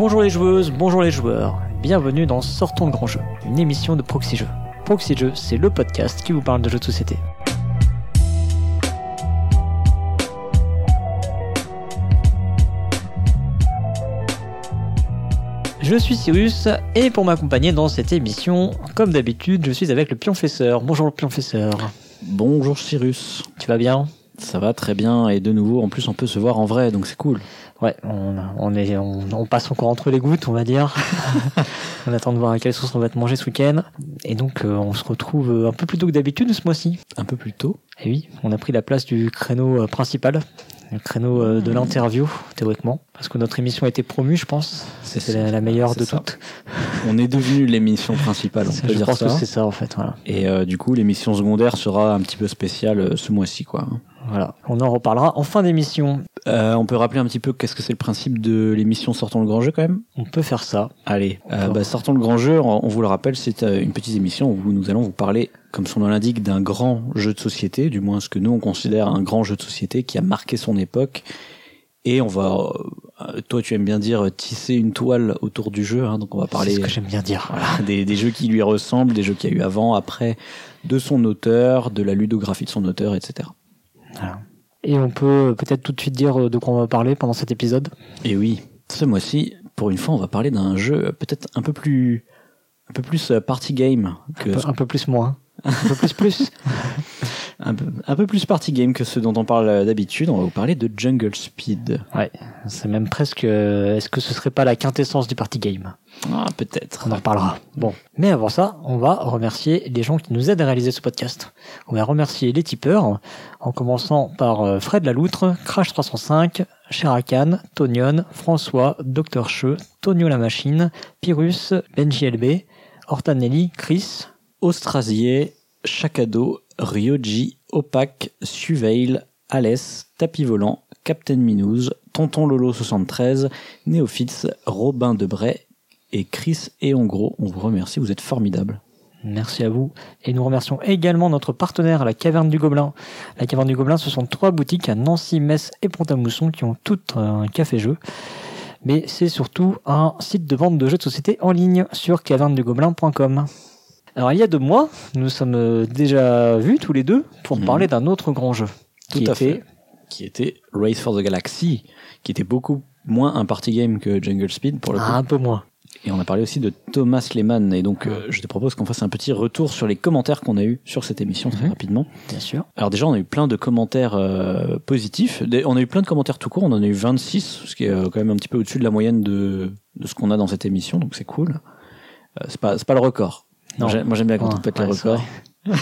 Bonjour les joueuses, bonjour les joueurs, bienvenue dans Sortons le grand jeu, une émission de Proxy Jeux. Proxy Jeux, c'est le podcast qui vous parle de jeux de société. Je suis Cyrus et pour m'accompagner dans cette émission, comme d'habitude, je suis avec le pionfesseur. Bonjour le pionfesseur. Bonjour Cyrus. Tu vas bien? Ça va très bien et de nouveau en plus on peut se voir en vrai donc c'est cool. Ouais, on, on est, on, on passe encore entre les gouttes, on va dire. on attend de voir à quelle sauce on va te manger ce week-end. Et donc, euh, on se retrouve un peu plus tôt que d'habitude ce mois-ci. Un peu plus tôt. Et oui, on a pris la place du créneau euh, principal, le créneau euh, de l'interview, théoriquement. Parce que notre émission a été promue, je pense. C'est la, la meilleure de ça. toutes. On est devenu l'émission principale, on peut je dire pense ça. que c'est ça, en fait. Voilà. Et euh, du coup l'émission secondaire sera un petit peu spéciale ce mois-ci quoi. Voilà. On en reparlera en fin d'émission. Euh, on peut rappeler un petit peu qu'est-ce que c'est le principe de l'émission Sortons le grand jeu quand même? On peut faire ça. Allez, euh, bah, Sortons le grand jeu, on vous le rappelle, c'est euh, une petite émission où nous allons vous parler, comme son nom l'indique, d'un grand jeu de société, du moins ce que nous on considère un grand jeu de société qui a marqué son époque. Et on va, euh, toi tu aimes bien dire euh, tisser une toile autour du jeu, hein, donc on va C'est parler ce que j'aime bien dire. voilà, des, des jeux qui lui ressemblent, des jeux qu'il y a eu avant, après, de son auteur, de la ludographie de son auteur, etc. Voilà. Et on peut peut-être tout de suite dire euh, de quoi on va parler pendant cet épisode. Et oui, ce mois-ci, pour une fois, on va parler d'un jeu peut-être un peu plus, un peu plus euh, party game que Un peu, un peu plus moins. Un peu plus plus. un peu, un peu plus party game que ceux dont on parle euh, d'habitude. On va vous parler de Jungle Speed. Ouais, c'est même presque. euh, Est-ce que ce serait pas la quintessence du party game? Ah, peut-être. On en reparlera. Bon, mais avant ça, on va remercier les gens qui nous aident à réaliser ce podcast. On va remercier les tipeurs, en commençant par euh, Fred Laloutre, Crash 305, Sherakan, Tonion, François, Dr Cheux, Tonio la machine, Pyrrhus, BenJLB, Hortanelli, Chris, Austrasier, Chakado, Ryoji, Opac, Suveil, Alès, Tapis Volant, Captain Minouze, Tonton Lolo 73, Néophytes, Robin Debray et Chris et. On vous remercie, vous êtes formidables. Merci à vous. Et nous remercions également notre partenaire, la Caverne du Gobelin. La Caverne du Gobelin, ce sont trois boutiques à Nancy, Metz et Pont-à-Mousson qui ont toutes un café-jeu. Mais c'est surtout un site de vente de jeux de société en ligne sur cavernedugobelin.com. Alors il y a deux mois, nous sommes euh, déjà vus tous les deux pour Mhm. parler d'un autre grand jeu. Tout qui à était- fait. Qui était Race for the Galaxy, qui était beaucoup moins un party game que Jungle Speed pour le coup. Ah, un peu moins. Et on a parlé aussi de Thomas Lehman. Et donc, euh, je te propose qu'on fasse un petit retour sur les commentaires qu'on a eu sur cette émission très Mhm. rapidement. Bien sûr. Alors déjà, on a eu plein de commentaires euh, positifs. On a eu plein de commentaires tout court. On en a eu 26, ce qui est quand même un petit peu au-dessus de la moyenne de, de ce qu'on a dans cette émission. Donc c'est cool. Euh, c'est pas pas le record. Non. Moi, j'ai- Moi j'aime bien quand Ouais, on pète ouais, les records.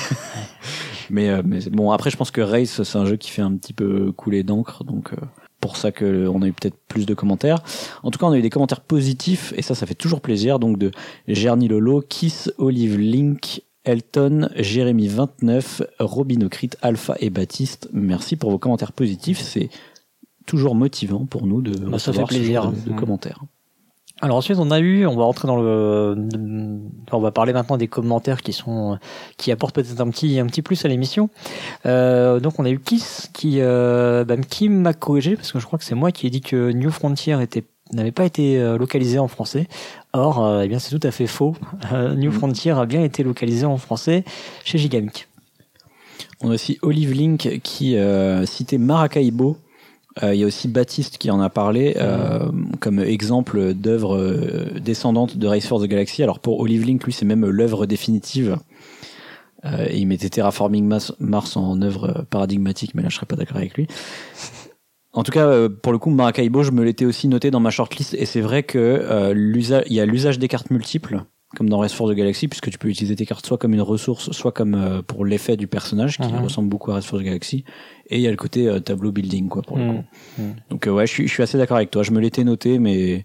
mais euh, mais bon après je pense que Race c'est un jeu qui fait un petit peu couler d'encre donc euh, pour ça que euh, on a eu peut-être plus de commentaires. En tout cas, on a eu des commentaires positifs et ça, ça fait toujours plaisir. Donc de Gerny Lolo, Kiss, Olive Link, Elton, Jérémy 29, Robinocrit, Alpha et Baptiste. Merci pour vos commentaires positifs. C'est toujours motivant pour nous de Bah, ça recevoir fait ce plaisir. genre de, de Mm. commentaires. Alors ensuite on a eu, on va rentrer dans le, on va parler maintenant des commentaires qui sont, qui apportent peut-être un petit, un petit plus à l'émission. Euh, donc on a eu Kiss qui, euh, bah, qui m'a corrigé parce que je crois que c'est moi qui ai dit que New Frontier était n'avait pas été euh, localisé en français. Or, euh, eh bien c'est tout à fait faux. New Frontier a bien été localisé en français chez Gigamic. On a aussi Olive Link qui citait Maracaibo. Euh, Il y a aussi Baptiste qui en a parlé euh, comme exemple d'œuvre euh, descendante de Race for the Galaxy. Alors pour Olive Link, lui, c'est même l'œuvre définitive. Euh, il mettait Terraforming Mars en œuvre paradigmatique, mais là je serais pas d'accord avec lui. En tout cas, pour le coup, Maracaibo, je me l'étais aussi noté dans ma shortlist, et c'est vrai que euh, il y a l'usage des cartes multiples, comme dans Race for the Galaxy, puisque tu peux utiliser tes cartes soit comme une ressource, soit comme euh, pour l'effet du personnage, qui Mhm. ressemble beaucoup à Race for the Galaxy, et il y a le côté euh, tableau building, quoi, pour le Mm. coup. Mm. Donc euh, ouais, je suis, je suis assez d'accord avec toi. Je me l'étais noté, mais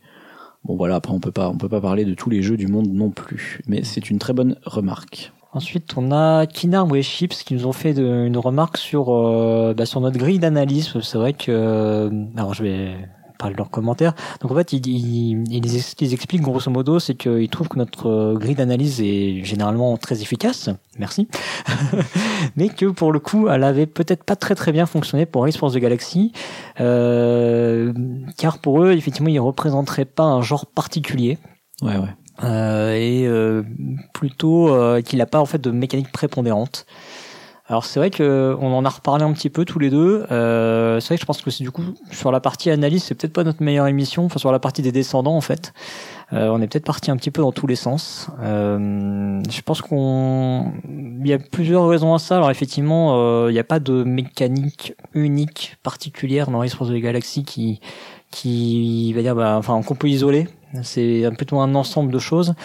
bon voilà, après on peut pas, on peut pas parler de tous les jeux du monde non plus. Mais c'est une très bonne remarque. Ensuite, on a Kinarm ou Chips qui nous ont fait de- une remarque sur, euh, bah, sur notre grille d'analyse. C'est vrai que, euh, alors je vais parler de leurs commentaires. Donc en fait, ils, ils, ils, ex- ils expliquent grosso modo, c'est qu'ils trouvent que notre euh, grille d'analyse est généralement très efficace. Merci. Mais que pour le coup, elle avait peut-être pas très très bien fonctionné pour Race Force the Galaxy, euh, car pour eux, effectivement, ils représenteraient pas un genre particulier. Ouais, ouais. Euh, et euh, plutôt qu'il n'a pas en fait de mécanique prépondérante. Alors c'est vrai que on en a reparlé un petit peu tous les deux. Euh, c'est vrai que je pense que c'est du coup sur la partie analyse, c'est peut-être pas notre meilleure émission. Enfin sur la partie des descendants en fait, euh, on est peut-être parti un petit peu dans tous les sens. Euh, je pense qu'on, il y a plusieurs raisons à ça. Alors effectivement, euh, il n'y a pas de mécanique unique particulière dans Race for the Galaxy qui qui va dire bah, enfin qu'on peut isoler c'est plutôt un ensemble de choses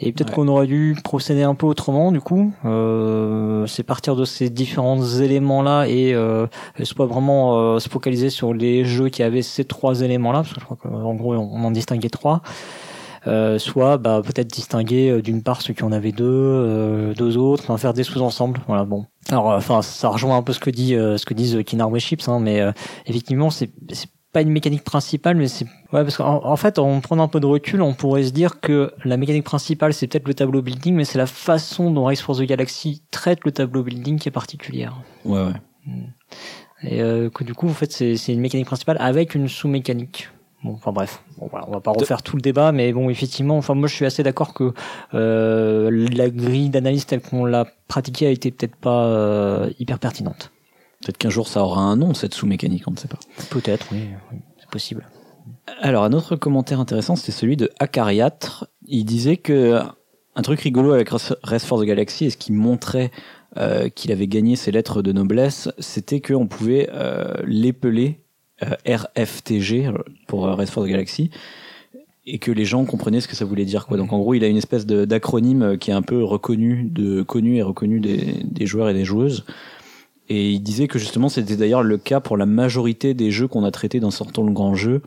et peut-être Ouais. qu'on aurait dû procéder un peu autrement du coup euh, c'est partir de ces différents éléments là et euh, soit vraiment euh, se focaliser sur les jeux qui avaient ces trois éléments là parce que je crois qu'en gros on en distinguait trois euh, soit bah, peut-être distinguer euh, d'une part ceux qui en avaient deux, euh, deux autres, enfin faire des sous-ensembles. Voilà, bon. Alors, euh, enfin, ça rejoint un peu ce que dit, euh, ce que disent Kinarway Chips, hein, mais euh, effectivement, c'est pas une mécanique principale, mais c'est ouais parce qu'en en fait, en prenant un peu de recul, on pourrait se dire que la mécanique principale, c'est peut-être le tableau building, mais c'est la façon dont Race for the Galaxy traite le tableau building qui est particulière. Ouais, ouais. Et euh, que du coup, en fait, c'est une mécanique principale avec une sous-mécanique. Bon, enfin bref, bon, voilà, on va pas refaire tout le débat, mais bon, effectivement, enfin moi je suis assez d'accord que euh, la grille d'analyse telle qu'on l'a pratiquée a été peut-être pas euh, hyper pertinente. Peut-être qu'un jour ça aura un nom, cette sous-mécanique, on ne sait pas. Peut-être, oui, oui, c'est possible. Alors, un autre commentaire intéressant, c'était celui de Acariatre. Il disait que un truc rigolo avec Race for the Galaxy et ce qui montrait euh, qu'il avait gagné ses lettres de noblesse, c'était qu'on pouvait euh, l'épeler euh, RFTG pour euh, Race for the Galaxy et que les gens comprenaient ce que ça voulait dire quoi. Donc en gros, il a une espèce d'acronyme euh, qui est un peu reconnu de connu et reconnu des, des joueurs et des joueuses. Et il disait que justement c'était d'ailleurs le cas pour la majorité des jeux qu'on a traités dans Sortons le grand jeu,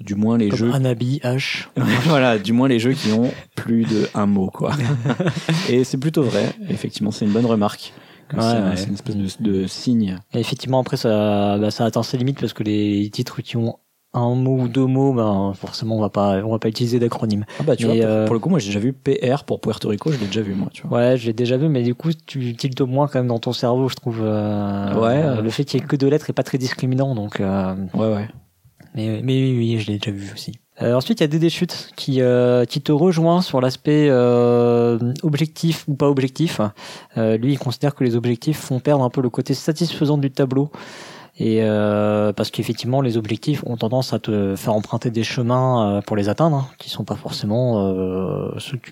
du moins les Comme jeux Anabi, H. voilà, du moins les jeux qui ont plus de un mot, quoi. Et c'est plutôt vrai. Effectivement, c'est une bonne remarque. Ouais, c'est ouais. une espèce de, de signe. Et effectivement, après, ça, bah, ça atteint ses limites parce que les titres qui ont un mot ou deux mots, ben, forcément, on va pas, on va pas utiliser d'acronyme. Ah bah tu Mais, vois, pour, euh, pour le coup, moi j'ai déjà vu PR pour Puerto Rico, je l'ai déjà vu moi, tu vois. Ouais, je l'ai déjà vu, mais du coup, tu tiltes moins quand même dans ton cerveau, je trouve. euh, Ouais. euh, Le fait qu'il y ait que deux lettres est pas très discriminant, donc. euh, Ouais, ouais. Mais, mais oui, oui, je l'ai déjà vu aussi. Ensuite, il y a Dédé Chute qui, qui te rejoint sur l'aspect objectif ou pas objectif. Lui, il considère que les objectifs font perdre un peu le côté satisfaisant du tableau. Et euh, parce qu'effectivement, les objectifs ont tendance à te faire emprunter des chemins euh, pour les atteindre, hein, qui sont pas forcément euh, ceux que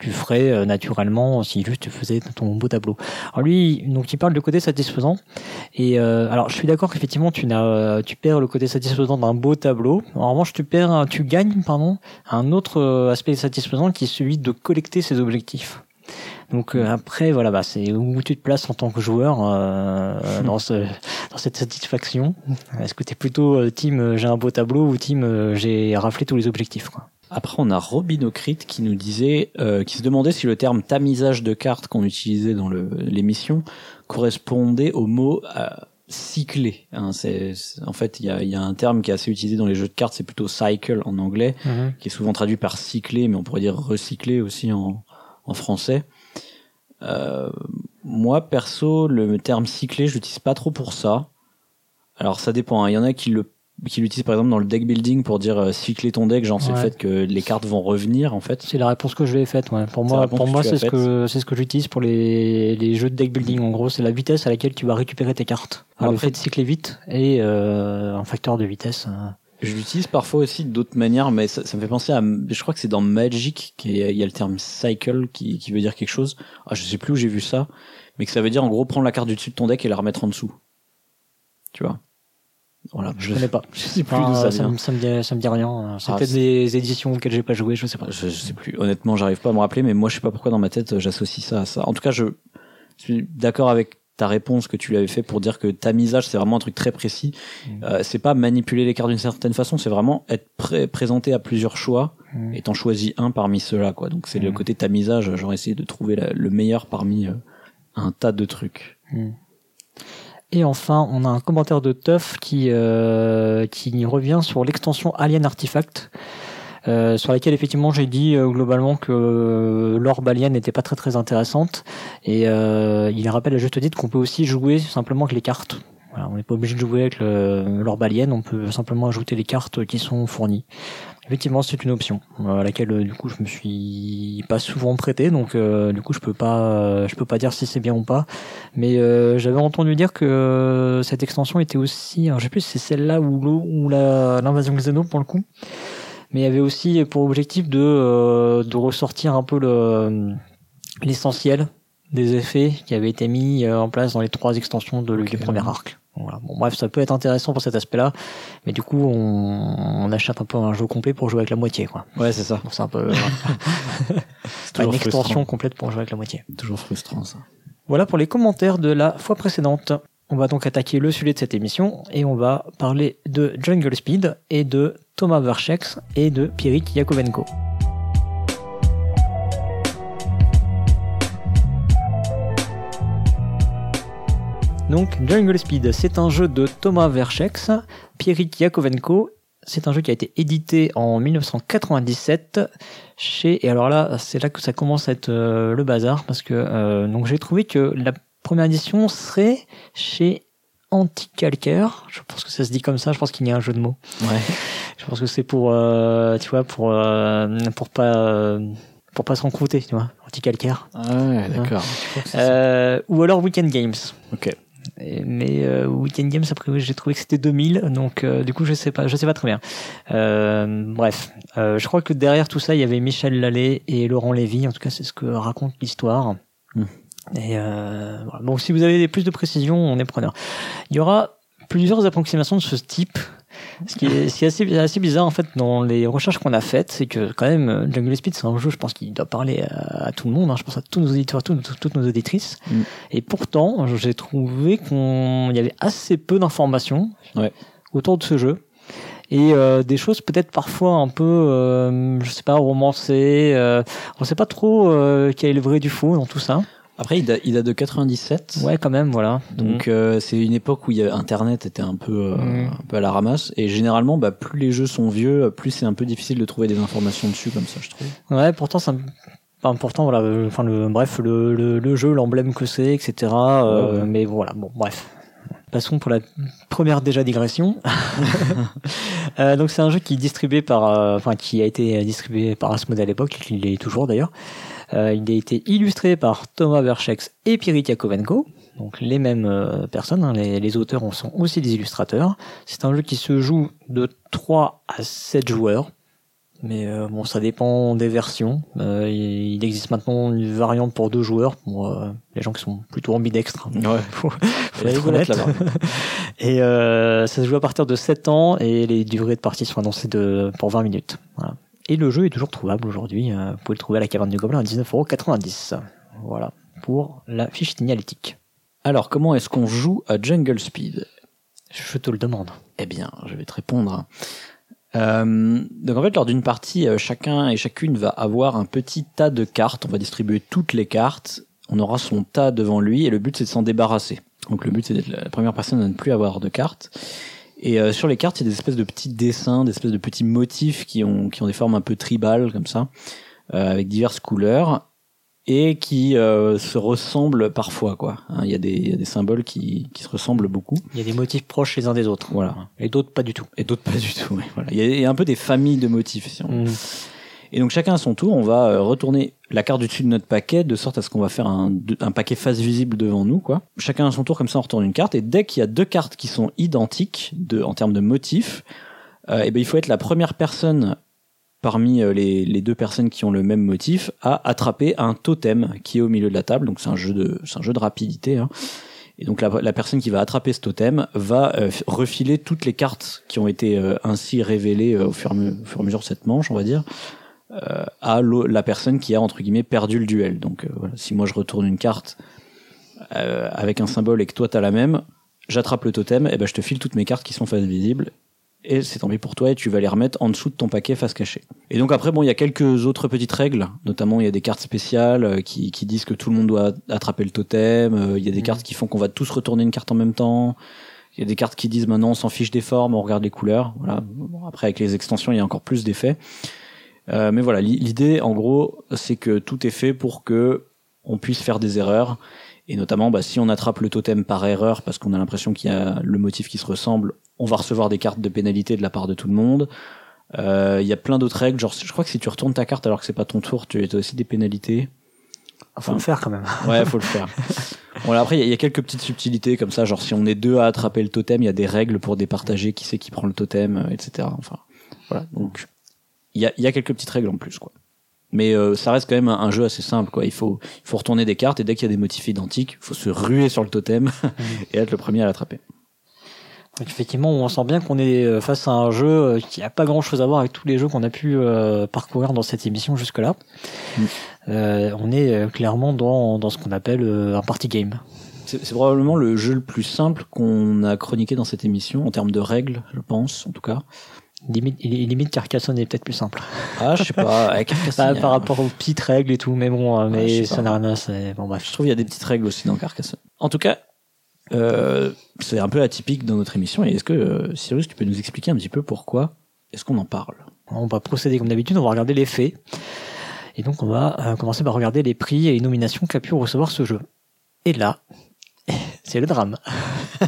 tu- ferais euh, naturellement si juste tu faisais ton beau tableau. Alors lui, donc il parle du côté satisfaisant. Et alors, je suis d'accord qu'effectivement, tu tu perds le côté satisfaisant d'un beau tableau. En revanche, tu perds, tu gagnes, pardon, un autre aspect satisfaisant qui est celui de collecter ses objectifs. Donc euh, après, voilà, bah, c'est où tu te places en tant que joueur euh, dans, ce, dans cette satisfaction? Est-ce que tu es plutôt euh, team euh, j'ai un beau tableau ou team euh, j'ai raflé tous les objectifs quoi? Après, on a Robinocrite qui nous disait, euh, qui se demandait si le terme tamisage de cartes qu'on utilisait dans l'émission correspondait au mot euh, cycler. Hein, c'est, en fait, il y a, y a un terme qui est assez utilisé dans les jeux de cartes, c'est plutôt cycle en anglais. qui est souvent traduit par cycler, mais on pourrait dire recycler aussi en, en français. Euh, moi, perso, le terme cycler, je l'utilise pas trop pour ça. Alors, ça dépend. hein. Il y en a qui le qui l'utilisent par exemple dans le deck building pour dire euh, cycler ton deck, genre c'est le Ouais. fait que les cartes vont revenir en fait. C'est la réponse que je lui ai faite. Ouais. Pour moi, pour moi, c'est ce que c'est ce que j'utilise pour les, les jeux de deck building. En gros, c'est la vitesse à laquelle tu vas récupérer tes cartes. Alors, le Après- fait de cycler vite et euh, un facteur de vitesse. euh. Je l'utilise parfois aussi d'autres manières, mais ça, ça me fait penser à. Je crois que c'est dans Magic qu'il y, a- il y a le terme cycle qui, qui veut dire quelque chose. Ah, je sais plus où j'ai vu ça, mais que ça veut dire en gros prendre la carte du dessus de ton deck et la remettre en dessous. Tu vois? Voilà. Je connais pas. Je sais plus ça me- ça me dit, ça me dit rien. C'est Ah, peut-être des éditions auxquelles j'ai pas joué, je sais pas. Je, je sais plus. Honnêtement, j'arrive pas à me rappeler, mais moi, je sais pas pourquoi dans ma tête, j'associe ça à ça. En tout cas, je suis d'accord avec ta réponse que tu lui avais fait pour dire que tamisage, c'est vraiment un truc très précis. Mm. Euh, c'est pas manipuler les cartes d'une certaine façon, c'est vraiment être pré- présenté à plusieurs choix Mm. et t'en choisis un parmi ceux-là, quoi. Donc c'est le Mm. côté tamisage. J'aurais essayé de trouver la- le meilleur parmi euh, un tas de trucs. Et enfin, on a un commentaire de Tuff qui, euh, qui revient sur l'extension Alien Artifact, euh, sur laquelle effectivement j'ai dit euh, globalement que euh, l'orbe alien n'était pas très très intéressante. Et euh, il rappelle à juste titre qu'on peut aussi jouer simplement avec les cartes. Voilà, on n'est pas obligé de jouer avec le, l'orbalienne, on peut simplement ajouter les cartes qui sont fournies. Effectivement, c'est une option à laquelle du coup je me suis pas souvent prêté, donc euh, du coup je peux pas, je peux pas dire si c'est bien ou pas. Mais euh, j'avais entendu dire que cette extension était aussi, alors je sais plus si c'est celle-là ou l'invasion Xeno pour le coup, mais il y avait aussi pour objectif de euh, de ressortir un peu le l'essentiel des effets qui avaient été mis en place dans les trois extensions de, du premier arc. Voilà. Bon, bref, ça peut être intéressant pour cet aspect-là, mais du coup, on, on, achète un peu un jeu complet pour jouer avec la moitié, quoi. Ouais, c'est ça. C'est un peu une extension complète pour jouer avec la moitié. Toujours frustrant, ça. Voilà pour les commentaires de la fois précédente. On va donc attaquer le sujet de cette émission et on va parler de Jungle Speed et de Thomas Verchex et de Pierik Yakovenko. Donc Jungle Speed, c'est un jeu de Thomas Verchex, Pierik Yakovenko. C'est un jeu qui a été édité en 1997 chez et alors là c'est là que ça commence à être euh, le bazar parce que euh, j'ai trouvé que la première édition serait chez Anticalcaire. Je pense que ça se dit comme ça. Je pense qu'il y a un jeu de mots. Ouais. Je pense que c'est pour euh, tu vois pour euh, pour pas euh, pour pas se rencontrer, tu vois, anti-calcaire. Ah ouais, d'accord. Euh, ou alors Weekend Games. Ok. Et- Mais euh, Weekend Games, après, j'ai trouvé que c'était 2000, donc du coup, je sais pas, je sais pas très bien. Bref, je crois que derrière tout ça, il y avait Michel Lallet et Laurent Lévy. En tout cas, c'est ce que raconte l'histoire. Hmm. Et euh, voilà. donc, si vous avez plus de précisions, on est preneur. Il y aura plusieurs approximations de ce type. Ce qui est, ce qui est assez, assez bizarre en fait dans les recherches qu'on a faites, c'est que quand même Jungle Speed c'est un jeu, je pense qu'il doit parler à, à tout le monde. hein. je pense à tous nos auditeurs, tous- toutes nos auditrices. Mm. Et pourtant, j'ai trouvé qu'on il y avait assez peu d'informations Ouais. autour de ce jeu et euh, des choses peut-être parfois un peu, euh, je sais pas, romancées. Euh, on sait pas trop euh, quel est le vrai du faux dans tout ça. Après, il date, il date de 97. Ouais, quand même, voilà. Donc euh, c'est une époque où il y a Internet était un peu euh, Mm. un peu à la ramasse et généralement bah plus les jeux sont vieux plus c'est un peu difficile de trouver des informations dessus comme ça je trouve. Ouais, pourtant ça Enfin, pourtant voilà euh, enfin le bref le, le, le jeu l'emblème que c'est etc Ouais, ouais. mais voilà bon bref passons pour la première déjà digression Euh, donc c'est un jeu qui est distribué par euh, enfin qui a été distribué par Asmodee à l'époque il est toujours d'ailleurs Euh, il a été illustré par Thomas Verchex et Pierre Yakovenko donc les mêmes euh, personnes hein, les, les auteurs en sont aussi des illustrateurs c'est un jeu qui se joue de 3 à 7 joueurs mais euh, bon, ça dépend des versions. Il existe maintenant une variante pour deux joueurs pour les gens qui sont plutôt ambidextres. Ouais. Faut, faut être honnête. là-bas. Et ça se joue à partir de 7 ans et les durées de partie sont annoncées de, pour 20 minutes. Voilà. Et le jeu est toujours trouvable aujourd'hui. Euh, vous pouvez le trouver à la caverne du Gobelin à 19,90€. Voilà pour la fiche signalétique. Alors comment est-ce qu'on joue à Jungle Speed? Je te le demande. Eh bien, je vais te répondre. Euh, donc en fait, lors d'une partie, euh, chacun et chacune va avoir un petit tas de cartes. On va distribuer toutes les cartes. On aura son tas devant lui et le but c'est de s'en débarrasser. Donc le but c'est d'être la première personne à ne plus avoir de cartes. Et euh, sur les cartes, il y a des espèces de petits dessins, des espèces de petits motifs qui ont qui ont des formes un peu tribales comme ça, euh, avec diverses couleurs et qui euh, se ressemblent parfois quoi. Hein, Il y a des il y a des symboles qui qui se ressemblent beaucoup. Il y a des motifs proches les uns des autres. Voilà. Et d'autres pas du tout. Et d'autres pas du tout. ouais, voilà. Il y a- il y a un peu des familles de motifs. si on veut. Et donc chacun à son tour, on va euh, retourner la carte du dessus de notre paquet de sorte à ce qu'on va faire un, paquet face visible devant nous. quoi. Chacun à son tour, comme ça on retourne une carte. Et dès qu'il y a deux cartes qui sont identiques de, en termes de motifs, euh, et ben, il faut être la première personne parmi euh, les, deux personnes qui ont le même motif à attraper un totem qui est au milieu de la table. Donc c'est un jeu de, un jeu de rapidité. hein. Et donc la, personne qui va attraper ce totem va euh, refiler toutes les cartes qui ont été ainsi révélées au, fur et à mesure de cette manche, on va dire, à l'au- la personne qui a entre guillemets perdu le duel. Donc euh, voilà, si moi je retourne une carte euh, avec un symbole et que toi t'as la même, j'attrape le totem, et ben je te file toutes mes cartes qui sont face visible. Et c'est tant pis pour toi, et tu vas les remettre en dessous de ton paquet face cachée. Et donc après, bon, il y a quelques autres petites règles, notamment il y a des cartes spéciales euh, qui, qui disent que tout le monde doit attraper le totem, euh, il y a des Mhm. cartes qui font qu'on va tous retourner une carte en même temps, il y a des cartes qui disent maintenant on s'en fiche des formes, on regarde les couleurs. Voilà. Bon, après avec les extensions, il y a encore plus d'effets. Euh, mais voilà, l'i- l'idée en gros, c'est que tout est fait pour que on puisse faire des erreurs Et notamment, bah, si on attrape le totem par erreur parce qu'on a l'impression qu'il y a le motif qui se ressemble, on va recevoir des cartes de pénalité de la part de tout le monde. Euh, Il y a plein d'autres règles, genre je crois que si tu retournes ta carte alors que c'est pas ton tour, tu as aussi des pénalités. Faut le faire quand même. Ouais, faut le faire. Voilà, après, il y a- il y, a quelques petites subtilités comme ça, genre si on est deux à attraper le totem, il y a des règles pour départager qui c'est qui prend le totem, euh, etc. Enfin, voilà. Donc, il y a, il y a quelques petites règles en plus, quoi. Mais euh, ça reste quand même un, un jeu assez simple, quoi. Il faut, il faut retourner des cartes et dès qu'il y a des motifs identiques, il faut se ruer sur le totem et être le premier à l'attraper. Donc effectivement, on sent bien qu'on est euh, face à un jeu euh, qui a pas grand chose à voir avec tous les jeux qu'on a pu euh, parcourir dans cette émission jusque-là. Mm. Euh, on est clairement dans, dans ce qu'on appelle un party game. C'est probablement le jeu le plus simple qu'on a chroniqué dans cette émission en termes de règles, je pense, en tout cas. Limite, Carcassonne est peut-être plus simple. Ah, je sais pas, a- par rapport aux petites règles et tout, mais bon, euh, mais ça n'a rien à bon bref. Je trouve qu'il y a des petites règles aussi dans Carcassonne. En tout cas, euh, c'est un peu atypique dans notre émission. Et est-ce que, euh, Cyrus, tu peux nous expliquer un petit peu pourquoi est-ce qu'on en parle? On va procéder comme d'habitude, on va regarder les faits. Et donc on va euh, commencer par regarder les prix et les nominations qu'a pu recevoir ce jeu. Et là, c'est le drame.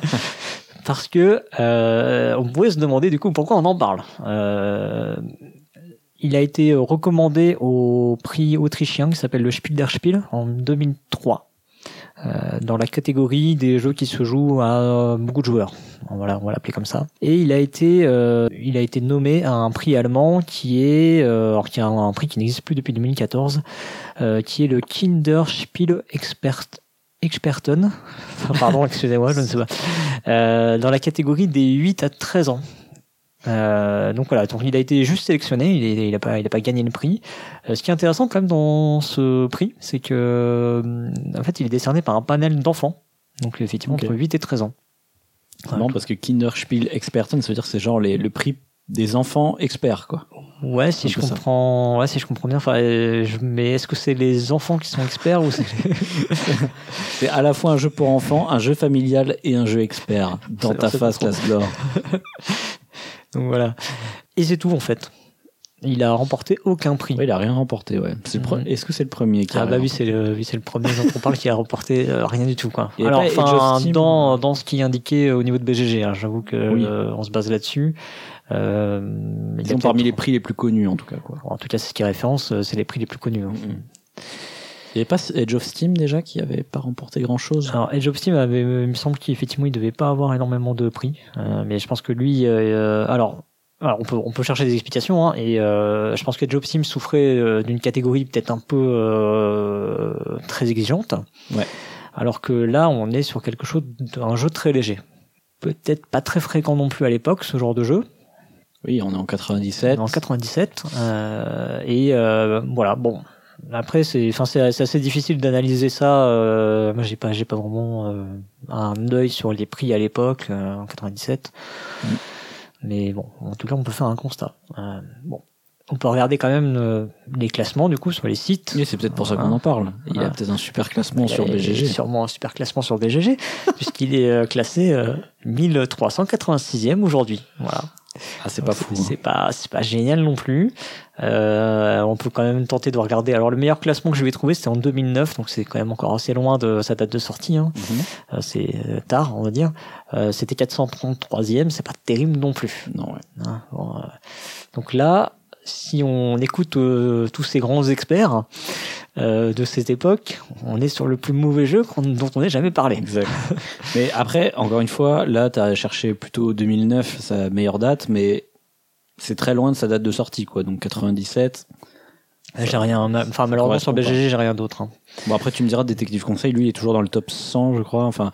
Parce que euh, on pourrait se demander du coup pourquoi on en parle. Euh, il a été recommandé au prix autrichien qui s'appelle le Spiel der Spiel en 2003. euh, dans la catégorie des jeux qui se jouent à beaucoup de joueurs. On va l'appeler comme ça. Et il a été, euh, il a été nommé à un prix allemand qui est, euh, alors qui est un, un prix qui n'existe plus depuis 2014, euh, qui est le Kinderspiel Expert, Experten. Enfin, Pardon, excusez-moi, je ne sais pas. Euh, dans la catégorie des 8 à 13 ans. Euh, donc voilà, donc il a été juste sélectionné, il, est- il a pas, il a pas gagné le prix. Euh, ce qui est intéressant quand même dans ce prix, c'est que en fait, il est décerné par un panel d'enfants, donc effectivement entre 8 et 13 ans. Marrant parce que Kinderspiel Experten, ça veut dire que c'est genre les- le prix des enfants experts, quoi. Ouais, si je ça. comprends, ouais, si je comprends bien. Enfin, euh, je- mais est-ce que c'est les enfants qui sont experts ou c'est C'est à la fois un jeu pour enfants, un jeu familial et un jeu expert. Dans ta face, classe d'or. donc voilà. Et c'est tout en fait. Il a remporté aucun prix. Ouais, il a rien remporté, ouais. C'est le pre- Mhm. Est-ce que c'est le premier qui a Ah bah oui, c'est le, oui, c'est le premier dont on parle qui a remporté euh, rien du tout quoi. Alors enfin dans dans ce qui est indiqué au niveau de BGG, hein, j'avoue que Oui. euh, on se base là-dessus. Euh, Ils sont parmi les prix les plus connus, en tout cas, quoi. En tout cas, c'est ce qui est référence, euh, c'est les prix les plus connus. hein. Il n'y avait pas Edge of Steam déjà qui avait pas remporté grand chose Alors Edge of Steam avait, il me semble qu'effectivement il devait pas avoir énormément de prix, euh, mais je pense que lui, euh, alors, alors, on peut on peut chercher des explications, hein, et euh, je pense que Edge of Steam souffrait euh, d'une catégorie peut-être un peu euh, très exigeante, Ouais. alors que là on est sur quelque chose d'un jeu très léger, peut-être pas très fréquent non plus à l'époque ce genre de jeu, Oui, on est en 97. en 97, euh, et euh, voilà bon. Après, c'est, enfin, c'est, assez difficile d'analyser ça. Euh, moi, j'ai pas, j'ai pas vraiment euh, un œil sur les prix à l'époque euh, en 97. Mm. Mais bon, en tout cas, on peut faire un constat. Euh, bon, on peut regarder quand même euh, les classements du coup sur les sites. Oui, c'est peut-être pour ça qu'on en parle. Il y a Voilà. peut-être un super classement sur BGG. Sûrement un super classement sur BGG, puisqu'il est classé euh, 1386e aujourd'hui. Voilà. Ah, c'est pas fou. C'est pas, c'est pas génial non plus. Euh, on peut quand même tenter de regarder. Alors le meilleur classement que je vais trouver, c'était en 2009, donc c'est quand même encore assez loin de sa date de sortie. Hein. Mhm. Euh, c'est euh, tard, on va dire. Euh, c'était 433e, c'est pas terrible non plus. Non, ouais. hein. Bon, donc là, si on écoute tous ces grands experts euh, de cette époque, on est sur le plus mauvais jeu dont on ait jamais parlé. Exact. mais après, encore une fois, là, tu as cherché plutôt 2009, sa meilleure date, mais c'est très loin de sa date de sortie, quoi. Donc 97. J'ai rien, enfin malheureusement sur BGG j'ai rien d'autre. hein. Bon, après, tu me diras, Détective Conseil, lui, il est toujours dans le top 100, je crois. Enfin,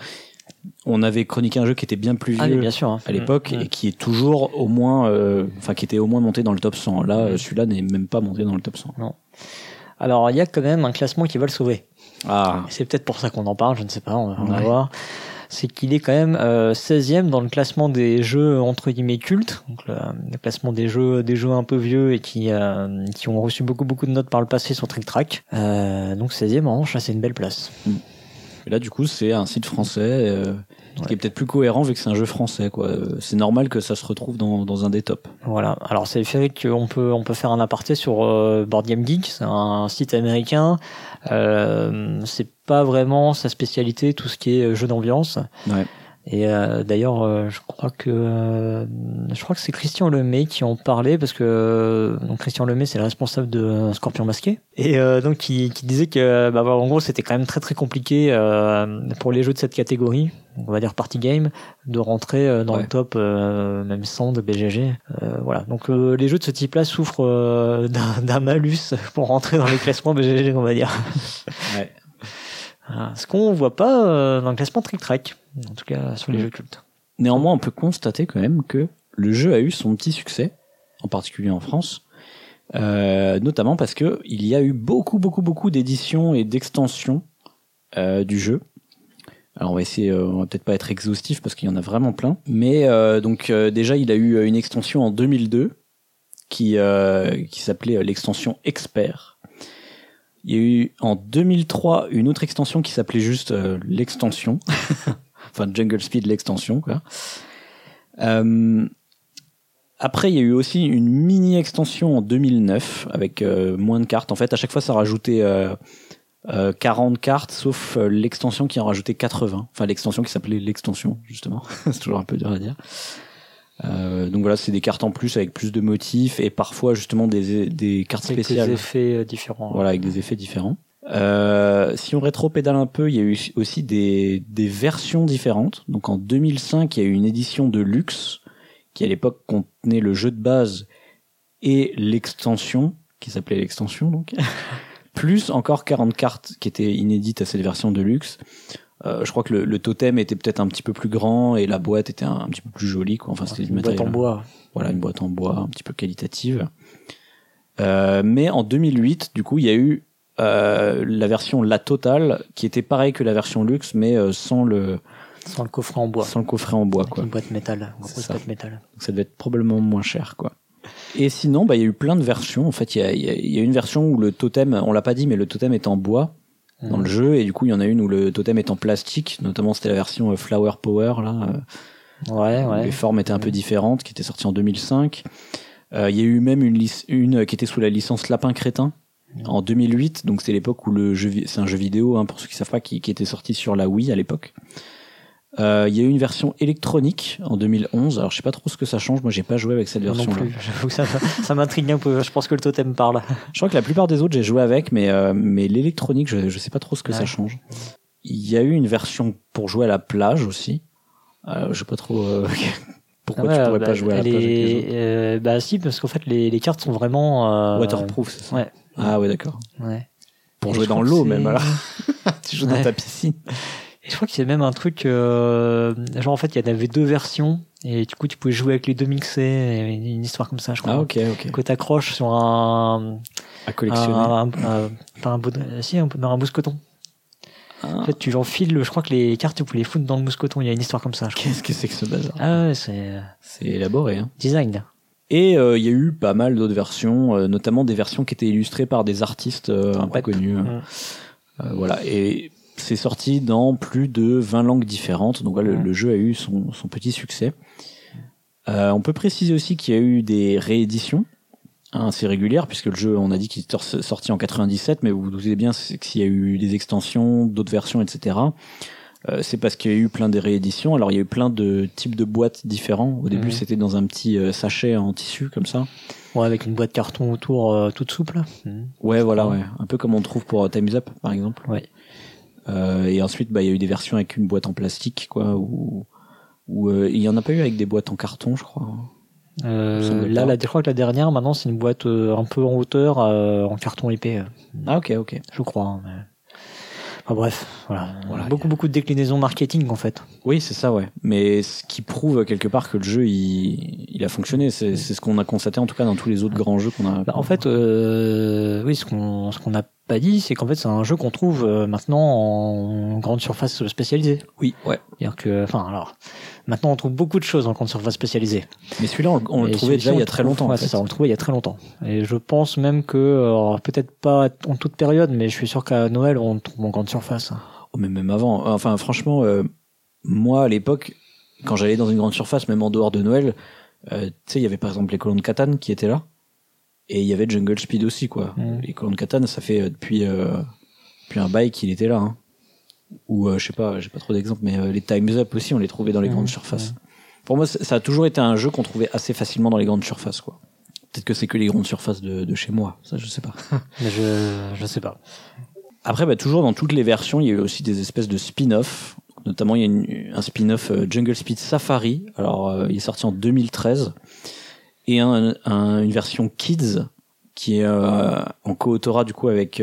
on avait chroniqué un jeu qui était bien plus Ah vieux bien sûr. hein. à l'époque Mm. et qui est toujours au moins, euh, enfin, qui était au moins monté dans le top 100. Là, Mm. euh, celui-là n'est même pas monté dans le top 100. Alors il y a quand même un classement qui va le sauver. Ah, C'est peut-être pour ça qu'on en parle, je ne sais pas, on va, Ouais. voir. C'est qu'il est quand même euh, 16e dans le classement des jeux entre guillemets cultes, donc le, le classement des jeux des jeux un peu vieux et qui euh, qui ont reçu beaucoup beaucoup de notes par le passé sur Trick Track. Euh, donc 16e en revanche, là, c'est une belle place. et là, du coup, c'est un site français. Euh, Ce qui est peut-être plus cohérent vu que c'est un jeu français, quoi. Euh, C'est normal que ça se retrouve dans, dans un des tops. Voilà. Alors c'est fait qu'on peut on peut faire un aparté sur euh, Board Game Geek, c'est un site américain. Euh, c'est pas vraiment sa spécialité tout ce qui est jeu d'ambiance. Ouais. Et euh, d'ailleurs, euh, je crois que euh, je crois que c'est Christian Lemay qui en parlait parce que euh, donc Christian Lemay c'est le responsable de Scorpion Masqué et euh, donc qui, qui disait que bah, en gros c'était quand même très très compliqué euh, pour les jeux de cette catégorie, on va dire party game, de rentrer euh, dans Ouais. le top euh, même 100 de BGG. Euh, voilà. Donc euh, les jeux de ce type-là souffrent euh, d'un d'un malus pour rentrer dans les classements BGG, on va dire. Ouais. Ce qu'on voit pas euh, dans le classement Trick Track, en tout cas sur les Mm. jeux cultes. Néanmoins, on peut constater quand même que le jeu a eu son petit succès, en particulier en France, euh, notamment parce que il y a eu beaucoup, beaucoup, beaucoup d'éditions et d'extensions euh, du jeu. Alors on va essayer, euh, on va peut-être pas être exhaustif parce qu'il y en a vraiment plein, mais donc déjà il a eu une extension en 2002 qui qui s'appelait l'extension Expert. Il y a eu en 2003 une autre extension qui s'appelait juste euh, l'extension, enfin Jungle Speed l'extension. Euh, après, il y a eu aussi une mini extension en 2009 avec euh, moins de cartes. En fait, à chaque fois, ça rajoutait euh, euh, 40 cartes, sauf l'extension qui en rajoutait 80. Enfin, l'extension qui s'appelait l'extension, justement. c'est toujours un peu dur à dire. Euh, donc voilà, c'est des cartes en plus avec plus de motifs et parfois justement des, des cartes Quelques spéciales. effets euh, différents. Voilà, avec des effets différents. Euh, si on rétro-pédale un peu, il y a eu aussi des, des versions différentes. Donc en 2005, il y a eu une édition de luxe qui à l'époque contenait le jeu de base et l'extension, qui s'appelait l'extension donc, plus encore 40 cartes qui étaient inédites à cette version de luxe. Euh, je crois que le, le totem était peut-être un petit peu plus grand et la boîte était un, un petit peu plus jolie. Quoi. Enfin, c'était Une boîte en bois. voilà, une boîte en bois un petit peu qualitative. Euh, mais en 2008, du coup, il y a eu euh, la version La Totale, qui était pareil que la version Luxe, mais sans le Sans le coffret en bois. sans le coffret en bois, Avec quoi. Une boîte métal. Une grosse boîte métal. Donc ça devait être probablement moins cher, quoi. Et sinon, bah, il y a eu plein de versions. En fait, il y a, y a une version où le totem, on l'a pas dit, mais le totem est en bois dans le jeu, et du coup, il y en a une où le totem est en plastique. Notamment, c'était la version euh, Flower Power, là. euh, Ouais, ouais. Les formes étaient un peu différentes, qui était sortie en 2005. Euh, Il y a eu même une, une qui était sous la licence Lapin Crétin en 2008. Donc c'est l'époque où le jeu, c'est un jeu vidéo, hein, pour ceux qui savent pas, qui, qui était sorti sur la Wii à l'époque. Euh, Il y a eu une version électronique en 2011. Alors je sais pas trop ce que ça change. Moi j'ai pas joué avec cette version-là. plus. J'avoue que ça, ça m'intrigue un peu. Je pense que le totem parle. Je crois que la plupart des autres j'ai joué avec, mais euh, mais l'électronique je, je sais pas trop ce que Ouais. ça change. Il y a eu une version pour jouer à la plage aussi. Euh, je sais pas trop euh, pourquoi Ouais, tu pourrais bah, pas jouer à la plage avec les euh, Bah si, parce qu'en fait les, les cartes sont vraiment. euh, Waterproof, c'est ça. Ouais. Ah ouais, d'accord. Ouais. Pour Et jouer dans l'eau même alors. tu joues dans Ouais. ta piscine. Et je crois que c'est même un truc, euh, genre en fait il y en avait deux versions et du coup tu pouvais jouer avec les deux mixés, et une histoire comme ça je crois. Ah ok, ok. Que t'accroches sur un, À collectionner. un, un- un- un bout de, si un, dans un mousqueton. Ah, En fait tu enfiles, le- je crois que les cartes tu pouvais les foutre dans le mousqueton. Il y a une histoire comme ça. Je crois. Qu'est-ce que c'est que ce bazar Ah ouais c'est euh, C'est élaboré. Hein. design. Et euh, il y a eu pas mal d'autres versions, euh, notamment des versions qui étaient illustrées par des artistes euh, un peu connus. Mm. Euh, voilà. Et c'est sorti dans plus de 20 langues différentes. Donc voilà, le, le jeu a eu son, son petit succès. Euh, on peut préciser aussi qu'il y a eu des rééditions hein, assez régulières, puisque le jeu, on a dit qu'il était sor- sorti en 97, mais vous vous doutez bien que s'il y a eu des extensions, d'autres versions, etc. euh, c'est parce qu'il y a eu plein de rééditions. Alors il y a eu plein de types de boîtes différents. Au début, Mhm. c'était dans un petit euh, sachet en tissu comme ça. Ouais avec une boîte carton autour toute souple. Mhm. Ouais, voilà, Ouais. Un peu comme on trouve pour Time's Up, par exemple. Ouais. Euh, et ensuite, bah, il y a eu des versions avec une boîte en plastique, quoi, ou ou euh, il y en a pas eu avec des boîtes en carton, je crois. Euh, Ça me là, la, je crois que la dernière maintenant c'est une boîte euh, un peu en hauteur euh, en carton épais. euh, Ah, ok, ok. je crois. hein, Enfin, bref, voilà. Voilà, beaucoup beaucoup de déclinaisons marketing en fait. Oui, c'est ça, ouais. Mais ce qui prouve quelque part que le jeu, il, il a fonctionné. C'est ce qu'on a constaté, en tout cas, dans tous les autres grands jeux qu'on a. Bah, en fait, euh, oui, ce qu'on qu'on n'a pas dit, c'est qu'en fait c'est un jeu qu'on trouve euh, maintenant en grande surface spécialisée. oui, ouais. C'est-à-dire que, enfin, alors, maintenant on trouve beaucoup de choses en grande surface spécialisée. Mais celui-là, on, le- on le Et trouvait déjà il y a très longtemps. en fait. ça, on le trouvait il y a très longtemps. Et je pense même que, peut-être pas en toute période, mais je suis sûr qu'à Noël on le trouve en grande surface. Oh, mais même avant. Enfin, franchement, euh, moi, à l'époque, quand j'allais dans une grande surface, même en dehors de Noël, euh, tu sais, il y avait par exemple les colons de Catane qui étaient là. Et il y avait Jungle Speed aussi, quoi. Mhm. Les colons de Catane, ça fait euh, depuis, euh, depuis un bail qu'il était là. Hein. Ou, euh, je sais pas, j'ai pas trop d'exemples, mais euh, les Time's Up aussi, on les trouvait dans les grandes surfaces. Pour moi, ça a toujours été un jeu qu'on trouvait assez facilement dans les grandes surfaces, quoi. Peut-être que c'est que les grandes surfaces de, de chez moi, ça je sais pas. Mais je, je sais pas. Après, bah, toujours dans toutes les versions, il y a eu aussi des espèces de spin-off. Notamment, il y a une- un spin-off euh, Jungle Speed Safari. Alors, il est sorti en 2013. Et un, un- une version Kids qui est en co-autorat du coup avec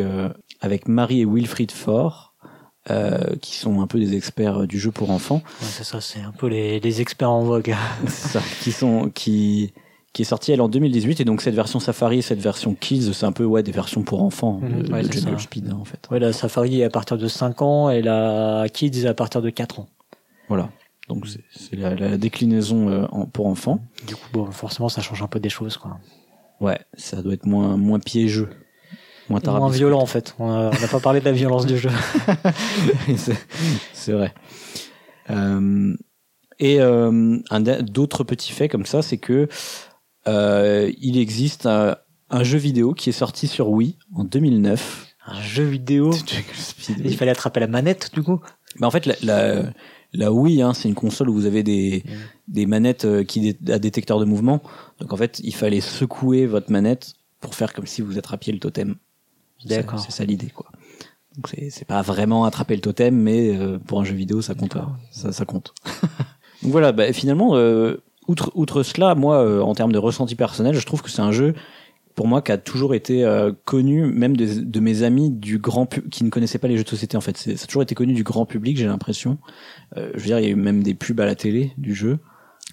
avec Marie et Wilfried Faure, euh, qui sont un peu des experts euh, du jeu pour enfants. Ouais, c'est ça, c'est un peu les, les experts en vogue. C'est ça, qui sont qui qui est sorti elle en 2018 et donc cette version Safari et cette version Kids c'est un peu ouais des versions pour enfants Mhm, de, ouais, de c'est Jungle. Speed hein, en fait. Ouais, la Safari est à partir de 5 ans et la Kids est à partir de 4 ans. Voilà. Donc c'est c'est la, la déclinaison euh, en- pour enfants. Du coup, bon, forcément, ça change un peu des choses, quoi. Ouais, ça doit être moins moins piégeux, moins moins violent, en fait. On n'a pas parlé de la violence du jeu. c'est vrai. Euh, et euh, un da- d'autres petits faits comme ça, c'est que euh, il existe un, un jeu vidéo qui est sorti sur Wii en 2009. Un jeu vidéo? Il fallait attraper la manette, du coup? Mais en fait, la, la, la Wii, hein, c'est une console où vous avez des, Mm. des manettes qui à détecteur de mouvement. Donc en fait, il fallait secouer votre manette pour faire comme si vous attrapiez le totem. D'accord. C'est ça l'idée, quoi. Donc c'est c'est pas vraiment attraper le totem, mais euh, pour un jeu vidéo, ça compte. Ça, ça compte. Donc voilà, bah, finalement, euh, outre, outre cela, moi, euh, en termes de ressenti personnel, je trouve que c'est un jeu, pour moi, qui a toujours été euh, connu, même de, de mes amis du grand qui ne connaissaient pas les jeux de société. En fait, C'est- ça a toujours été connu du grand public, j'ai l'impression. Euh, je veux dire, il y a eu même des pubs à la télé du jeu.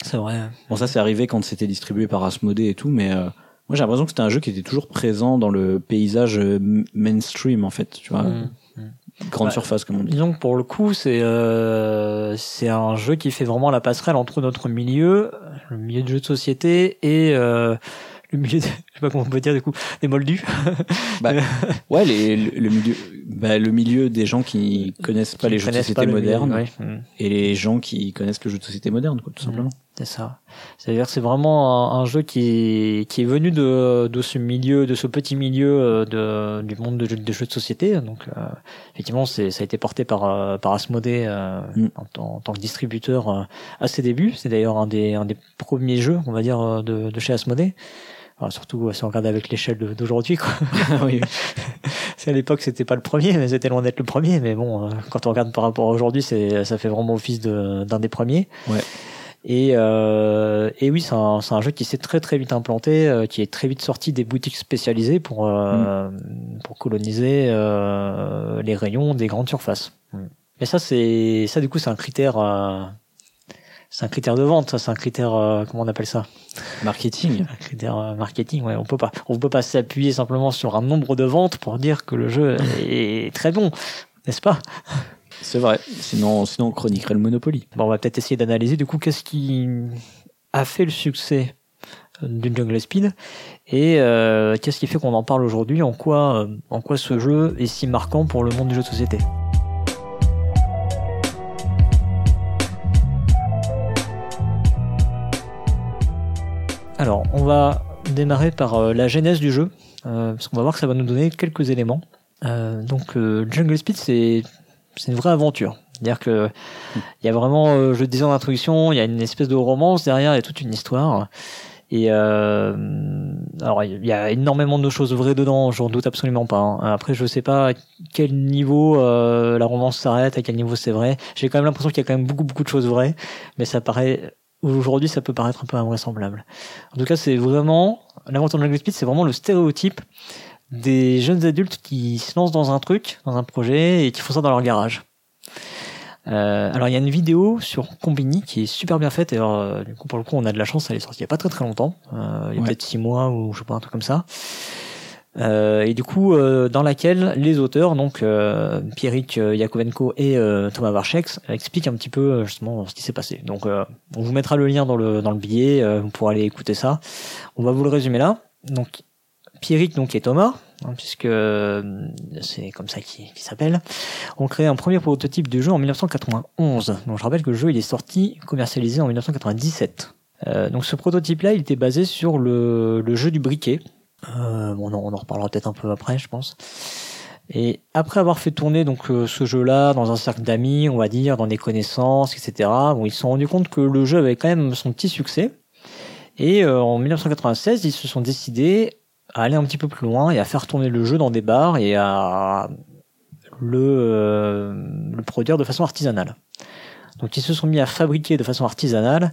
C'est vrai. Bon, ça, c'est arrivé quand c'était distribué par Asmodee et tout, mais euh, moi, j'ai l'impression que c'était un jeu qui était toujours présent dans le paysage euh, mainstream, en fait. Tu vois, Mm. grande Ouais. surface, comme on dit. Disons que pour le coup, c'est euh, c'est un jeu qui fait vraiment la passerelle entre notre milieu, le milieu de jeux de société, et euh, le milieu, de, je sais pas comment on peut dire du coup, des moldus. Ouais, les, le, le milieu, bah, le milieu des gens qui connaissent pas Qui les jeux de société modernes ouais. Mm. et les gens qui connaissent le jeu de société moderne, quoi, tout Mhm. simplement. C'est ça. C'est-à-dire que c'est vraiment un, un jeu qui est, qui est venu de, de ce milieu, de ce petit milieu euh, de, du monde de jeux- des jeux de société. Donc, euh, effectivement, c'est, ça a été porté par, euh, par Asmodee euh, Mm. en, tant- en tant que distributeur euh, à ses débuts. C'est d'ailleurs un des, un des premiers jeux, on va dire, de, de chez Asmodee. Alors, surtout si on regarde avec l'échelle d'aujourd'hui, quoi. oui. C'est à l'époque, c'était pas le premier, mais c'était loin d'être le premier. Mais bon, quand on regarde par rapport à aujourd'hui, c'est, ça fait vraiment office de, d'un des premiers. Ouais. Et, euh, et oui, c'est un, c'est un jeu qui s'est très très vite implanté, euh, qui est très vite sorti des boutiques spécialisées pour, euh, pour coloniser euh, les rayons des grandes surfaces. Mais ça, c'est ça du coup, c'est un critère. euh, c'est un critère de vente, ça, c'est un critère, euh, comment on appelle ça? Marketing. Un critère marketing, ouais. On peut pas, on peut pas s'appuyer simplement sur un nombre de ventes pour dire que le jeu est très bon, n'est-ce pas? C'est vrai. Sinon, sinon on chroniquerait le Monopoly. Bon, on va peut-être essayer d'analyser du coup qu'est-ce qui a fait le succès du Jungle Speed et euh, qu'est-ce qui fait qu'on en parle aujourd'hui, en quoi, euh, en quoi ce jeu est si marquant pour le monde du jeu de société? Alors, on va démarrer par euh, la genèse du jeu, euh, parce qu'on va voir que ça va nous donner quelques éléments. Euh, donc, euh, Jungle Speed, c'est c'est une vraie aventure. C'est-à-dire que il y a vraiment, euh, je le disais en introduction, il y a une espèce de romance derrière, il y a toute une histoire. Et euh, alors il y a énormément de choses vraies dedans, j'en doute absolument pas. hein. Après, je sais pas à quel niveau euh, la romance s'arrête, à quel niveau c'est vrai. J'ai quand même l'impression qu'il y a quand même beaucoup beaucoup de choses vraies, mais ça paraît aujourd'hui ça peut paraître un peu invraisemblable. En tout cas, c'est vraiment l'aventure de Jungle Speed, c'est vraiment le stéréotype des jeunes adultes qui se lancent dans un truc, dans un projet et qui font ça dans leur garage. Euh, alors il y a une vidéo sur Combini qui est super bien faite. Et alors, euh, du coup pour le coup on a de la chance elle est sortie il y a pas très très longtemps. Euh, il y a Ouais. peut-être six mois ou je sais pas un truc comme ça. Et du coup dans laquelle les auteurs donc euh, Pierrick Yakovenko et Thomas Varchek expliquent un petit peu justement ce qui s'est passé. Donc on vous mettra le lien dans le dans le billet vous pourrez aller écouter ça. On va vous le résumer là. Donc Pierrick donc et Thomas, hein, puisque euh, c'est comme ça qu'il s'appelle, ont créé un premier prototype du jeu en 1991. Donc je rappelle que le jeu il est sorti commercialisé en 1997. Euh, donc ce prototype-là, il était basé sur le, jeu du briquet. Euh, on en reparlera peut-être un peu après, je pense. Et après avoir fait tourner ce jeu-là dans un cercle d'amis, on va dire, dans des connaissances, etc. Ils se sont rendus compte que le jeu avait quand même son petit succès. Et en 1996, ils se sont décidés à aller un petit peu plus loin et à faire tourner le jeu dans des bars et à le, euh, le produire de façon artisanale. Donc ils se sont mis à fabriquer de façon artisanale.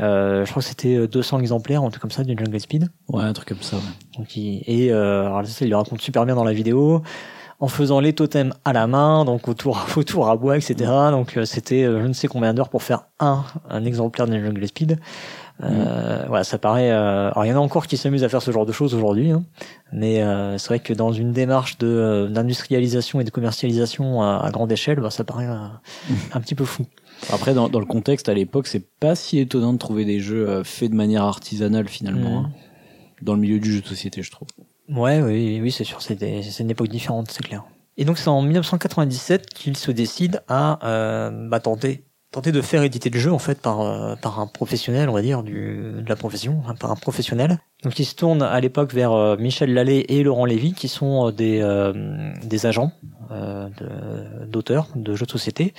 Euh, je crois que c'était 200 exemplaires, un truc comme ça, du Jungle Speed. Ouais, un truc comme ça. Ouais. Donc, il, et euh, alors ça, il le raconte super bien dans la vidéo, en faisant les totems à la main, donc autour, autour à bois, etc. Donc euh, c'était euh, je ne sais combien d'heures pour faire un, un exemplaire de Jungle Speed. Euh, Voilà, ça paraît. Euh, alors il y en a encore qui s'amusent à faire ce genre de choses aujourd'hui, hein, mais euh, c'est vrai que dans une démarche de euh, d'industrialisation et de commercialisation à, à grande échelle, bah, ça paraît euh, un petit peu fou. Après, dans, dans le contexte à l'époque, c'est pas si étonnant de trouver des jeux euh, faits de manière artisanale finalement, Mhm. hein, dans le milieu du jeu de société, je trouve. Ouais, oui, oui, c'est sûr, c'est une époque différente, c'est clair. Et donc c'est en 1997 qu'il se décide à euh, bah, tenter, tenter de faire éditer le jeu en fait par euh, par un professionnel, on va dire, du, de la profession, hein, par un professionnel. Donc il se tourne à l'époque vers euh, Michel Lallet et Laurent Lévy, qui sont euh, des euh, des agents euh, de- d'auteurs de, jeux de société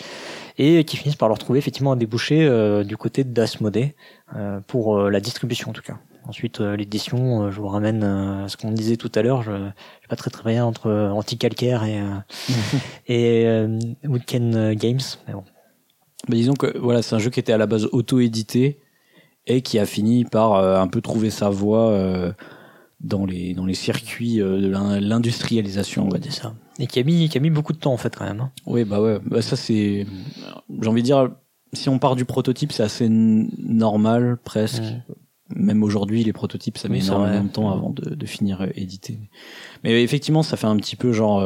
et qui finissent par leur trouver effectivement un débouché euh, du côté d'Asmodée euh, pour la distribution en tout cas. Ensuite, l'édition, je vous ramène euh, à ce qu'on disait tout à l'heure. Je ne sais pas très très bien entre Anticalcaire et, euh, et euh, Weekend Games. Mais bon. Bah, disons que voilà, c'est un jeu qui était à la base auto-édité et qui a fini par euh, un peu trouver sa voie euh, dans les dans les circuits euh, de l'in- l'industrialisation, on va dire. ça. Et qui a, mis, qui a mis beaucoup de temps en fait quand même. hein. Oui, bah ouais, bah ça c'est j'ai envie de dire si on part du prototype, c'est assez normal presque. Même aujourd'hui, les prototypes, ça met Oui, énormément de temps avant de, de finir édité. Mais effectivement, ça fait un petit peu genre,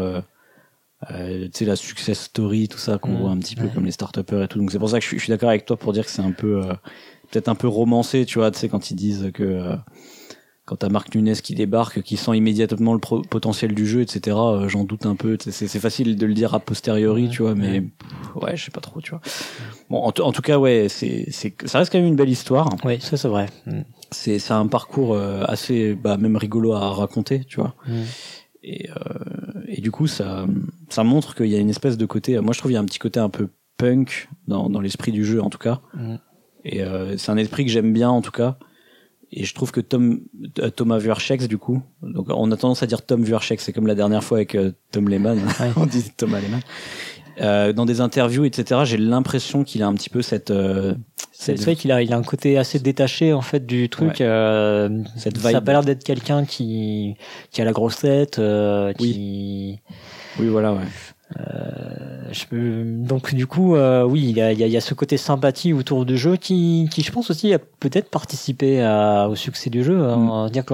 euh, tu sais, la success story, tout ça qu'on Mm, voit un petit peu ouais. comme les start et tout. Donc c'est pour ça que je suis, je suis d'accord avec toi pour dire que c'est un peu, euh, peut-être un peu romancé, tu vois, tu sais, quand ils disent que euh, quand t'as Marc Nunes qui débarque, qui sent immédiatement le potentiel du jeu, etc. euh, J'en doute un peu. C'est facile de le dire a posteriori, Ouais, tu vois, mais ouais. pff, ouais, je sais pas trop, tu vois. Bon, en, tout- en tout cas, ouais, c'est, c'est, ça reste quand même une belle histoire Oui, ça c'est vrai. Mm. c'est c'est un parcours euh, assez bah même rigolo à raconter tu vois Mm. Et euh, et du coup ça ça montre qu'il y a une espèce de côté moi je trouve il y a un petit côté un peu punk dans dans l'esprit du jeu en tout cas. Mm. et euh, c'est un esprit que j'aime bien en tout cas. Et je trouve que Tom euh, Thomas Vuarchex du coup donc on a tendance à dire Tom Vuarchex c'est comme la dernière fois avec Tom Lehman on dit Thomas Lehman euh, dans des interviews etc j'ai l'impression qu'il a un petit peu cette euh, C'est cette c'est vrai qu'il a, il a un côté assez détaché en fait du truc. Ouais. euh, Cette ça a pas l'air d'être quelqu'un qui, qui a la grosse tête, euh, qui. oui voilà ouais Euh, je peux- donc du coup, euh, oui, il y a, il y, a, il y a ce côté sympathie autour du jeu qui, qui je pense aussi, a peut-être participé à- au succès du jeu. hein. Dire que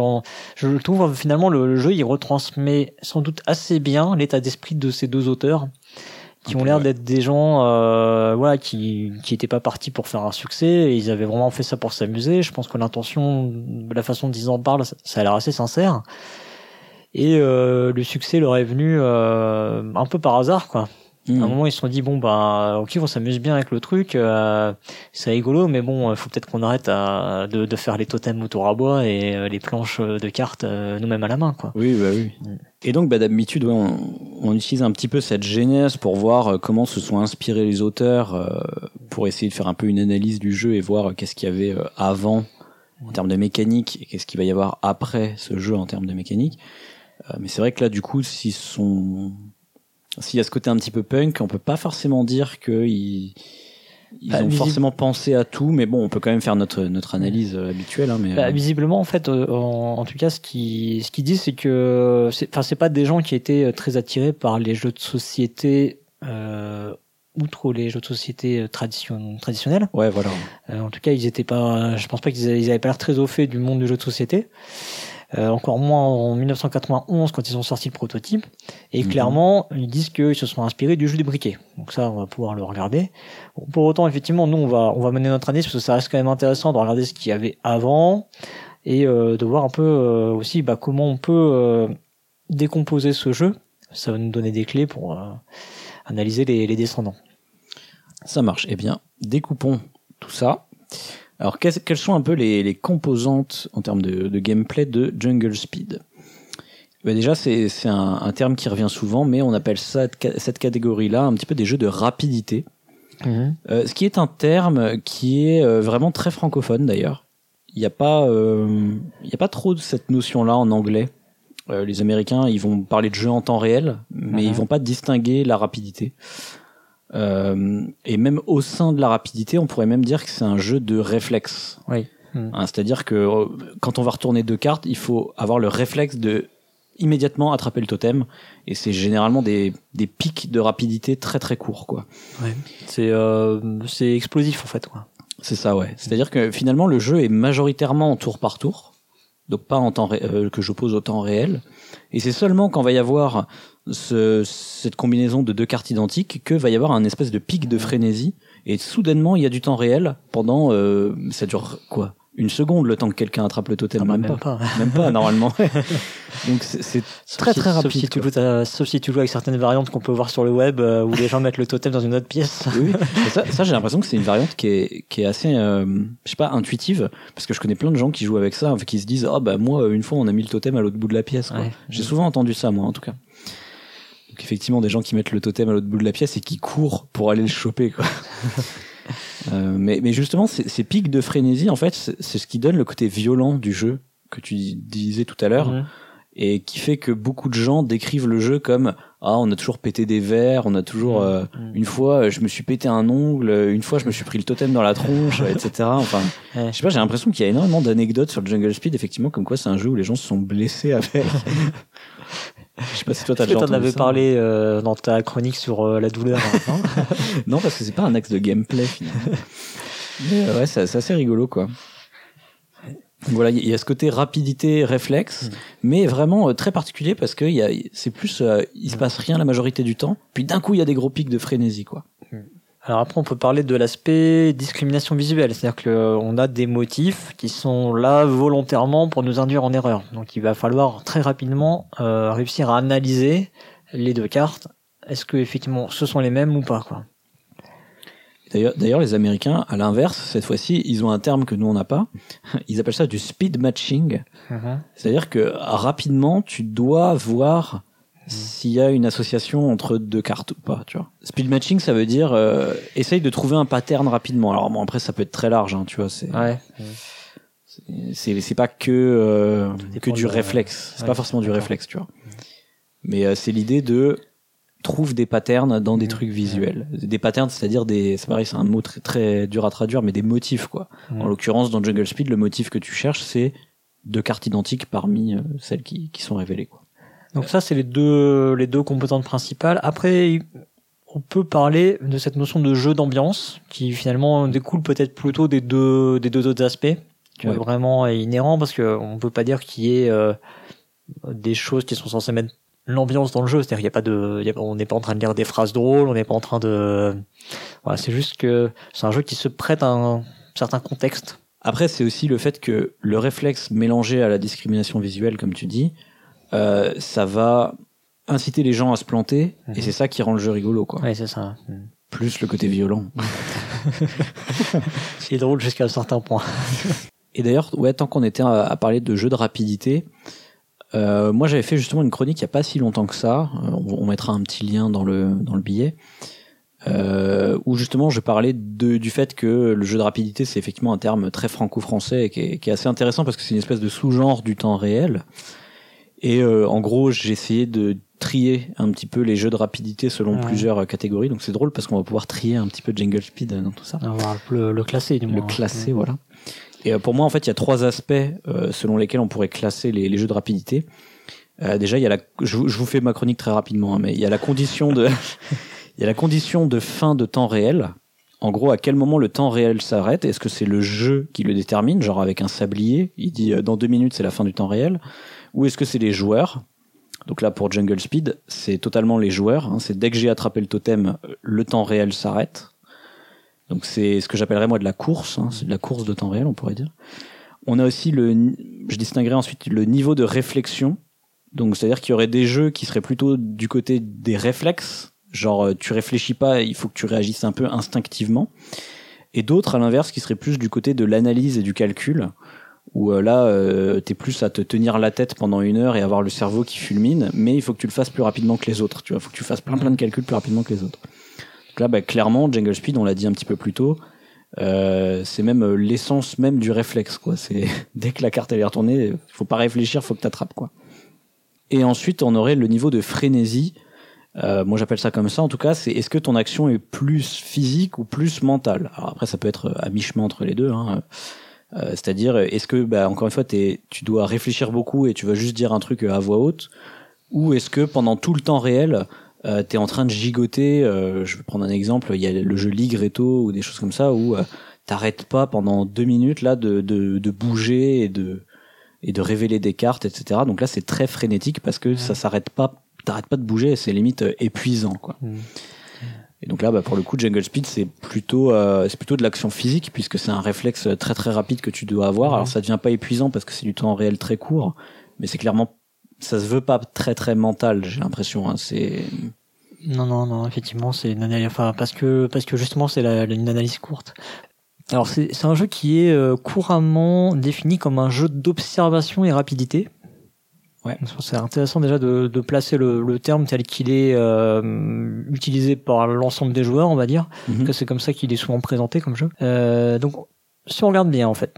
je trouve finalement le, le jeu, il retransmet sans doute assez bien l'état d'esprit de ces deux auteurs qui ont l'air d'être des gens euh, voilà qui qui étaient pas partis pour faire un succès. Et ils avaient vraiment fait ça pour s'amuser. Je pense que l'intention la façon dont ils en parlent ça, ça a l'air assez sincère. Et euh, le succès leur est venu euh, un peu par hasard quoi. À un moment ils se sont dit bon bah ok on s'amuse bien avec le truc euh, c'est rigolo mais bon il faut peut-être qu'on arrête à, de, de faire les totems autour à bois et euh, les planches de cartes euh, nous-mêmes à la main quoi. Oui, bah oui. Mm. Et donc, bah, d'habitude, ouais, on, on utilise un petit peu cette genèse pour voir euh, comment se sont inspirés les auteurs, euh, pour essayer de faire un peu une analyse du jeu et voir euh, qu'est-ce qu'il y avait avant en termes de mécanique et qu'est-ce qu'il va y avoir après ce jeu en termes de mécanique. Mais c'est vrai que là, du coup, s'il y a ce côté un petit peu punk, on peut pas forcément dire qu'ils ils Bah, ont visible- forcément pensé à tout, mais bon, on peut quand même faire notre notre analyse euh, habituelle. Hein, mais Bah, euh, visiblement, en fait, euh, en, en tout cas, ce qui ce qu'ils disent, c'est que c'est, pas des gens qui étaient très attirés par les jeux de société, euh, outre les jeux de société tradition, traditionnels. ouais, voilà. Euh, en tout cas, ils étaient pas, je pense pas qu'ils avaient, ils avaient pas l'air très au fait du monde du jeu de société. Euh, encore moins en 1991 quand ils ont sorti le prototype. Et Mhm. clairement, ils disent qu'ils se sont inspirés du jeu des briquets. Donc ça, on va pouvoir le regarder. Bon, pour autant, effectivement, nous, on va, on va mener notre analyse parce que ça reste quand même intéressant de regarder ce qu'il y avait avant et de voir un peu aussi bah, comment on peut décomposer ce jeu. Ça va nous donner des clés pour analyser les, les descendants. Ça marche. Eh bien, découpons tout ça. Alors, quelles sont un peu les, composantes en termes de, gameplay de Jungle Speed? Ben Déjà, c'est un, terme qui revient souvent, mais on appelle ça, cette catégorie-là un petit peu des jeux de rapidité. Mhm. Euh, ce qui est un terme qui est euh, vraiment très francophone d'ailleurs. Il n'y a, pas, euh, a pas trop de cette notion-là en anglais. les Américains, ils vont parler de jeux en temps réel, mais ils mhm. vont pas distinguer la rapidité. Euh, et même au sein de la rapidité, on pourrait même dire que c'est un jeu de réflexe. Oui. Hein, C'est-à-dire que euh, quand on va retourner deux cartes, il faut avoir le réflexe de immédiatement attraper le totem et c'est généralement des, des pics de rapidité très très courts quoi. Ouais. C'est euh, c'est explosif en fait. C'est ça ouais. C'est-à-dire que finalement le jeu est majoritairement en tour par tour. Donc pas en temps euh, que j'oppose au temps réel et c'est seulement quand va y avoir ce, cette combinaison de deux cartes identiques que va y avoir un espèce de pic de frénésie et soudainement il y a du temps réel pendant euh, ça dure quoi? Une seconde le temps que quelqu'un attrape le totem ah bah, même, pas. même pas normalement. Donc c'est très très rapide sauf si, tu joues, sauf si tu joues avec certaines variantes qu'on peut voir sur le web euh, où les gens mettent le totem dans une autre pièce. Oui, ça, ça j'ai l'impression que c'est une variante qui est, qui est assez euh, je sais pas intuitive parce que je connais plein de gens qui jouent avec ça qui se disent ah oh, bah moi une fois on a mis le totem à l'autre bout de la pièce ouais, j'ai souvent entendu ça moi en tout cas donc effectivement, des gens qui mettent le totem à l'autre bout de la pièce et qui courent pour aller le choper, quoi. euh, mais, mais justement, ces, ces pics de frénésie, en fait, c'est ce qui donne le côté violent du jeu que tu disais tout à l'heure. Et qui fait que beaucoup de gens décrivent le jeu comme ah on a toujours pété des verres, on a toujours euh, une fois je me suis pété un ongle, une fois je me suis pris le totem dans la tronche, etc. Enfin, je sais pas, j'ai l'impression qu'il y a énormément d'anecdotes sur Jungle Speed, effectivement, comme quoi c'est un jeu où les gens se sont blessés avec. Je sais pas si toi t'as déjà entendu avais parlé euh, dans ta chronique sur euh, la douleur. Hein, non, parce que c'est pas un axe de gameplay finalement. Mais euh, ouais, c'est assez rigolo quoi. Voilà, il y a ce côté rapidité, réflexe, mm. mais vraiment très particulier parce que c'est plus, il se passe rien la majorité du temps. Puis d'un coup, il y a des gros pics de frénésie, quoi. Mm. Alors après, on peut parler de l'aspect discrimination visuelle, c'est-à-dire qu'on a des motifs qui sont là volontairement pour nous induire en erreur. Donc il va falloir très rapidement euh, réussir à analyser les deux cartes. Est-ce que effectivement ce sont les mêmes ou pas quoi? D'ailleurs, les Américains, à l'inverse, cette fois-ci, ils ont un terme que nous on n'a pas. Ils appellent ça du speed matching. Uh-huh. C'est-à-dire que rapidement, tu dois voir s'il y a une association entre deux cartes ou pas, tu vois. Speed matching, ça veut dire euh, essaye de trouver un pattern rapidement. Alors bon, après ça peut être très large, hein, tu vois. C'est ouais. c'est c'est pas que euh, que du réflexe. C'est pas forcément du réflexe, tu vois. Mais euh, c'est l'idée de trouve des patterns dans des trucs visuels. Des patterns, c'est-à-dire des, c'est pareil, c'est un mot très, très dur à traduire, mais des motifs, quoi. En l'occurrence, dans Jungle Speed, le motif que tu cherches, c'est deux cartes identiques parmi celles qui, qui sont révélées, quoi. Donc ça, c'est les deux, les deux composantes principales. Après, on peut parler de cette notion de jeu d'ambiance qui finalement découle peut-être plutôt des deux, des deux autres aspects, qui est vraiment inhérent parce que on peut pas dire qu'il y ait euh, des choses qui sont censées mettre l'ambiance dans le jeu. C'est-à-dire qu'il y a pas de, on n'est pas en train de lire des phrases drôles, on n'est pas en train de, voilà, c'est juste que c'est un jeu qui se prête à un certain contexte. Après, c'est aussi le fait que le réflexe mélangé à la discrimination visuelle, comme tu dis, euh, ça va inciter les gens à se planter, et mhm. c'est ça qui rend le jeu rigolo, quoi. Ouais, c'est ça. Plus le côté violent. c'est drôle jusqu'à un certain point. et d'ailleurs, ouais, tant qu'on était à, parler de jeux de rapidité, euh, moi j'avais fait justement une chronique il n'y a pas si longtemps que ça, euh, on, mettra un petit lien dans le, dans le billet, euh, où justement je parlais de, du fait que le jeu de rapidité c'est effectivement un terme très franco-français et qui est, qui est, assez intéressant parce que c'est une espèce de sous-genre du temps réel. Et euh, en gros, j'ai essayé de trier un petit peu les jeux de rapidité selon plusieurs euh, catégories. Donc c'est drôle parce qu'on va pouvoir trier un petit peu Jingle Speed euh, dans tout ça. le, le classé, du moins. Le classé, voilà. Et pour moi, en fait, il y a trois aspects selon lesquels on pourrait classer les, les jeux de rapidité. déjà, il y a la, je, vous fais ma chronique très rapidement, hein, mais il y a la condition de, il y a la condition de fin de temps réel. En gros, à quel moment le temps réel s'arrête? Est-ce que c'est le jeu qui le détermine, genre avec un sablier Il dit dans deux minutes c'est la fin du temps réel ou est-ce que c'est les joueurs donc là, pour Jungle Speed, c'est totalement les joueurs. Hein. C'est dès que j'ai attrapé le totem, le temps réel s'arrête. Donc c'est ce que j'appellerais moi de la course. Hein. C'est de la course de temps réel, on pourrait dire. On a aussi le, je distinguerai ensuite le niveau de réflexion. Donc, c'est-à-dire qu'il y aurait des jeux qui seraient plutôt du côté des réflexes. Genre, euh, tu réfléchis pas, il faut que tu réagisses un peu instinctivement. Et d'autres, à l'inverse, qui seraient plus du côté de l'analyse et du calcul. Où euh, là, euh, t'es plus à te tenir la tête pendant une heure et avoir le cerveau qui fulmine. Mais il faut que tu le fasses plus rapidement que les autres. Tu vois, faut que tu fasses plein plein de calculs plus rapidement que les autres. Donc là, bah, clairement, Jungle Speed, on l'a dit un petit peu plus tôt, euh, c'est même euh, l'essence même du réflexe quoi c'est dès que la carte elle est retournée faut pas réfléchir faut que t'attrapes quoi et ensuite on aurait le niveau de frénésie euh, moi j'appelle ça comme ça en tout cas c'est est-ce que ton action est plus physique ou plus mentale? Alors après ça peut être à mi-chemin entre les deux hein. Euh, c'est-à-dire est-ce que bah, encore une fois es, tu dois réfléchir beaucoup et tu vas juste dire un truc à voix haute ou est-ce que pendant tout le temps réel euh, t'es en train de gigoter. Euh, je vais prendre un exemple. Il y a le jeu Ligretto ou des choses comme ça où euh, t'arrêtes pas pendant deux minutes là de, de, de, bouger et de et de révéler des cartes, etc. Donc là, c'est très frénétique parce que ça s'arrête pas. T'arrêtes pas de bouger. C'est limite euh, épuisant, quoi. Mmh. Et donc là, bah, pour le coup, Jungle Speed, c'est plutôt, euh, c'est plutôt de l'action physique puisque c'est un réflexe très très rapide que tu dois avoir. Alors ça devient pas épuisant parce que c'est du temps réel très court, mais c'est clairement ça se veut pas très très mental, j'ai l'impression. Hein. C'est non non non, effectivement, c'est une analyse, enfin parce que parce que justement c'est une analyse courte. Alors c'est un jeu qui est euh, couramment défini comme un jeu d'observation et rapidité. Ouais. C'est intéressant déjà de, de placer le, le, terme tel qu'il est euh, utilisé par l'ensemble des joueurs, on va dire. Mm que c'est comme ça qu'il est souvent présenté comme jeu. Euh, donc, si on regarde bien, en fait,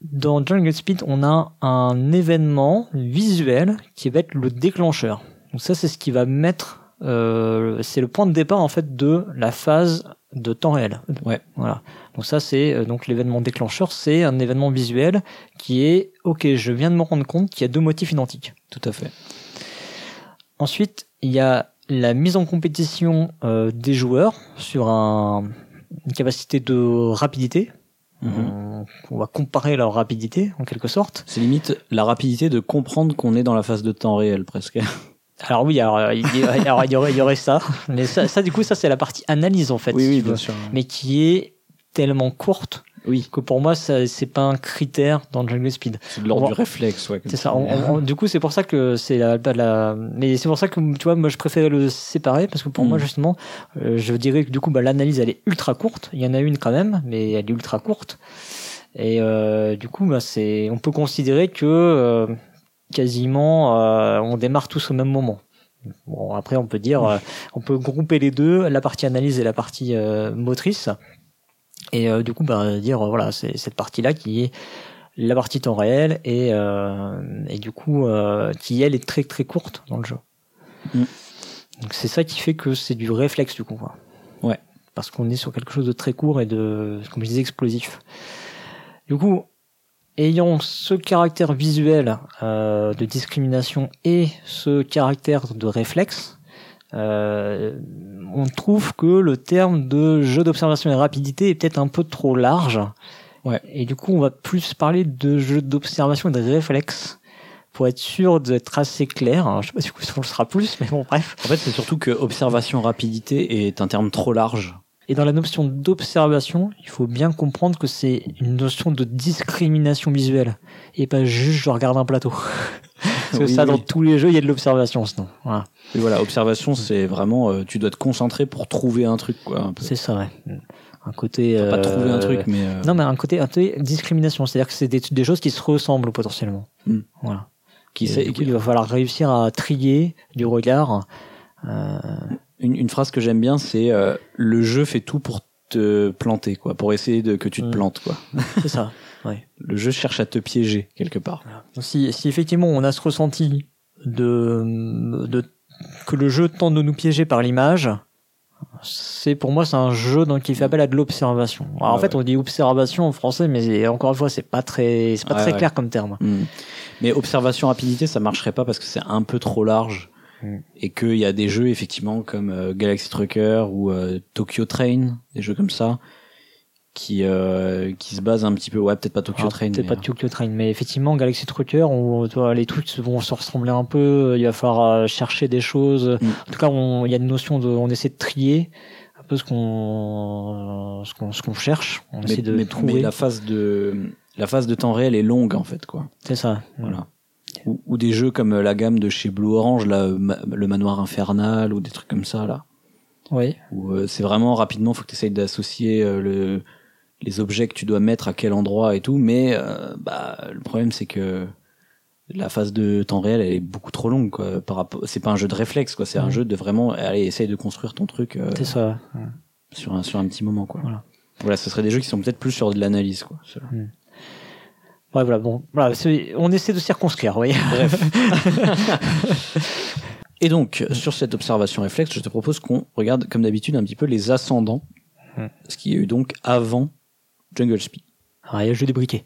dans Jungle Speed, on a un événement visuel qui va être le déclencheur. Donc ça, c'est ce qui va mettre, euh, c'est le point de départ en fait de la phase de temps réel. Ouais. Voilà. Donc ça, c'est euh, donc l'événement déclencheur, c'est un événement visuel qui est, ok, je viens de me rendre compte qu'il y a deux motifs identiques. Tout à fait. Ensuite, il y a la mise en compétition euh, des joueurs sur un, une capacité de rapidité. Mhm. On, va comparer leur rapidité en quelque sorte. C'est limite la rapidité de comprendre qu'on est dans la phase de temps réel presque. Alors oui, alors, il, y aurait, il y aurait ça, mais ça, ça du coup ça c'est la partie analyse en fait, oui, oui, bien sûr. mais qui est tellement courte oui. que pour moi ça c'est pas un critère dans Jungle Speed. C'est de l'ordre du réflexe, ouais. C'est ça. du coup c'est pour ça que c'est la, la, mais c'est pour ça que tu vois moi je préfère le séparer parce que pour moi mm. justement euh, je dirais que du coup bah, l'analyse elle est ultra courte. Il y en a une quand même, mais elle est ultra courte. Et euh, du coup bah, c'est on peut considérer que euh, quasiment on démarre tous au même moment. Bon après on peut dire on peut grouper les deux, la partie analyse et la partie motrice. Et euh, du coup, bah, dire voilà, c'est cette partie-là qui est la partie temps réel et, euh, et du coup euh, qui elle est très très courte dans le jeu. Mm. Donc c'est ça qui fait que c'est du réflexe du coup. Quoi. Ouais. Parce qu'on est sur quelque chose de très court et de, comme je disais, explosif. Du coup, ayant ce caractère visuel euh, de discrimination et ce caractère de réflexe, euh, on trouve que le terme de jeu d'observation et rapidité est peut-être un peu trop large. Ouais. Et du coup, on va plus parler de jeu d'observation et de réflexe pour être sûr d'être assez clair. Je sais pas si on le sera plus, mais bon, bref. En fait, c'est surtout que observation rapidité est un terme trop large. Et dans la notion d'observation, il faut bien comprendre que c'est une notion de discrimination visuelle et pas juste je regarde un plateau. Parce que ça, dans tous les jeux, il y a de l'observation, sinon. Voilà. Et voilà, observation, c'est vraiment, euh, tu dois te concentrer pour trouver un truc, quoi. C'est ça, ouais. Un côté. pas trouver un truc, mais. Euh, non, mais un côté, un côté discrimination. C'est-à-dire que c'est des, des, choses qui se ressemblent potentiellement. Hmm. Voilà. Qui, et, il va falloir réussir à trier du regard. Euh... Une, une, phrase que j'aime bien, c'est euh, le jeu fait tout pour te planter, quoi, pour essayer de que tu te hmm. plantes, quoi. C'est ça. Ouais. Le jeu cherche à te piéger quelque part. Si, si effectivement on a ce ressenti de, de que le jeu tente de nous piéger par l'image, c'est pour moi c'est un jeu donc qui fait appel à de l'observation. en fait, on dit observation en français, mais encore une fois, c'est pas très c'est pas très clair comme terme. Hmm. Mais observation rapidité, ça marcherait pas parce que c'est un peu trop large hmm. et qu'il y a des jeux effectivement comme euh, Galaxy Trucker ou euh, Tokyo Train, des jeux comme ça qui euh, qui se base un petit peu ouais peut-être pas Tokyo Train peut-être pas Tokyo Train mais effectivement Galaxy Trucker où toi, les trucs vont se ressembler un peu il va falloir euh, chercher des choses mm. en tout cas il y a une notion de on essaie de trier un peu ce qu'on ce qu'on ce qu'on cherche on essaie de mais, trouver mais la phase de la phase de temps réel est longue en fait quoi. C'est ça. Voilà. Ou, ou des jeux comme euh, la gamme de chez Blue Orange, là, euh, le manoir infernal ou des trucs comme ça là. Oui. Où euh, c'est vraiment rapidement, faut que tu essayes d'associer euh, le, les objets que tu dois mettre à quel endroit et tout. Mais euh, bah, le problème c'est que la phase de temps réel elle est beaucoup trop longue quoi. Par rapport, c'est pas un jeu de réflexe quoi. C'est un jeu de vraiment, allez, essaye de construire ton truc euh, C'est ça. sur un sur un petit moment quoi. Voilà. Voilà, ce serait des jeux qui sont peut-être plus sur de l'analyse quoi. Ouais, voilà, bon, voilà, on essaie de circonscrire, oui. Bref. Et donc, sur cette observation réflexe, je te propose qu'on regarde, comme d'habitude, un petit peu les ascendants. Ce qui a eu donc avant Jungle Speed. Ah, il y a le jeu des briquets.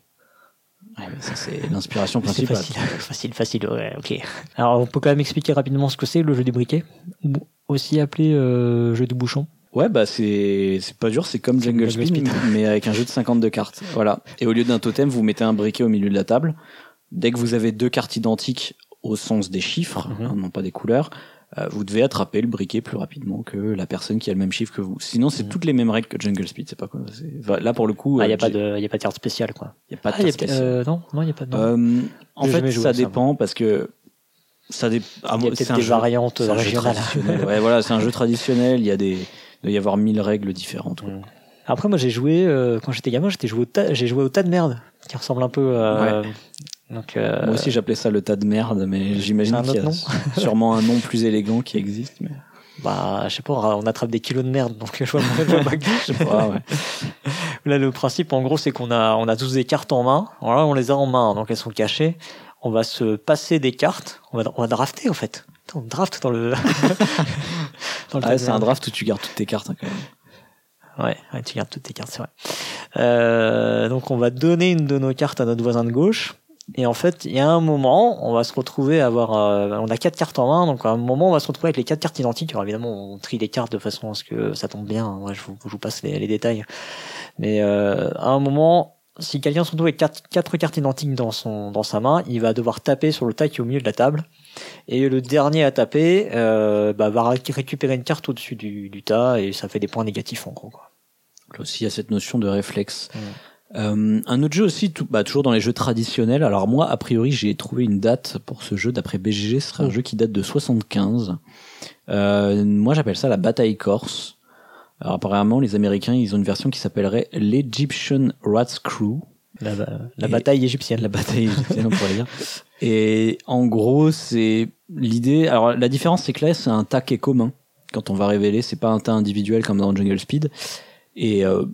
Ouais, mais ça, c'est l'inspiration principale. facile, facile, facile, ouais, ok. Alors, on peut quand même expliquer rapidement ce que c'est le jeu des briquets, ou aussi appelé euh, jeu de bouchon. Ouais, bah, c'est, c'est pas dur, c'est comme Jungle, Jungle Speed, mais avec un jeu de 52 cartes. Voilà. Et au lieu d'un totem, vous mettez un briquet au milieu de la table. Dès que vous avez deux cartes identiques au sens des chiffres, Mhm. hein, non pas des couleurs, vous devez attraper le briquet plus rapidement que la personne qui a le même chiffre que vous. Sinon, c'est toutes les mêmes règles que Jungle Speed. C'est pas quoi. enfin, Là, pour le coup, Ah, il euh, n'y a, pas de- y a pas de carte spéciale, quoi. y a pas de Ah, carte spéciale. euh, non, non, il n'y a pas de. non. Euh, en fait, ça dépend parce que ça dépend. il y a peut-être des variantes c'est un jeu régionales. traditionnel. ouais, voilà, c'est un jeu traditionnel. Il y a des, il doit y avoir mille règles différentes. quoi. Mm. Après, moi, j'ai joué, euh, quand j'étais gamin, j'étais joué j'ai joué au tas de merde, qui ressemble un peu à. Donc, euh, Moi aussi, j'appelais ça le tas de merde, mais j'imagine qu'il y a sûrement un nom plus élégant qui existe. Mais bah, je sais pas, on attrape des kilos de merde, donc je vois, je vois je sais pas. Ouais. Là, le principe, en gros, c'est qu'on a, on a tous des cartes en main. Voilà, on les a en main, donc elles sont cachées. On va se passer des cartes. On va, on va drafter, en fait. On draft dans le. dans le Ah, c'est un draft où tu gardes toutes tes cartes hein, quand même. Ouais, ouais, tu gardes toutes tes cartes, c'est vrai. Euh, donc, on va donner une de nos cartes à notre voisin de gauche. Et en fait, il y a un moment, on va se retrouver à avoir, euh, on a quatre cartes en main, donc à un moment, on va se retrouver avec les quatre cartes identiques. Alors évidemment, on trie les cartes de façon à ce que ça tombe bien. Ouais, je, vous, je vous passe les, les détails. Mais euh, à un moment, si quelqu'un se retrouve avec quatre, quatre cartes identiques dans son, dans sa main, il va devoir taper sur le tas qui est au milieu de la table. Et le dernier à taper, euh, bah, va ré- récupérer une carte au-dessus du, du tas et ça fait des points négatifs en gros. Quoi. Là aussi, il y a cette notion de réflexe. Mm. Euh, un autre jeu aussi, tout, bah, toujours dans les jeux traditionnels. Alors moi, a priori, j'ai trouvé une date pour ce jeu. D'après BGG, ce serait un Oh. jeu qui date de 75. Euh, moi, j'appelle ça la bataille corse. Alors apparemment, les Américains, ils ont une version qui s'appellerait l'Egyptian Rats Crew. La, la Et- bataille égyptienne. La bataille égyptienne, on pourrait dire. Et en gros, c'est l'idée. Alors, la différence, c'est que là, c'est un tas qui est commun. Quand on va révéler, c'est pas un tas individuel comme dans Jungle Speed. Et euh,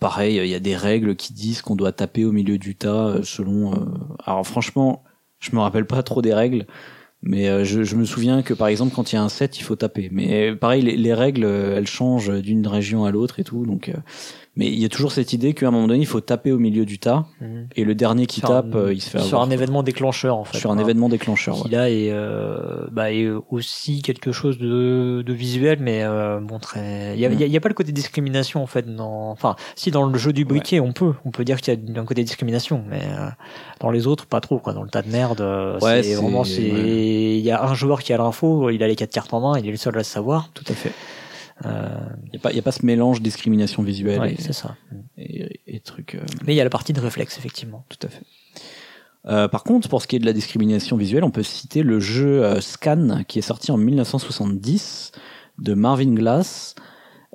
pareil, il y a des règles qui disent qu'on doit taper au milieu du tas euh, selon. euh, Alors, franchement, je me rappelle pas trop des règles. Mais euh, je, me souviens que par exemple quand il y a un set il faut taper. Mais pareil les, les règles elles changent d'une région à l'autre et tout donc. Mais il y a toujours cette idée qu'à un moment donné il faut taper au milieu du tas Mhm. et le dernier qui Sur tape un- euh, il se fait Sur avoir. un événement déclencheur en fait. sur un Hein. événement déclencheur. qui ouais. là est, euh, bah, est aussi quelque chose de, de visuel mais euh, bon très il y a, Mm. il y a- il y a pas le côté discrimination en fait dans enfin si dans le jeu du briquet on peut on peut dire qu'il y a un côté discrimination mais euh, dans les autres pas trop quoi dans le tas de merde Ouais, c'est vraiment il y a un joueur qui a l'info il a les quatre cartes en main il est le seul à le savoir Tout à fait. Euh, Il n'y a, a pas ce mélange discrimination visuelle ouais, et, c'est ça et, et trucs. euh, mais il y a la partie de réflexe effectivement tout à fait. Euh, par contre, pour ce qui est de la discrimination visuelle, on peut citer le jeu euh, Scan qui est sorti en 1970 de Marvin Glass.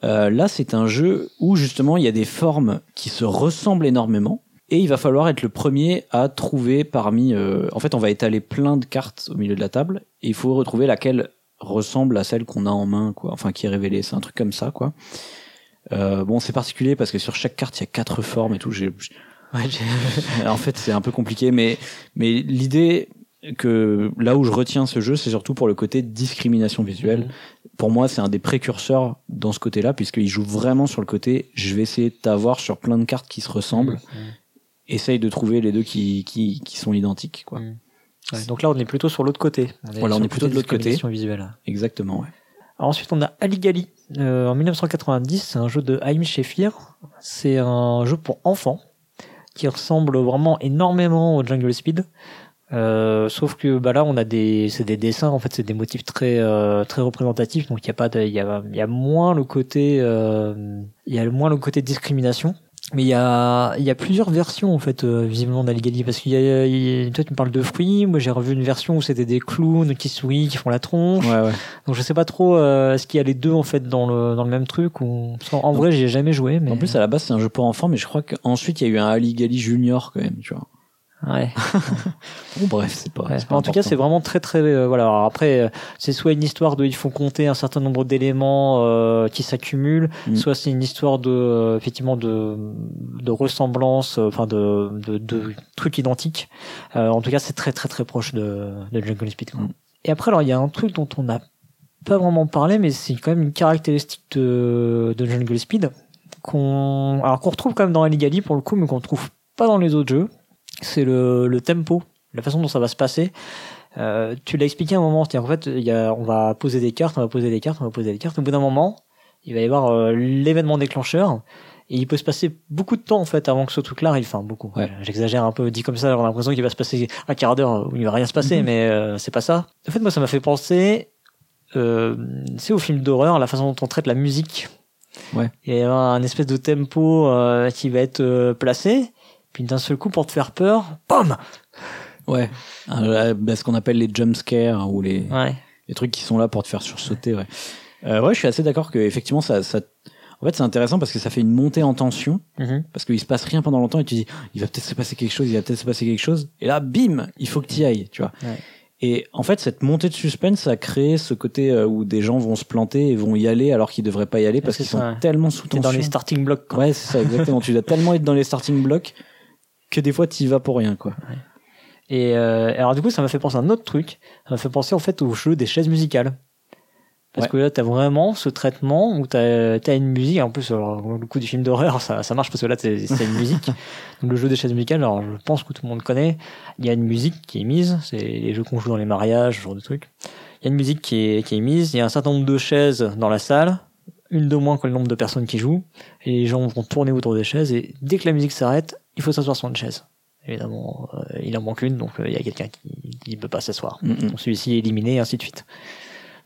Euh, là, c'est un jeu où justement il y a des formes qui se ressemblent énormément. Et il va falloir être le premier à trouver parmi. en fait, on va étaler plein de cartes au milieu de la table et il faut retrouver laquelle ressemble à celle qu'on a en main, quoi. Enfin, qui est révélée. C'est un truc comme ça, quoi. Euh, bon, c'est particulier parce que sur chaque carte, il y a quatre formes et tout. J'ai, ouais, j'ai- en fait, c'est un peu compliqué, mais, mais l'idée que là où je retiens ce jeu, c'est surtout pour le côté discrimination visuelle. Pour moi, c'est un des précurseurs dans ce côté-là, puisqu'il joue vraiment sur le côté je vais essayer de t'avoir sur plein de cartes qui se ressemblent, essaye de trouver les deux qui, qui, qui sont identiques. Quoi. Mm. Ouais, donc là on est plutôt sur l'autre côté Voilà, on est plutôt de l'autre côté. visuelle Exactement, ouais. Alors ensuite, on a Aligali euh, en 1990. C'est un jeu de Haïm Shefir. C'est un jeu pour enfants qui ressemble vraiment énormément au Jungle Speed. Euh, sauf que bah là, on a des, c'est des dessins. En fait, c'est des motifs très euh, très représentatifs. Donc il y a pas, de, il y a, il y a moins le côté, euh, il y a moins le côté discrimination. Mais il y a, il y a plusieurs versions en fait euh, visiblement d'Aligali parce qu'il y a, y a- toi tu me parles de fruits, moi j'ai revu une version où c'était des clowns qui sourient, qui font la tronche. Ouais, ouais. Donc je sais pas trop euh, est-ce qu'il y a les deux en fait dans le dans le même truc ou en vrai j'y ai jamais joué mais En plus, à la base, c'est un jeu pour enfants, mais je crois qu'ensuite, il y a eu un Aligali Junior quand même, tu vois. Ouais. Bon, bref, c'est pas. Ouais. pas en tout cas, c'est vraiment très très euh, voilà. Alors après, euh, c'est soit une histoire de il faut compter un certain nombre d'éléments euh, qui s'accumulent, Mm. soit c'est une histoire de effectivement de de ressemblance, enfin de, de de trucs identiques. En tout cas, c'est très très très proche de de Jungle Speed. quoi. Mm. Et après, alors il y a un truc dont on n'a pas vraiment parlé, mais c'est quand même une caractéristique de de Jungle Speed qu'on alors qu'on retrouve quand même dans Aligali pour le coup, mais qu'on trouve pas dans les autres jeux. C'est le le tempo, la façon dont ça va se passer. Euh, tu l'as expliqué à un moment, c'est-à-dire en fait, il y a, on va poser des cartes, on va poser des cartes, on va poser des cartes. Au bout d'un moment, il va y avoir euh, l'événement déclencheur. Et il peut se passer beaucoup de temps en fait avant que ce truc-là arrive. Enfin beaucoup. Ouais. J'exagère un peu. Dit comme ça, on a l'impression qu'il va se passer un quart d'heure où il va rien se passer, Mhm. mais euh, c'est pas ça. En fait, moi, ça m'a fait penser, euh, c'est au film d'horreur, la façon dont on traite la musique. Ouais. Il y a un espèce de tempo euh, qui va être placé, puis d'un seul coup pour te faire peur, pam. Ouais. Euh, bah, ce qu'on appelle les jump scares ou les, Ouais. les trucs qui sont là pour te faire sursauter, ouais. Euh, ouais, je suis assez d'accord que effectivement ça, ça, en fait, c'est intéressant parce que ça fait une montée en tension, Mhm. parce qu'il se passe rien pendant longtemps et tu dis, il va peut-être se passer quelque chose, il va peut-être se passer quelque chose, et là, bim, il faut que tu y ailles, tu vois. Ouais. Et en fait, cette montée de suspense, ça a créé ce côté euh, où des gens vont se planter et vont y aller alors qu'ils devraient pas y aller parce qu'ils sont ouais. tellement sous tension. dans les starting blocks. Quoi. Ouais, c'est ça, exactement. tu dois tellement être dans les starting blocks que des fois, tu y vas pour rien, quoi. Et euh, alors du coup, ça m'a fait penser à un autre truc. Ça m'a fait penser en fait au jeu des chaises musicales. Parce Ouais. que là, t'as vraiment ce traitement où t'as as une musique. En plus, alors, le coup du film d'horreur, ça, ça marche parce que là, c'est c'est une musique. Donc le jeu des chaises musicales, alors je pense que tout le monde connaît. Il y a une musique qui est mise. C'est les jeux qu'on joue dans les mariages, ce genre de trucs. Il y a une musique qui est, qui est mise. Il y a un certain nombre de chaises dans la salle. Une de moins que le nombre de personnes qui jouent. Et les gens vont tourner autour des chaises. Et dès que la musique s'arrête, il faut s'asseoir sur une chaise. Évidemment, euh, il en manque une, donc euh, il y a quelqu'un qui ne peut pas s'asseoir. Mm, mm. Celui-ci est éliminé, et ainsi de suite.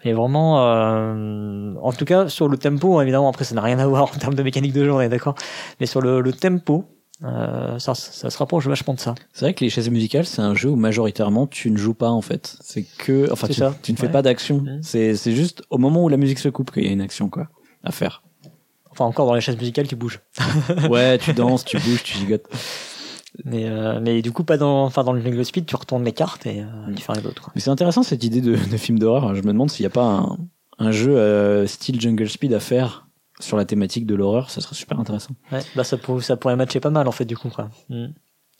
Mais vraiment, euh, en tout cas, sur le tempo, évidemment, après, ça n'a rien à voir en termes de mécanique de jeu, on est d'accord. Mais sur le, le tempo, euh, ça, ça se rapproche vachement de ça. C'est vrai que les chaises musicales, c'est un jeu où majoritairement tu ne joues pas en fait. C'est que, enfin, tu, ne fais Ouais. pas d'action. C'est, c'est juste au moment où la musique se coupe qu'il y a une action quoi à faire. Enfin, encore dans les chaises musicales, tu bouges. Ouais, tu danses, tu bouges, tu gigotes. Mais, euh, mais du coup, pas dans, enfin, dans le Jungle Speed, tu retournes les cartes et euh, tu fais rien d'autre. Mais c'est intéressant cette idée de, de film d'horreur. Je me demande s'il n'y a pas un, un jeu euh, style Jungle Speed à faire sur la thématique de l'horreur. Ça serait super intéressant. Ouais, bah, ça, pour- ça pourrait matcher pas mal, en fait, du coup, quoi. Mm.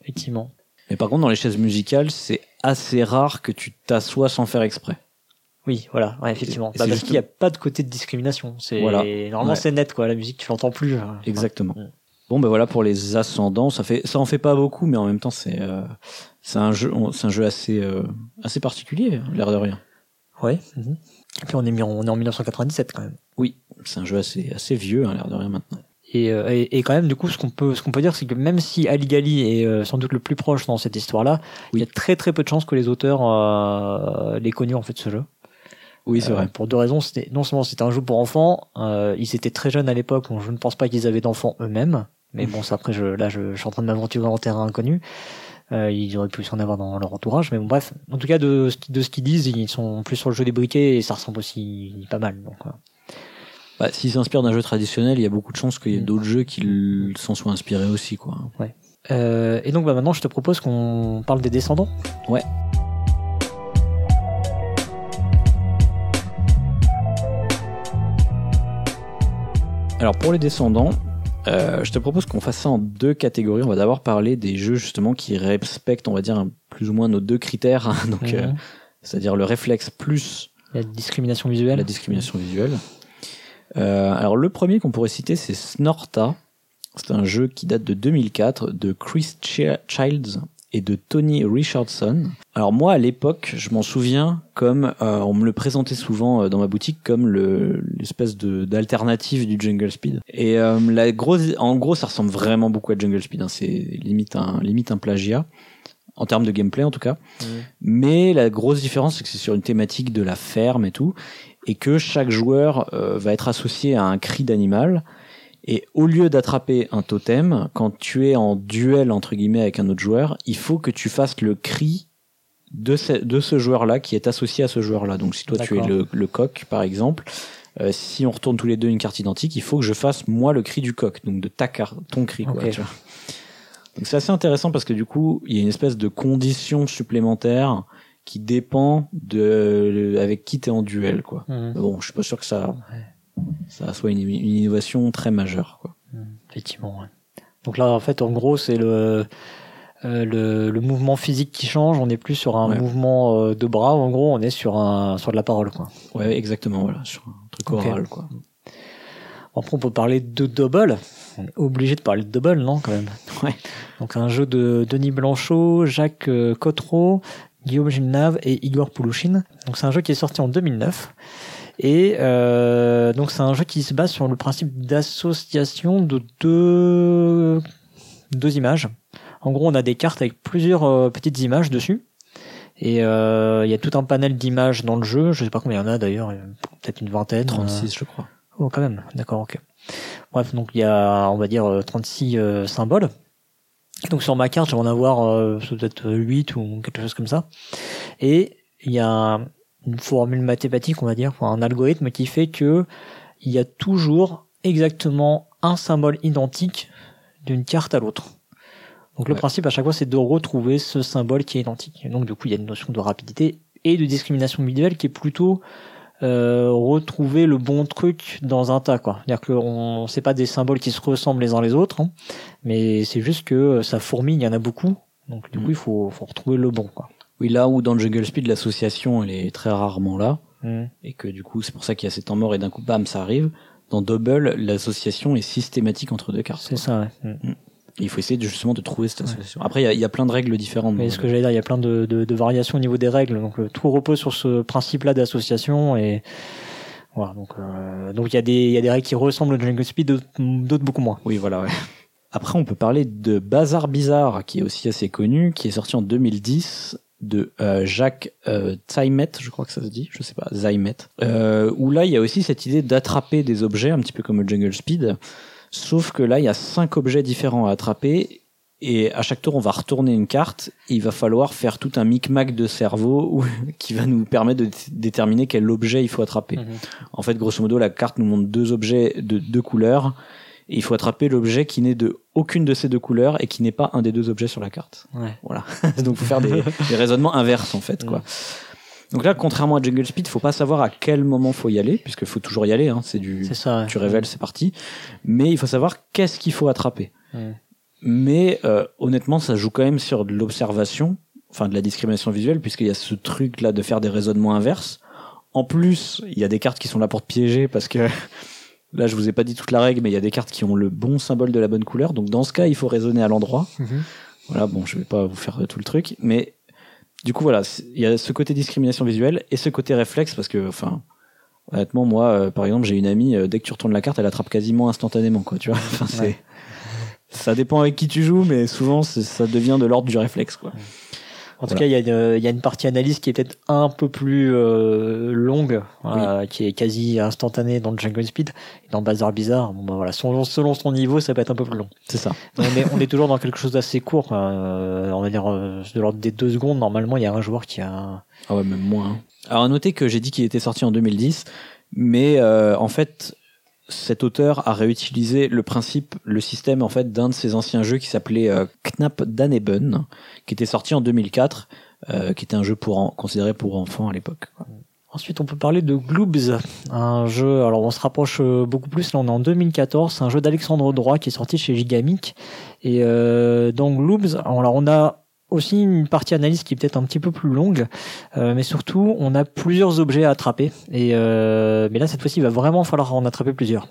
Effectivement. Mais par contre, dans les chaises musicales, c'est assez rare que tu t'assoies sans faire exprès. Oui, voilà, ouais, effectivement. Bah, c'est parce juste- qu'il n'y a pas de côté de discrimination. C'est Voilà. normalement Ouais. c'est net quoi. La musique, tu l'entends plus. hein. Exactement. Mm. Bon ben voilà pour les ascendants, ça fait ça en fait pas beaucoup mais en même temps c'est euh, c'est un jeu on- c'est un jeu assez euh, assez particulier l'air de rien. Ouais. mhm. Et puis on est, mis en- on est en 1997 quand même. Oui, c'est un jeu assez assez vieux hein, l'air de rien maintenant. Et, euh, et, et quand même, du coup, ce qu'on peut, ce qu'on peut dire, c'est que même si Aligali est euh, sans doute le plus proche dans cette histoire-là, il y a très très peu de chances que les auteurs euh, l'aient connu en fait ce jeu. Oui, c'est Euh, vrai. Pour deux raisons. C'était non seulement c'était un jeu pour enfants, euh, ils étaient très jeunes à l'époque, donc je ne pense pas qu'ils avaient d'enfants eux-mêmes. Mais bon, ça après, je, là, je, je suis en train de m'aventurer en terrain inconnu. Euh, ils auraient pu s'en avoir dans leur entourage, mais bon, bref. En tout cas, de, ce qui- de ce qu'ils disent, ils sont plus sur le jeu des briquets et ça ressemble aussi pas mal. Donc, euh, Bah, s'il s'inspire d'un jeu traditionnel, il y a beaucoup de chances qu'il y ait Mm. d'autres jeux qui s'en soient inspirés aussi quoi. Euh, et donc bah, maintenant, je te propose qu'on parle des descendants. Ouais. Alors pour les descendants, euh, je te propose qu'on fasse ça en deux catégories. On va d'abord parler des jeux justement qui respectent, on va dire, plus ou moins nos deux critères. hein. Donc, euh, c'est-à-dire le réflexe plus Il y a de discrimination visuelle. la discrimination visuelle. Euh, alors le premier qu'on pourrait citer, c'est Snorta. C'est un jeu qui date de 2004 de Chris Chi- Childs et de Tony Richardson. Alors moi à l'époque, je m'en souviens comme euh, on me le présentait souvent euh, dans ma boutique comme le l'espèce de d'alternative du Jungle Speed. Et euh, la grosse, en gros, ça ressemble vraiment beaucoup à Jungle Speed. hein. C'est limite un limite un plagiat en termes de gameplay en tout cas. Mais la grosse différence, c'est que c'est sur une thématique de la ferme et tout, et que chaque joueur euh, va être associé à un cri d'animal. Et au lieu d'attraper un totem, quand tu es en duel entre guillemets avec un autre joueur, il faut que tu fasses le cri de ce, de ce joueur-là qui est associé à ce joueur-là. Donc si toi tu es le, le coq par exemple, euh, si on retourne tous les deux une carte identique, il faut que je fasse moi le cri du coq, donc de ta carte, ton cri. Quoi, tu vois. Donc c'est assez intéressant parce que du coup il y a une espèce de condition supplémentaire qui dépend de avec qui t'es en duel quoi. Mhm. Bon, je suis pas sûr que ça ça soit une, une innovation très majeure quoi. Effectivement. ouais. Donc là, en fait, en gros, c'est le, euh, le, le mouvement physique qui change. On n'est plus sur un Ouais. mouvement euh, de bras. En gros, on est sur un sur de la parole, quoi. Ouais, exactement voilà, sur un truc Ok. oral quoi. Après, on peut parler de double. On est obligé de parler de double, non, quand même? Ouais. Donc un jeu de Denis Blanchot, Jacques euh, Cotreau, Guillaume Gilnave et Igor Poulouchine. Donc c'est un jeu qui est sorti en 2009. Et euh, donc c'est un jeu qui se base sur le principe d'association de deux, deux images. En gros, on a des cartes avec plusieurs euh, petites images dessus. Et euh, il y a tout un panel d'images dans le jeu. Je sais pas combien il y en a d'ailleurs, peut-être une vingtaine. 36 je crois. Oh, quand même, d'accord, ok. Bref, donc il y a, on va dire, euh, 36 euh, symboles. Donc sur ma carte, je vais en avoir euh, peut-être 8 ou quelque chose comme ça. Et il y a une formule mathématique, on va dire, enfin, un algorithme qui fait que il y a toujours exactement un symbole identique d'une carte à l'autre. Donc le Ouais. principe à chaque fois, c'est de retrouver ce symbole qui est identique. Et donc du coup, il y a une notion de rapidité et de discrimination visuelle qui est plutôt euh, retrouver le bon truc dans un tas quoi. C'est-à-dire qu'on c'est pas des symboles qui se ressemblent les uns les autres, hein, mais c'est juste que ça fourmille, il y en a beaucoup. Donc du Mm. coup, il faut, faut retrouver le bon quoi. Oui, là où dans le Jungle Speed l'association elle est très rarement là Mm. et que du coup c'est pour ça qu'il y a ces temps morts et d'un coup bam ça arrive. Dans Double, l'association est systématique entre deux cartes. C'est ça. Ouais. Mm. Et il faut essayer de, justement de trouver cette association. Après, il y a- il y, a plein de règles différentes. Mais ce que Double. j'allais dire, il y a plein de, de, de variations au niveau des règles. Donc euh, tout repose sur ce principe-là d'association et voilà. Donc euh, donc il y a des il y a des règles qui ressemblent au Jungle Speed, d'autres- d'autres beaucoup moins. Oui, voilà, ouais. Après, on peut parler de Bazar Bizarre, qui est aussi assez connu, qui est sorti en 2010 de euh, Jacques euh, Zaimet, je crois que ça se dit, je sais pas, Zaimet, euh, où là, il y a aussi cette idée d'attraper des objets, un petit peu comme le Jungle Speed, sauf que là, il y a cinq objets différents à attraper, et à chaque tour, on va retourner une carte, et il va falloir faire tout un micmac de cerveau où- qui va nous permettre de déterminer quel objet il faut attraper. En fait, grosso modo, la carte nous montre deux objets de deux couleurs. Et il faut attraper l'objet qui n'est de aucune de ces deux couleurs et qui n'est pas un des deux objets sur la carte. Ouais. Voilà. Donc, faut faire des, des raisonnements inverses, en fait, quoi. Donc là, contrairement à Jungle Speed, faut pas savoir à quel moment faut y aller, puisqu'il faut toujours y aller, hein. C'est du, ça. ouais. tu révèles, c'est parti. Mais il faut savoir qu'est-ce qu'il faut attraper. Mm. Mais euh, honnêtement, ça joue quand même sur de l'observation, enfin de la discrimination visuelle, puisqu'il y a ce truc là de faire des raisonnements inverses. En plus, il y a des cartes qui sont là pour te piéger parce que là, je vous ai pas dit toute la règle, mais il y a des cartes qui ont le bon symbole de la bonne couleur. Donc dans ce cas, il faut raisonner à l'endroit. Mhm. Voilà, bon, je vais pas vous faire tout le truc, mais du coup voilà, il y a ce côté discrimination visuelle et ce côté réflexe parce que, enfin, honnêtement, moi, euh, par exemple, j'ai une amie, euh, dès que tu retournes la carte, elle attrape quasiment instantanément, quoi, tu vois. Enfin, Ouais. ça dépend avec qui tu joues, mais souvent, ça devient de l'ordre du réflexe, quoi. En tout Voilà. cas, il y, a une- il y a une partie analyse qui est peut-être un peu plus euh, longue, voilà, qui est quasi instantanée dans le Jungle Speed. Et dans Bazar Bizarre, bon, bah, voilà, selon, selon son niveau, ça peut être un peu plus long. C'est ça. Mais on, est, on est toujours dans quelque chose d'assez court. Euh, on va dire euh, de l'ordre des deux secondes. Normalement, il y a un joueur qui a. Ah ouais, même moins. hein. Alors à noter que j'ai dit qu'il était sorti en 2010, mais euh, en fait, cet auteur a réutilisé le principe, le système en fait d'un de ses anciens jeux qui s'appelait euh, Knapp Daneben, qui était sorti en 2004, euh, qui était un jeu pour considéré pour enfants à l'époque. Ensuite, on peut parler de Gloobs, un jeu. Alors, on se rapproche euh, beaucoup plus. Là, on est en 2014. C'est un jeu d'Alexandre Droit qui est sorti chez Gigamic. Et euh, dans Gloobs, alors on a aussi une partie analyse qui est peut-être un petit peu plus longue, euh, mais surtout, on a plusieurs objets à attraper. Et euh, mais là, cette fois-ci, il va vraiment falloir en attraper plusieurs.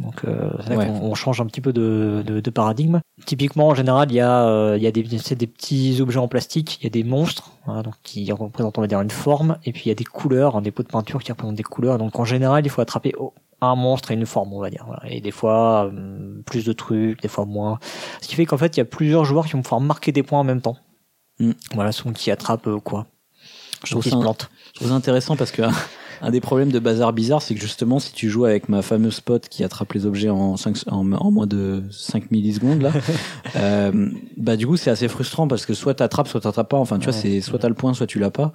Donc, euh, là Ouais. on change un petit peu de, de, de paradigme. Typiquement, en général, il y a, euh, il y a des, c'est des petits objets en plastique, il y a des monstres, voilà, donc qui représentent, on va dire, une forme, et puis il y a des couleurs, hein, des pots de peinture qui représentent des couleurs. Donc, en général, il faut attraper oh, un monstre et une forme, on va dire. voilà. Et des fois, euh, plus de trucs, des fois moins. Ce qui fait qu'en fait, il y a plusieurs joueurs qui vont pouvoir marquer des points en même temps. Mm. Voilà, selon qui attrape euh, quoi. Je trouve ça plante. Je trouve ça intéressant parce que un des problèmes de Bazar Bizarre, c'est que justement, si tu joues avec ma fameuse spot qui attrape les objets en, 5, en, en moins de 5 millisecondes, là, euh, bah du coup, c'est assez frustrant parce que soit t'attrapes, soit t'attrapes pas. Enfin, tu vois, c'est soit t'as le point, soit tu l'as pas.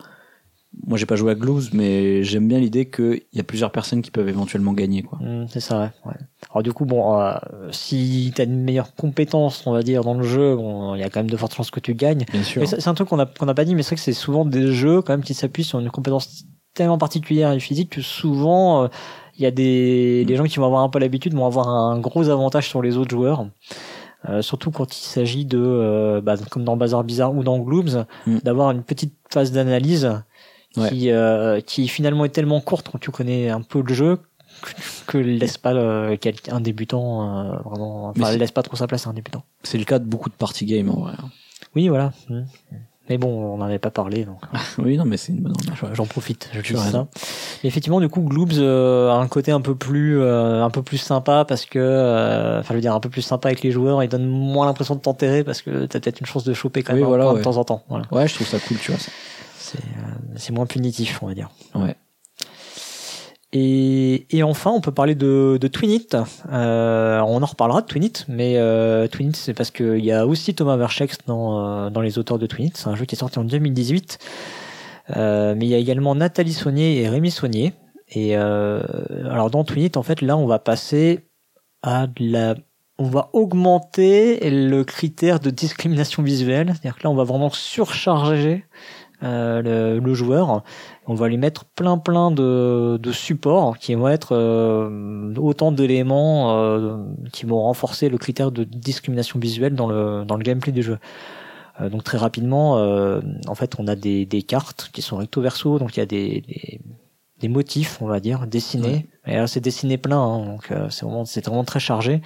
Moi, j'ai pas joué à Gloves, mais j'aime bien l'idée qu'il y a plusieurs personnes qui peuvent éventuellement gagner, quoi. Mm, c'est ça, ouais. Alors du coup, bon, euh, si t'as une meilleure compétence, on va dire, dans le jeu, bon, il y a quand même de fortes chances que tu gagnes. Bien sûr. C'est un truc qu'on n'a pas dit, mais c'est vrai que c'est souvent des jeux quand même qui s'appuient sur une compétence tellement particulière et physique que souvent euh, il y a des, des gens qui vont avoir un peu l'habitude vont avoir un gros avantage sur les autres joueurs. Euh, surtout quand il s'agit de, euh, bah, comme dans Bazar Bizarre ou dans Glooms, Mm. d'avoir une petite phase d'analyse Ouais. qui, euh, qui finalement est tellement courte quand tu connais un peu le jeu que, laisse pas le- quel- un débutant euh, vraiment, enfin, laisse pas trop sa place à un débutant. C'est le cas de beaucoup de party games, en vrai. hein. Oui, voilà. Mm. Mais bon, on n'en avait pas parlé, donc. Oui, non, mais c'est une bonne. J'en- profite, je ça. raison. Mais effectivement, du coup, Gloobs euh, a un côté un peu plus, euh, un peu plus sympa parce que, euh, enfin, je veux dire, un peu plus sympa avec les joueurs. Il donne moins l'impression de t'enterrer parce que t'as peut-être une chance de choper quand même voilà, ouais. de temps en temps. Voilà. Ouais, je trouve ça cool, tu vois. ça. C'est, euh, c'est moins punitif, on va dire. Ouais. Et, et enfin, on peut parler de, de Twinit. Euh, on en reparlera de Twinit, mais euh, Twinit, c'est parce qu'il y a aussi Thomas Verchex dans, euh, dans les auteurs de Twinit. C'est un jeu qui est sorti en 2018. Euh, mais il y a également Nathalie Saunier et Rémi Saunier. Et alors dans Twinit, en fait, là, on va passer à de la on va augmenter le critère de discrimination visuelle, c'est-à-dire que là on va vraiment surcharger euh, le, le joueur, on va lui mettre plein plein de, de supports qui vont être euh, autant d'éléments euh, qui vont renforcer le critère de discrimination visuelle dans le, dans le gameplay du jeu. Euh, donc très rapidement, euh, en fait, on a des, des cartes qui sont recto verso, donc il y a des, des, des motifs, on va dire, dessinés. Et là, c'est dessiné plein, hein, donc euh, c'est vraiment, c'est vraiment très chargé.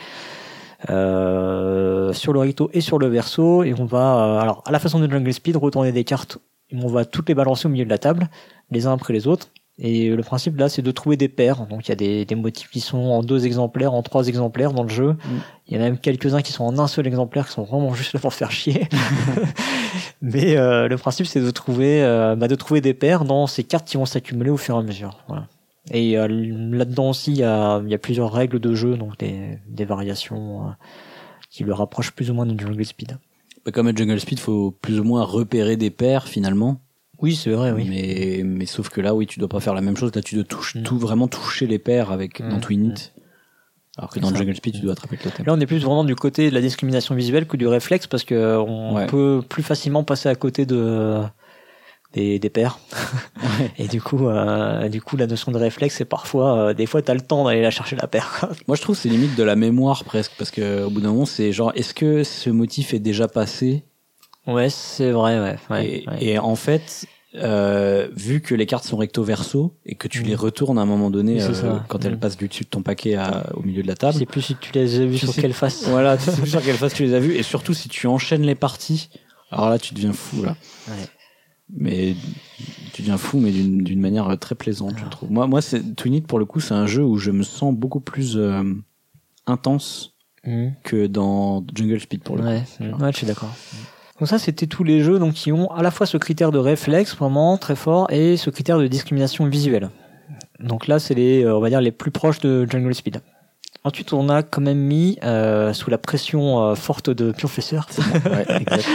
Euh, sur le recto et sur le verso, et on va, euh, alors à la façon de Jungle Speed, retourner des cartes, on va toutes les balancer au milieu de la table, les uns après les autres. Et le principe là, c'est de trouver des paires. Donc il y a des, des motifs qui sont en deux exemplaires, en trois exemplaires dans le jeu. Il y en a même quelques-uns qui sont en un seul exemplaire, qui sont vraiment juste là pour faire chier. Mais euh, le principe, c'est de trouver, euh, bah, de trouver des paires dans ces cartes qui vont s'accumuler au fur et à mesure. Voilà. Et euh, là-dedans aussi, il y a, il y a plusieurs règles de jeu, donc des, des variations qui le rapprochent plus ou moins de Jungle Speed. Bah, Comme à Jungle Speed, faut plus ou moins repérer des paires finalement. Oui, c'est vrai, oui. Mais, mais sauf que là, oui, tu dois pas faire la même chose. Là, tu dois toucher, Mm. tout, vraiment toucher les paires avec, dans Mm, Twinit. Alors que dans. Jungle Speed, tu dois attraper le totem. Là, on est plus vraiment du côté de la discrimination visuelle que du réflexe parce que on Ouais. peut plus facilement passer à côté de des, des. Ouais. Et du coup, euh, du coup, la notion de réflexe, c'est parfois, euh, des fois, t'as le temps d'aller la chercher la paire. Moi, je trouve que c'est limite de la mémoire presque. Parce que au bout d'un moment, c'est genre, est-ce que ce motif est déjà passé? Ouais, c'est vrai, ouais. ouais, et, ouais. et en fait, euh, vu que les cartes sont recto verso et que tu Mm. les retournes à un moment donné quand elles Mm. passent du dessus de ton paquet à- au milieu de la table. C'est plus si tu les as Tu sur sais- quelle face. Voilà, tu sais plus sur quelle face tu les as vus et surtout si tu enchaînes les parties. Alors là, tu deviens fou là. Ouais. Mais tu deviens fou, mais d'une manière très plaisante, je Ah. trouve. Moi, moi, c'est Twinit pour le coup, c'est un jeu où je me sens beaucoup plus euh, intense Mhm. que dans Jungle Speed pour le Ouais, coup. ouais, je suis d'accord. Donc ça, c'était tous les jeux donc qui ont à la fois ce critère de réflexe vraiment très fort et ce critère de discrimination visuelle. Donc là, c'est les, euh, on va dire, les plus proches de Jungle Speed. Ensuite, on a quand même mis euh, sous la pression euh, forte de Purefesseur, Ouais, exact.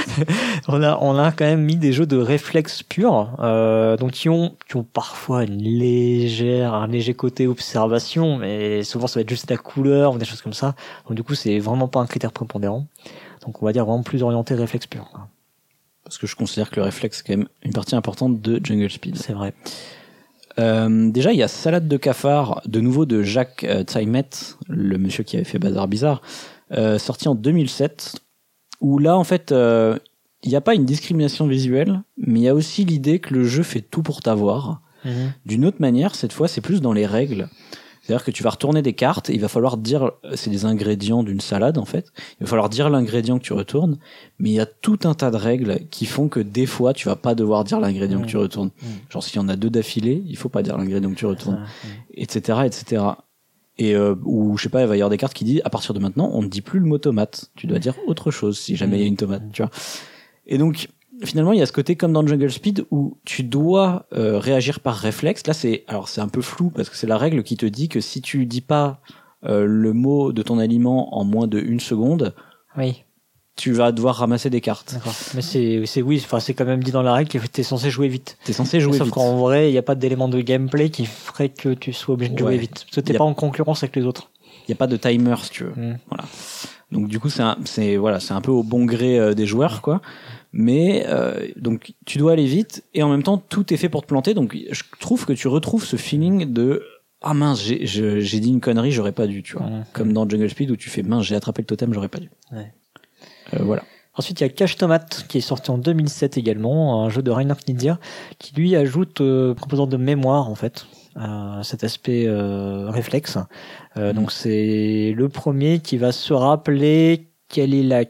on a, on a quand même mis des jeux de réflexe pur, euh, donc qui ont, qui ont parfois une légère, un léger côté observation, mais souvent ça va être juste la couleur ou des choses comme ça. Donc du coup, c'est vraiment pas un critère prépondérant. Donc on va dire vraiment plus orienté réflexe pur. Parce que je considère que le réflexe, c'est quand même une partie importante de Jungle Speed. C'est vrai. Euh, déjà, il y a Salade de cafard, de nouveau de Jacques euh, le monsieur qui avait fait Bazar Bizarre, euh, sorti en 2007, où là, en fait, euh, il n'y a pas une discrimination visuelle, mais il y a aussi l'idée que le jeu fait tout pour t'avoir. D'une autre manière, cette fois, c'est plus dans les règles. C'est-à-dire que tu vas retourner des cartes, et il va falloir dire, euh, c'est des ingrédients d'une salade en fait, il va falloir dire l'ingrédient que tu retournes, mais il y a tout un tas de règles qui font que des fois tu vas pas devoir dire l'ingrédient que tu retournes. Genre s'il y en a deux d'affilée, il faut pas dire l'ingrédient que tu retournes, Ça, etc., etc. Et euh, ou je sais pas, il va y avoir des cartes qui disent à partir de maintenant, on ne dit plus le mot tomate, tu dois dire autre chose si jamais il y a une tomate, tu vois. Et donc finalement, il y a ce côté comme dans Jungle Speed où tu dois euh, réagir par réflexe. Là, c'est alors c'est un peu flou parce que c'est la règle qui te dit que si tu dis pas euh, le mot de ton aliment en moins de une seconde, Oui, tu vas devoir ramasser des cartes. Mais c'est, c'est oui, enfin c'est quand même dit dans la règle que t'es censé jouer vite. T'es censé jouer Sauf vite. qu'en vrai, il n'y a pas d'élément de gameplay qui ferait que tu sois obligé de jouer Ouais. vite. Parce que t'es Y a- pas en concurrence avec les autres. Il y a pas de timer si tu veux. Mm. Donc du coup, c'est un, c'est voilà, c'est un peu au bon gré euh, des joueurs, quoi. Mais euh, donc tu dois aller vite et en même temps tout est fait pour te planter. Donc je trouve que tu retrouves ce feeling de ah mince, j'ai dit une connerie, j'aurais pas dû, tu vois. Comme dans Jungle Speed où tu fais mince, j'ai attrapé le totem, j'aurais pas dû. Ouais. Euh, voilà. Ensuite, il y a Cache Tomate qui est sorti en 2007 également, un jeu de Reinhard Knizia qui lui ajoute euh, composante de mémoire en fait, à cet aspect euh, réflexe. Euh, Mhm. Donc c'est le premier qui va se rappeler quelle est la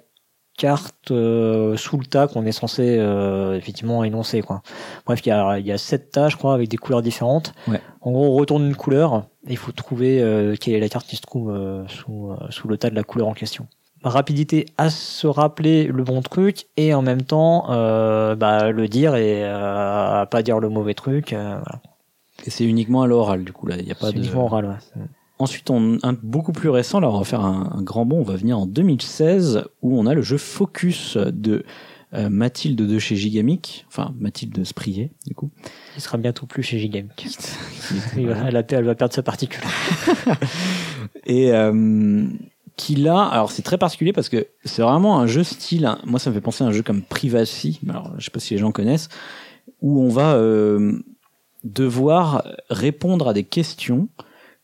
carte euh, sous le tas qu'on est censé euh, effectivement énoncer quoi. Bref, il y a, il y a sept tas je crois avec des couleurs différentes. Ouais. En gros, on retourne une couleur et il faut trouver euh, quelle est la carte qui se trouve sous, sous le tas de la couleur en question rapidité à se rappeler le bon truc et en même temps bah, le dire et à pas dire le mauvais truc. voilà. Et c'est uniquement à l'oral du coup là, il y a pas de. uniquement oral. ouais. Ensuite, on, un beaucoup plus récent, là on va faire un, un grand bond, on va venir en 2016 où on a le jeu Focus de euh, Mathilde de chez Gigamic, enfin Mathilde Sprier du coup. Il sera bientôt plus chez Gigamic. Il va- elle, a- elle va perdre sa particule. Et euh, qui là, alors c'est très particulier parce que c'est vraiment un jeu style, hein, moi ça me fait penser à un jeu comme Privacy, alors je sais pas si les gens connaissent, où on va euh, devoir répondre à des questions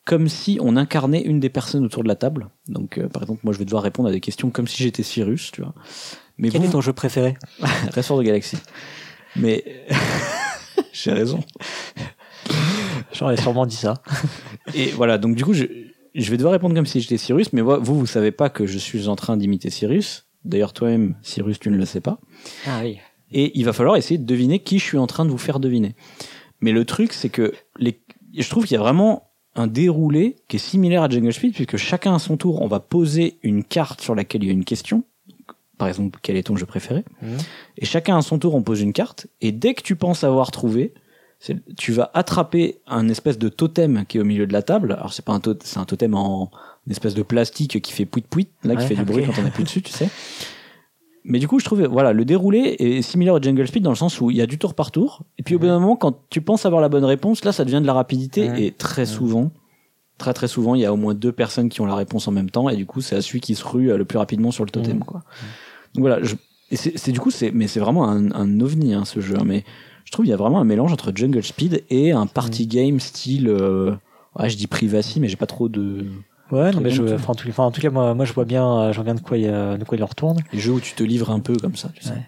comme si on incarnait une des personnes autour de la table. Donc euh, par exemple, moi je vais devoir répondre à des questions comme si j'étais Cyrus, tu vois. Mais Quel vous, est ton jeu préféré? Très fort de galaxie. Mais j'ai raison. J'aurais sûrement dit ça. Et voilà, donc du coup, je, je vais devoir répondre comme si j'étais Cyrus, mais vous, vous savez pas que je suis en train d'imiter Cyrus. D'ailleurs, toi-même, Cyrus, tu ne le sais pas. Ah oui. Et il va falloir essayer de deviner qui je suis en train de vous faire deviner. Mais le truc, c'est que les... je trouve qu'il y a vraiment un déroulé qui est similaire à Jungle Speed, puisque chacun à son tour, on va poser une carte sur laquelle il y a une question. Par exemple, quel est ton jeu préféré Mhm. Et chacun à son tour, on pose une carte. Et dès que tu penses avoir trouvé, tu vas attraper un espèce de totem qui est au milieu de la table. Alors c'est pas un totem, c'est un totem en une espèce de plastique qui fait pouit pouit, là qui Ouais, fait du bruit quand on appuie dessus, tu sais. Mais du coup, je trouve, voilà, le déroulé est similaire au Jungle Speed dans le sens où il y a du tour par tour. Et puis au bout d'un moment, quand tu penses avoir la bonne réponse, là, ça devient de la rapidité. Et très souvent, très très souvent, il y a au moins deux personnes qui ont la réponse en même temps. Et du coup, c'est à celui qui se rue euh, le plus rapidement sur le totem, quoi. Donc voilà, je, et c'est du coup, c'est, mais c'est vraiment un, un ovni, hein, ce jeu. hein. Mais je trouve il y a vraiment un mélange entre Jungle Speed et un party game style, euh, ouais, je dis privacy, mais j'ai pas trop de, Ouais, non, mais je, bien, enfin, en tout, enfin, en tout cas, moi, moi, je vois bien, euh, je vois bien de quoi il, de quoi il en retourne. les jeux où tu te livres un peu comme ça, tu sais. Ouais.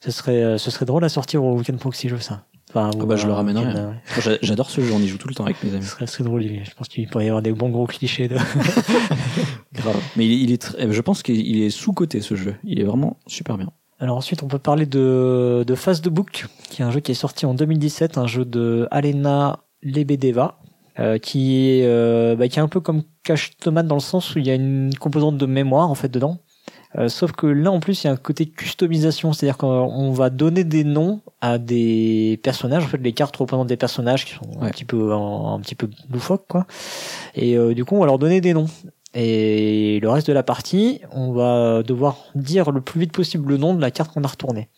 Ce serait, euh, ce serait drôle à sortir au Weekend Proxy jeu, ça. Enfin, Ah bah, je le ramènerai. euh, ouais. J'a- J'adore ce jeu, on y joue tout le temps avec mes amis. Ce serait, ce serait drôle. Je pense qu'il pourrait y avoir des bons gros clichés de. Grave. Mais il est, il est très- je pense qu'il est sous-coté ce jeu. Il est vraiment super bien. Alors ensuite, on peut parler de, de Fast the Book, qui est un jeu qui est sorti en 2017, un jeu de Alena Lebedeva, euh, qui est euh, bah, qui est un peu comme Cache Tomate dans le sens où il y a une composante de mémoire en fait dedans. Euh, sauf que là en plus il y a un côté customisation, c'est-à-dire qu'on va donner des noms à des personnages. En fait, les cartes représentent des personnages qui sont un petit peu un, un petit peu loufoques quoi. Et euh, du coup, on va leur donner des noms. Et le reste de la partie, on va devoir dire le plus vite possible le nom de la carte qu'on a retournée.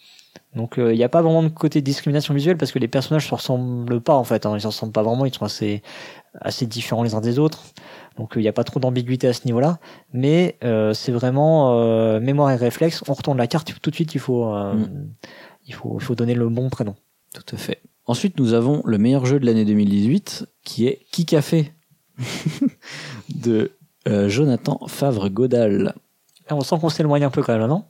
Donc euh, il n'y a pas vraiment de côté discrimination visuelle parce que les personnages se ressemblent pas en fait, hein, ils se ressemblent pas vraiment, ils sont assez assez différents les uns des autres. Donc euh, il n'y a pas trop d'ambiguïté à ce niveau-là, mais euh, c'est vraiment euh, mémoire et réflexe. On retourne la carte tout de suite, il faut euh, Mm. il faut il faut donner le bon prénom. Tout à fait. Ensuite, nous avons le meilleur jeu de l'année 2018, qui est Qui Café de euh, Jonathan Favre-Godal. On sent qu'on s'éloigne un peu quand même, non?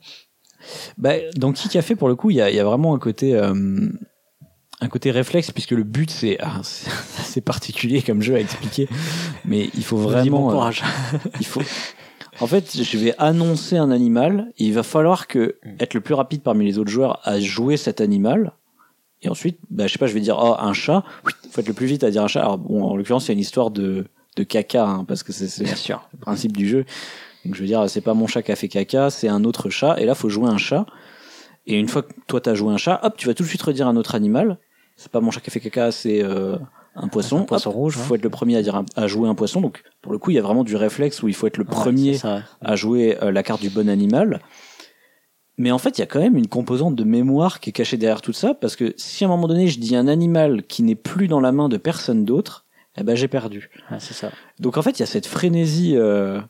Bah, dans Qui Café, pour le coup, il y y a vraiment un côté, euh, un côté réflexe, puisque le but, c'est ah, c'est assez particulier comme jeu à expliquer, mais il faut Vas-y, bon vraiment. euh, courage. il faut. En fait, je vais annoncer un animal. Et il va falloir que Mm. être le plus rapide parmi les autres joueurs à jouer cet animal. Et ensuite, bah, je sais pas, je vais dire oh un chat. Faut être le plus vite à dire un chat. Alors bon, en l'occurrence, il y a une histoire de de caca hein, parce que c'est c'est Bien sûr. le principe du jeu. Donc je veux dire, c'est pas mon chat qui a fait caca, c'est un autre chat. Et là, faut jouer un chat. Et une fois que toi t'as joué un chat, hop, tu vas tout de suite redire un autre animal. C'est pas mon chat qui a fait caca, c'est euh, un poisson. Un poisson Hop, rouge, faut être le premier à dire un- à jouer un poisson. Donc pour le coup, il y a vraiment du réflexe où il faut être le Ouais, premier c'est ça, ouais. à jouer euh, la carte du bon animal. Mais en fait, il y a quand même une composante de mémoire qui est cachée derrière tout ça, parce que si à un moment donné je dis un animal qui n'est plus dans la main de personne d'autre, eh ben j'ai perdu. Ouais, c'est ça. Donc en fait, il y a cette frénésie euh,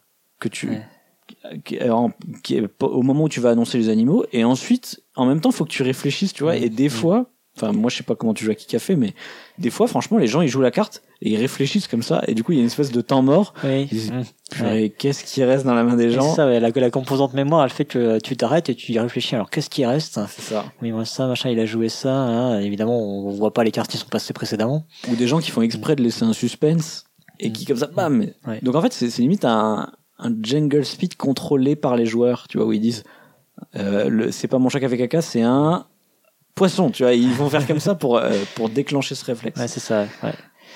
que tu en- qui est pas- au moment où tu vas annoncer les animaux, et ensuite, en même temps, faut que tu réfléchisses, tu vois. Et des Mm. fois, enfin moi je sais pas comment tu joues à Kikafé, mais des fois, franchement, les gens ils jouent la carte et ils réfléchissent comme ça, et du coup il y a une espèce de temps mort. Oui. Purée, Qu'est-ce qui reste dans la main des gens C'est ça, ouais, la, la composante mémoire, elle fait que tu t'arrêtes et tu y réfléchis. Alors, qu'est-ce qui reste C'est ça. Oui, moi, ça, machin, il a joué ça. hein. Évidemment, on voit pas les cartes qui sont passées précédemment. Ou des gens qui font exprès de laisser un suspense et qui comme ça, bam. Ouais. Donc en fait, c'est c'est limite un, un jungle speed contrôlé par les joueurs, tu vois, où ils disent, euh, c'est pas mon chat qui a fait caca, c'est un poisson, tu vois. Ils vont faire comme ça pour euh, pour déclencher ce réflexe. Ouais, c'est ça. Ouais.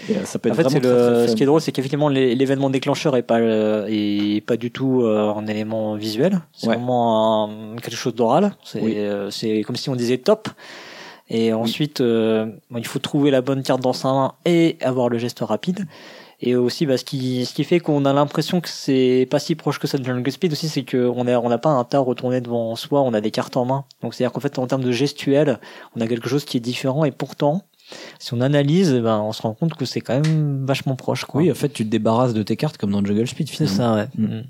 Et, euh, ça peut En être fait, c'est le, ce qui est drôle, c'est qu'effectivement, l'é- l'événement déclencheur est pas, est pas du tout un élément visuel. C'est Ouais. vraiment un- quelque chose d'oral. C'est, Oui. c'est comme si on disait top. Et ensuite, bon, il faut trouver la bonne carte dans sa main et avoir le geste rapide. Et aussi, bah, ce qui, ce qui fait qu'on a l'impression que c'est pas si proche que ça de Jungle Speed aussi, c'est qu'on a, on n'a pas un tas retourné devant soi, on a des cartes en main. Donc, c'est-à-dire qu'en fait, en termes de gestuel, on a quelque chose qui est différent et pourtant, si on analyse, ben, on se rend compte que c'est quand même vachement proche, quoi. Oui, en fait, tu te débarrasses de tes cartes comme dans Jungle Speed c'est finalement. ça, ouais. Mm. Mm.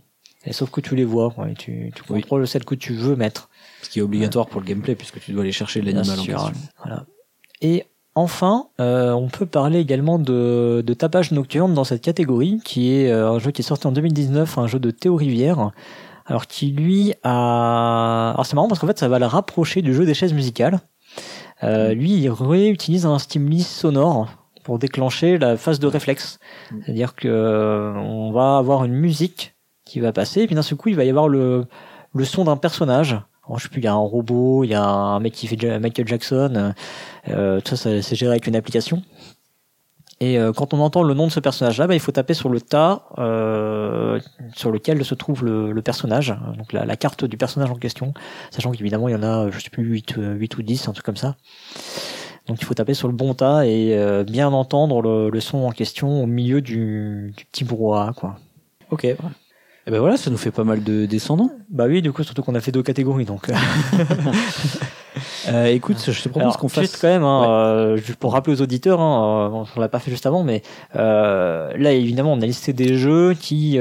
Et sauf que tu les vois, quoi, et tu, tu Oui. contrôles celle que tu veux mettre. Ce qui est obligatoire pour le gameplay puisque tu dois aller chercher l'animal en question. Voilà. Et enfin, euh, on peut parler également de, tapage nocturne dans cette catégorie, qui est euh, un jeu qui est sorti en 2019, un jeu de Théo Rivière. Alors qui lui a... Alors c'est marrant parce qu'en fait ça va le rapprocher du jeu des chaises musicales. Euh, lui il réutilise un stimuli sonore pour déclencher la phase de réflexe. C'est-à-dire que on va avoir une musique qui va passer et puis d'un seul coup il va y avoir le son d'un personnage. Je sais plus, il y a un robot, il y a un mec qui fait Michael Jackson. Euh, tout ça, c'est géré avec une application. Et euh, quand on entend le nom de ce personnage-là, bah, il faut taper sur le tas euh, sur lequel se trouve le, personnage, donc la, carte du personnage en question, sachant qu'évidemment il y en a, je sais plus, 8, euh, 8 ou 10, un truc comme ça. Donc il faut taper sur le bon tas et bien entendre le, son en question au milieu du, du petit brouhaha, quoi. Ok. Et ben voilà, ça nous fait pas mal de descendants. Bah oui, du coup, surtout qu'on a fait deux catégories, donc. euh, Euh, écoute, je te propose qu'on fasse. juste quand même, hein, Ouais. euh, juste pour rappeler aux auditeurs, hein, euh, on l'a pas fait juste avant, mais euh, là évidemment on a listé des jeux qui,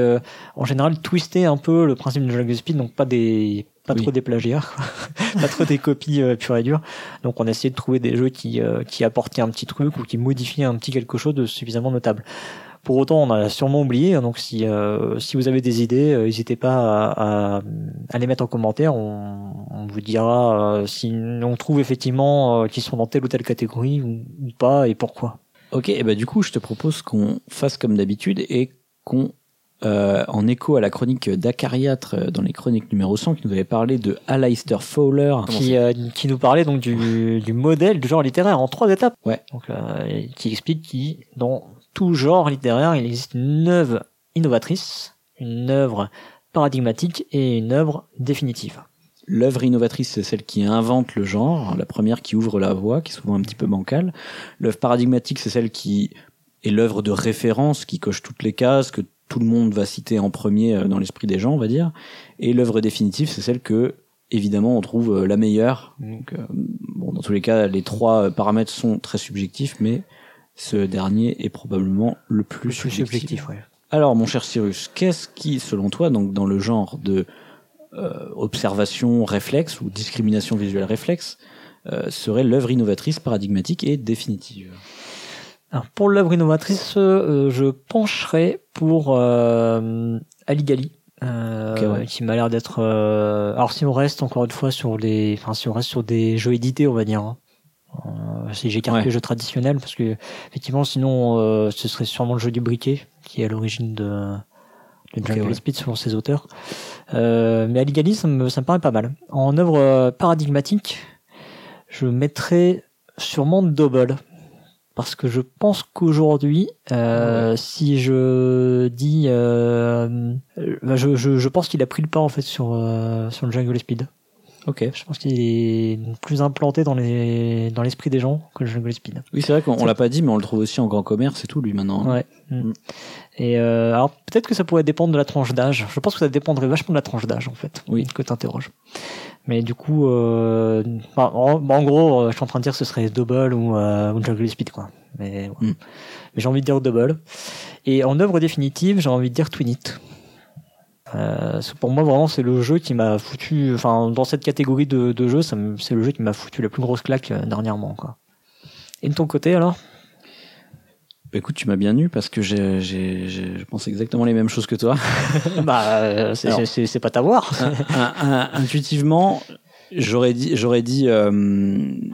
en général, twistaient un peu le principe de Jungle Speed, donc pas des, pas Oui. trop des plagiats, pas trop des copies euh, pures et dures. Donc on a essayé de trouver des jeux qui, euh, qui apportaient un petit truc ou qui modifiaient un petit quelque chose de suffisamment notable. Pour autant, on a sûrement oublié, hein, donc si, euh, si vous avez des idées, euh, n'hésitez pas à, à, à les mettre en commentaire. On, on vous dira euh, si on trouve effectivement qu'ils sont dans telle ou telle catégorie ou, ou pas et pourquoi. Ok, et bah du coup, je te propose qu'on fasse comme d'habitude et qu'on, euh, en écho à la chronique d'Acariatre dans les chroniques numéro 100, qui nous avait parlé de Aleister Fowler. Qui, euh, qui nous parlait donc du, du modèle du genre littéraire en trois étapes. Ouais. Donc, euh, qui explique qui dans tout genre littéraire, il existe une œuvre innovatrice, une œuvre paradigmatique et une œuvre définitive. L'œuvre innovatrice, c'est celle qui invente le genre, la première qui ouvre la voie, qui est souvent un petit peu bancale. L'œuvre paradigmatique, c'est celle qui est l'œuvre de référence, qui coche toutes les cases, que tout le monde va citer en premier euh, dans l'esprit des gens, on va dire. Et l'œuvre définitive, c'est celle que, évidemment, on trouve euh, la meilleure. Donc, euh, bon, dans tous les cas, les trois paramètres sont très subjectifs, mais ce dernier est probablement le plus, Plus subjectif. subjectif, ouais. Alors, mon cher Cyrus, qu'est-ce qui, selon toi, donc dans le genre de euh, observation réflexe ou discrimination visuelle réflexe, euh, serait l'œuvre innovatrice, paradigmatique et définitive? Alors, pour l'œuvre innovatrice, euh, je pencherai pour euh, Aligali. Euh, ouais. qui m'a l'air d'être euh, alors si on reste encore une fois sur les enfin si on reste sur des jeux édités on va dire hein. Euh, si j'écarte Ouais. les jeux traditionnels parce que effectivement sinon euh, ce serait sûrement le jeu du briquet qui est à l'origine de, Jungle ouais. Speed selon ses auteurs euh, mais Aligali ça me, ça me paraît pas mal en œuvre euh, paradigmatique je mettrais sûrement Double parce que je pense qu'aujourd'hui, si je dis, je, je, je pense qu'il a pris le pas en fait sur sur le Jungle Speed. Ok. Je pense qu'il est plus implanté dans les dans l'esprit des gens que le Jungle Speed. Oui, c'est vrai qu'on on l'a pas dit, mais on le trouve aussi en grand commerce et tout, lui, maintenant. Ouais. Mm. Et euh, alors peut-être que ça pourrait dépendre de la tranche d'âge. Je pense que ça dépendrait vachement de la tranche d'âge en fait. Oui. Que t'interroges. Mais du coup, euh, en, en gros, euh, je suis en train de dire que ce serait Double ou, euh, ou Jungle Speed quoi. Mais. Mm. Mais j'ai envie de dire Double. Et en œuvre définitive, j'ai envie de dire Twin It. Euh, pour moi, vraiment, c'est le jeu qui m'a foutu. Enfin, dans cette catégorie de, de jeux, c'est le jeu qui m'a foutu la plus grosse claque euh, dernièrement, quoi. Et de ton côté, alors? Bah, écoute, tu m'as bien eu parce que je pense exactement les mêmes choses que toi. Bah, euh, c'est- pas t'avoir. Intuitivement, j'aurais dit, j'aurais dit euh,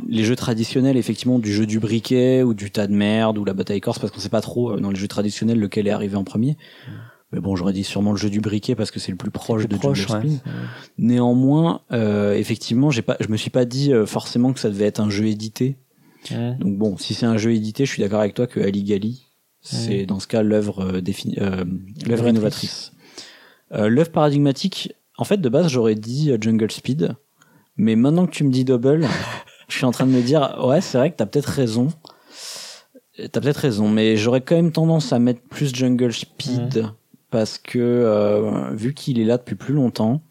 les jeux traditionnels, effectivement, du jeu du briquet ou du tas de merde ou la bataille corse, parce qu'on sait pas trop euh, dans les jeux traditionnels lequel est arrivé en premier. Mais bon, j'aurais dit sûrement le jeu du briquet parce que c'est le plus proche de proche, Jungle ouais. Speed. Néanmoins, euh, effectivement, j'ai pas, je me suis pas dit euh, forcément que ça devait être un jeu édité. Ouais. Donc bon, si c'est un jeu édité, je suis d'accord avec toi que Ali Gali, c'est dans ce cas l'œuvre euh, défini- euh, l'œuvre innovatrice. Euh, l'œuvre paradigmatique, en fait de base j'aurais dit Jungle Speed, mais maintenant que tu me dis Double, je suis en train de me dire ouais c'est vrai que t'as peut-être raison, t'as peut-être raison, mais j'aurais quand même tendance à mettre plus Jungle Speed parce que euh, vu qu'il est là depuis plus longtemps.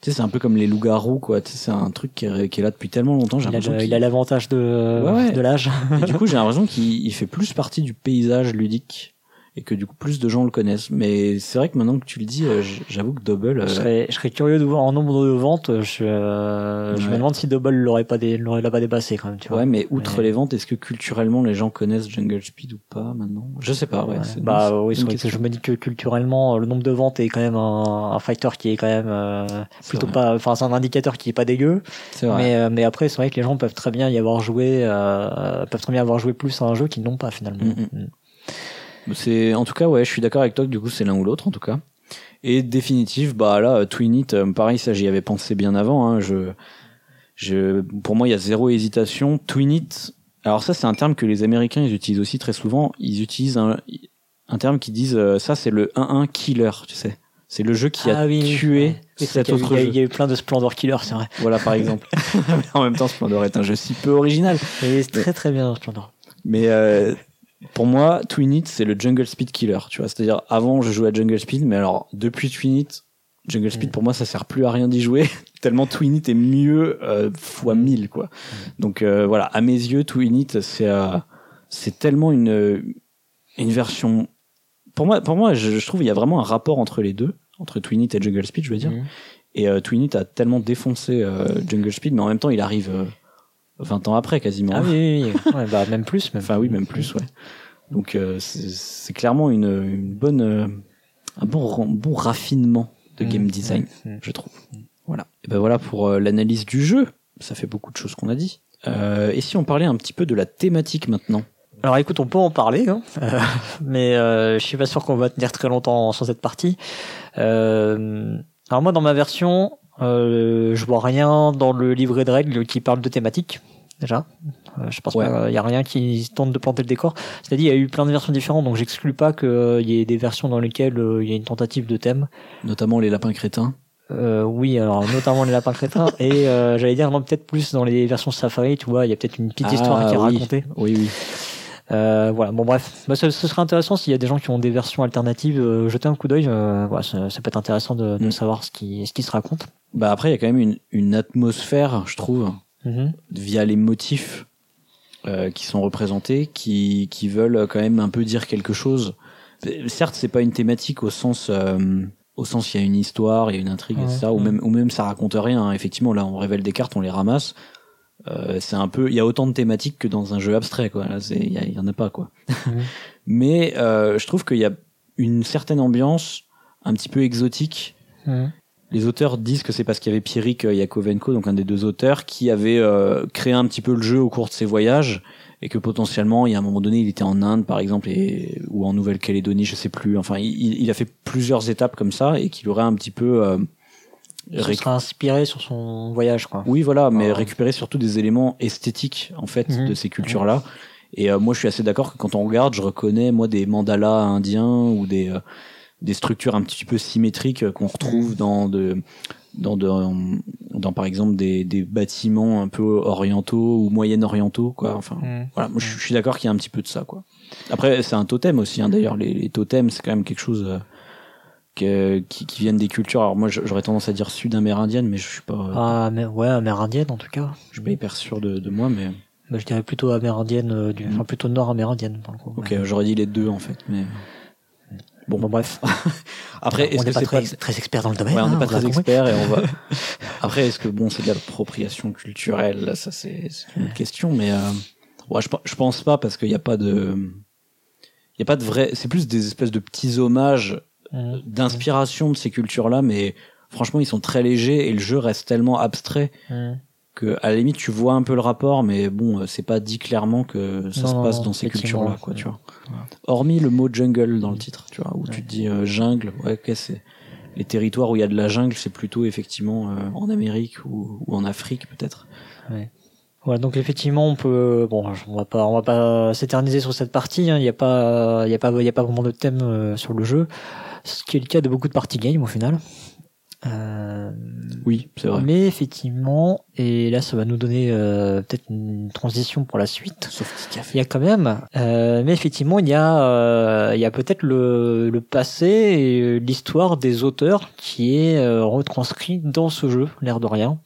Tu sais, c'est un peu comme les loups-garous, quoi. Tu sais, c'est un truc qui est, qui est là depuis tellement longtemps. j'ai Il a, l'impression le- qu'il- il a l'avantage de, Ouais, ouais. de l'âge. et du coup, j'ai l'impression qu'il il fait plus partie du paysage ludique et que du coup, plus de gens le connaissent. Mais c'est vrai que maintenant que tu le dis, euh, j'avoue que Double. euh, Je serais, je serais curieux de voir en nombre de ventes. Je, euh, je me demande si Double l'aurait pas, dé, pas dépassé quand même. Tu vois. Ouais, mais outre les ventes, est-ce que culturellement les gens connaissent Jungle Speed ou pas maintenant? Je sais pas, ouais. Bah non, oui, une question. je me dis que culturellement, le nombre de ventes est quand même un, un facteur qui est quand même euh, plutôt vrai. pas. Enfin, c'est un indicateur qui est pas dégueu. C'est vrai. Mais, euh, mais après, c'est vrai que les gens peuvent très bien y avoir joué, euh, peuvent très bien avoir joué plus à un jeu qu'ils n'ont pas finalement. Mm, Mm. C'est en tout cas ouais, je suis d'accord avec toi que du coup c'est l'un ou l'autre en tout cas. Et définitive, bah là euh, Twin It, euh, pareil ça j'y avais pensé bien avant. Hein, je, je, pour moi il y a zéro hésitation. Twin It, alors ça c'est un terme que les Américains ils utilisent aussi très souvent. Ils utilisent un, un terme qui disent euh, ça c'est le 1-1 killer, tu sais. C'est le jeu qui a Ah oui, tué oui, cet autre il y a eu- jeu. Il y a eu plein de Splendor Killer, c'est vrai. Voilà par exemple. En même temps Splendor est un jeu si peu original. Et c'est très très bien Splendor. Mais euh, pour moi, Twin It, c'est le Jungle Speed Killer, tu vois. C'est-à-dire, avant, je jouais à Jungle Speed, mais alors, depuis Twin It, Jungle Speed, Mm. pour moi, ça sert plus à rien d'y jouer, tellement Twin It est mieux euh, fois Mm. 1000, quoi. Donc, euh, voilà, à mes yeux, Twin It, c'est euh, c'est tellement une, une version... Pour moi, pour moi je, je trouve qu'il y a vraiment un rapport entre les deux, entre Twin It et Jungle Speed, je veux dire. Mhm. Et euh, Twin It a tellement défoncé euh, Jungle Speed, mais en même temps, il arrive euh, 20 ans après, quasiment. Ah oui, oui, oui. Ouais, bah, même plus. Même. Enfin oui, même plus, ouais. Donc euh, c'est clairement une, une bonne, euh, un bon, bon raffinement de game Mm, design, mm, mm. je trouve. Voilà. Et ben voilà pour euh, l'analyse du jeu. Ça fait beaucoup de choses qu'on a dit. Et si on parlait un petit peu de la thématique maintenant? Alors écoute, on peut en parler, hein. Euh, mais euh, je suis pas sûr qu'on va tenir très longtemps sur cette partie. Euh, alors moi, dans ma version, euh, je vois rien dans le livret de règles qui parle de thématique. Déjà, Euh, je pense Ouais. pas, il y a rien qui tente de planter le décor. C'est-à-dire, il y a eu plein de versions différentes, donc j'exclus pas qu'il y ait des versions dans lesquelles euh, il y a une tentative de thème. Notamment les lapins crétins. Euh, oui, alors notamment les lapins crétins et euh, j'allais dire non, peut-être plus dans les versions Safari, tu vois, il y a peut-être une petite Ah, histoire qui est oui. racontée. Oui, oui. Euh, voilà, bon bref, bah, ce, ce serait intéressant s'il y a des gens qui ont des versions alternatives, euh, jeter un coup d'œil, euh, voilà, ça, ça peut être intéressant de, de Mm. savoir ce qui, ce qui se raconte. Bah après, il y a quand même une, une atmosphère, je trouve, Mhm. via les motifs euh, qui sont représentés, qui, qui veulent quand même un peu dire quelque chose. Certes, c'est pas une thématique au sens euh, au sens il y a une histoire, il y a une intrigue, Ouais, etc. Ou ouais. même ou même ça raconte rien. hein. Effectivement, là, on révèle des cartes, on les ramasse. Euh, c'est un peu, il y a autant de thématiques que dans un jeu abstrait, quoi. Là, il y, y en a pas, quoi. Mais euh, je trouve qu'il y a une certaine ambiance un petit peu exotique les auteurs disent que c'est parce qu'il y avait Pierrick euh, Yakovenko, donc un des deux auteurs, qui avait euh, créé un petit peu le jeu au cours de ses voyages et que potentiellement, il y a un moment donné, il était en Inde, par exemple, et, ou en Nouvelle-Calédonie, je sais plus. Enfin, il, il a fait plusieurs étapes comme ça et qu'il aurait un petit peu réc- sera inspiré sur son voyage, quoi. oui, voilà, mais Ah. récupérer surtout des éléments esthétiques en fait Mhm. de ces cultures-là. Et euh, moi, je suis assez d'accord que quand on regarde, je reconnais moi des mandalas indiens ou des euh, des structures un petit peu symétriques qu'on retrouve dans de dans, dans, dans par exemple des, des bâtiments un peu orientaux ou moyen-orientaux quoi enfin Mm. voilà moi je je suis d'accord qu'il y a un petit peu de ça quoi après c'est un totem aussi hein, d'ailleurs les, les totems c'est quand même quelque chose euh, qui, qui viennent des cultures alors moi j'aurais tendance à dire sud-amérindienne mais je suis pas Ah, mais, ouais, amérindienne en tout cas. je suis pas hyper sûr de, de moi mais Bah, je dirais plutôt amérindienne, euh, du, Mm. enfin plutôt nord-amérindienne pour le coup. ok j'aurais dit les deux en fait mais Bon, bref. après on est-ce n'est que pas c'est très, pas très expert dans le domaine. Ouais, on hein, n'est pas vous l'a très expert et on va. Après, est-ce que bon, c'est de l'appropriation culturelle là, Ça, c'est une autre question, mais euh... ouais, je pense pas parce qu'il n'y a pas de, il y a pas de vrai. C'est plus des espèces de petits hommages D'inspiration de ces cultures-là, mais franchement, ils sont très légers et le jeu reste tellement abstrait que à la limite, tu vois un peu le rapport, mais bon, euh, c'est pas dit clairement que ça Non, se passe non, dans ces cultures-là, quoi, ouais. tu vois. Hormis le mot jungle dans le titre, tu vois, où Ouais. tu te dis euh, jungle, ouais, ok, c'est les territoires où il y a de la jungle, c'est plutôt effectivement euh, en Amérique ou, ou en Afrique peut-être. Voilà, donc effectivement, on peut, bon, on va pas, on va pas s'éterniser sur cette partie. hein. Il n'y a pas, il y a pas, il y a pas vraiment de thème euh, sur le jeu, ce qui est le cas de beaucoup de party games au final. Euh, Oui, c'est vrai. mais effectivement, et là, ça va nous donner euh, peut-être une transition pour la suite. Sauf petit café. Il y a quand même, euh, mais effectivement, il y a, il y a peut-être le, le passé et l'histoire des auteurs qui est retranscrit dans ce jeu, l'air de rien.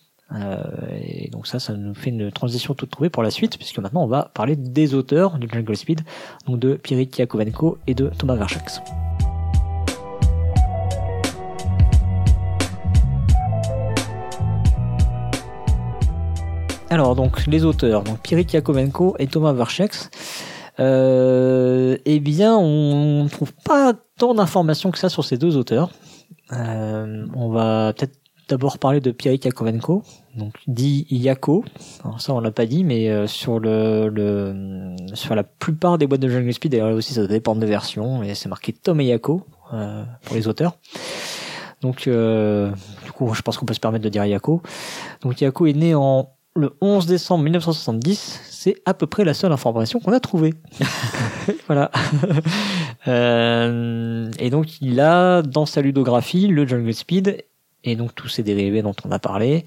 Et donc ça, ça nous fait une transition toute trouvée pour la suite, puisque maintenant on va parler des auteurs du Jungle Speed, donc de Pirik Yakovenko et de Thomas Verchax. Alors donc les auteurs, donc Pirik Yakovenko et Thomas Verchex, euh, eh bien on ne trouve pas tant d'informations que ça sur ces deux auteurs. Euh, on va peut-être d'abord parler de Pirik Yakovenko, donc dit Yako. Alors ça on l'a pas dit, mais euh, sur le, sur la plupart des boîtes de Jungle Speed, d'ailleurs aussi ça dépend de version, et c'est marqué Tom et Yako pour les auteurs. Donc du coup je pense qu'on peut se permettre de dire Yako. Donc Yako est né en le 11 décembre 1970, c'est à peu près la seule information qu'on a trouvée. voilà. Euh, et donc il a dans sa ludographie le Jungle Speed et donc tous ses dérivés dont on a parlé,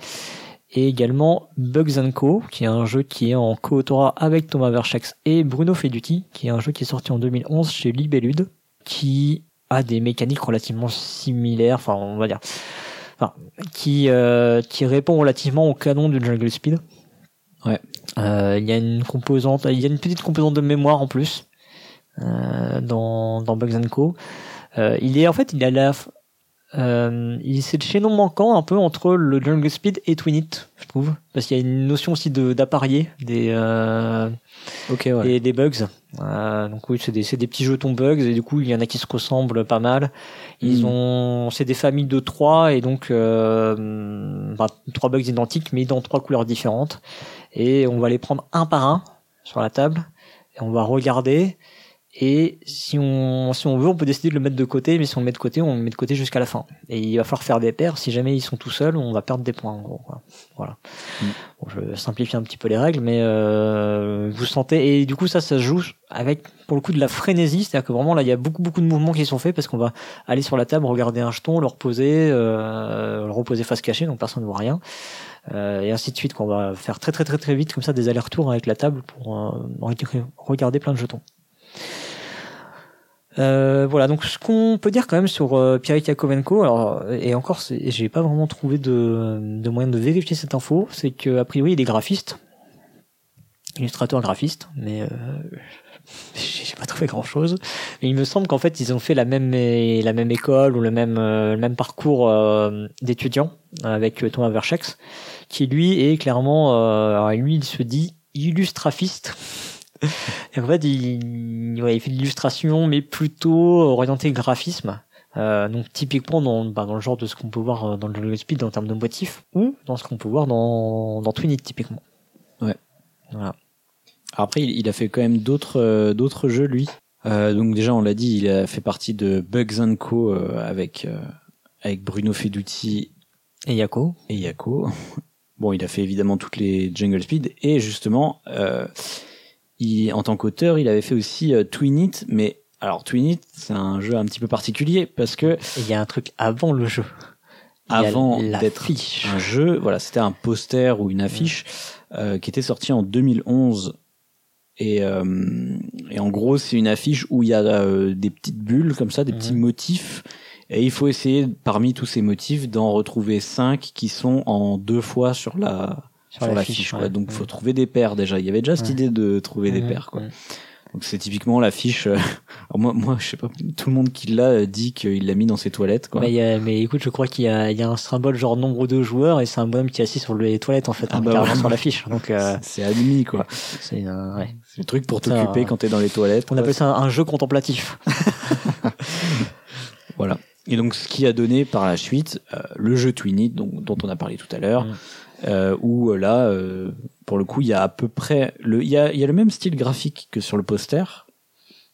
et également Bugs Co, qui est un jeu qui est en co-autorat avec Thomas Verchax et Bruno Feduti, qui est un jeu qui est sorti en 2011 chez Libellude, qui a des mécaniques relativement similaires, enfin on va dire enfin, qui, euh, qui répond relativement au canon du Jungle Speed. Ouais. Euh, il y a une composante, il y a une petite composante de mémoire en plus euh, dans, dans Bugs Co. Euh, il est en fait, il a la, euh, c'est le chaînon manquant un peu entre le Jungle Speed et Twinit, je trouve, parce qu'il y a une notion aussi de d'apparier des euh, Ok, ouais. et des bugs. Euh, donc oui, c'est des, petits jetons bugs et du coup il y en a qui se ressemblent pas mal. Ils Mm. ont, c'est des familles de trois et donc bah, trois bugs identiques mais dans trois couleurs différentes. Et on va les prendre un par un sur la table et on va regarder. Et si on, si on veut, on peut décider de le mettre de côté, mais si on le met de côté, on le met de côté jusqu'à la fin. Et il va falloir faire des paires. Si jamais ils sont tout seuls, on va perdre des points, en gros. quoi. Voilà. Mm. Bon, je simplifie un petit peu les règles, mais euh, vous sentez. Et du coup, ça, ça se joue avec, pour le coup, de la frénésie. C'est-à-dire que vraiment, là, il y a beaucoup, beaucoup de mouvements qui sont faits parce qu'on va aller sur la table, regarder un jeton, le reposer, euh, le reposer face cachée, donc personne ne voit rien. Euh, et ainsi de suite, qu'on va faire très, très, très, très vite, comme ça, des allers-retours avec la table pour euh, regarder plein de jetons. Euh, voilà, donc ce qu'on peut dire quand même sur euh, Pierre Yakovenko, alors et encore, j'ai pas vraiment trouvé de, de moyen de vérifier cette info, c'est que a priori il est graphiste, illustrateur graphiste, mais euh, j'ai pas trouvé grand chose. Mais il me semble qu'en fait ils ont fait la même la même école ou le même euh, le même parcours euh, d'étudiant avec Thomas Verchex, qui lui est clairement, alors lui il se dit illustraphiste. Et en fait, il, ouais, il fait de l'illustration, mais plutôt orienté graphisme. Euh, donc typiquement dans, bah, dans le genre de ce qu'on peut voir euh, dans le Jungle Speed en termes de motifs, ou dans ce qu'on peut voir dans, dans Twinit typiquement. Ouais. Voilà. Après, il, il a fait quand même d'autres euh, d'autres jeux lui. Euh, donc déjà, on l'a dit, il a fait partie de Bugs Co avec avec Bruno Feduti Et Yako et Yako. Bon, il a fait évidemment toutes les Jungle Speed et justement, il, en tant qu'auteur, il avait fait aussi euh, Twinit, mais alors Twinit, c'est un jeu un petit peu particulier parce que il y a un truc avant le jeu. avant d'être un jeu. Voilà, c'était un poster ou une affiche euh, qui était sorti en 2011. Et, euh, et en gros, c'est une affiche où il y a des petites bulles comme ça, des petits motifs. Et il faut essayer, parmi tous ces motifs, d'en retrouver cinq qui sont en deux fois sur la sur, l'affiche. quoi. ouais. Donc, faut trouver des paires déjà. Il y avait déjà cette idée de trouver des paires. Quoi. Donc c'est typiquement l'affiche. euh, alors moi, moi, je sais pas. Tout le monde qui l'a euh, dit qu'il l'a mis dans ses toilettes. Quoi. Mais, il y a- mais écoute, je crois qu'il y a, il y a un symbole genre nombre de joueurs et c'est un bonhomme qui est assis sur les toilettes en fait, Ah hein, bah sur l'affiche. Donc euh, C'est demi, quoi. c'est euh, ouais. Le truc pour t'occuper euh, quand t'es dans les toilettes. On quoi. appelle ça un, un jeu contemplatif. Voilà. Et donc, ce qui a donné par la suite euh, le jeu Twinit, dont, dont on a parlé tout à l'heure, Mm. Euh, où euh, là, euh, pour le coup, il y a à peu près le, il y a, y a le même style graphique que sur le poster.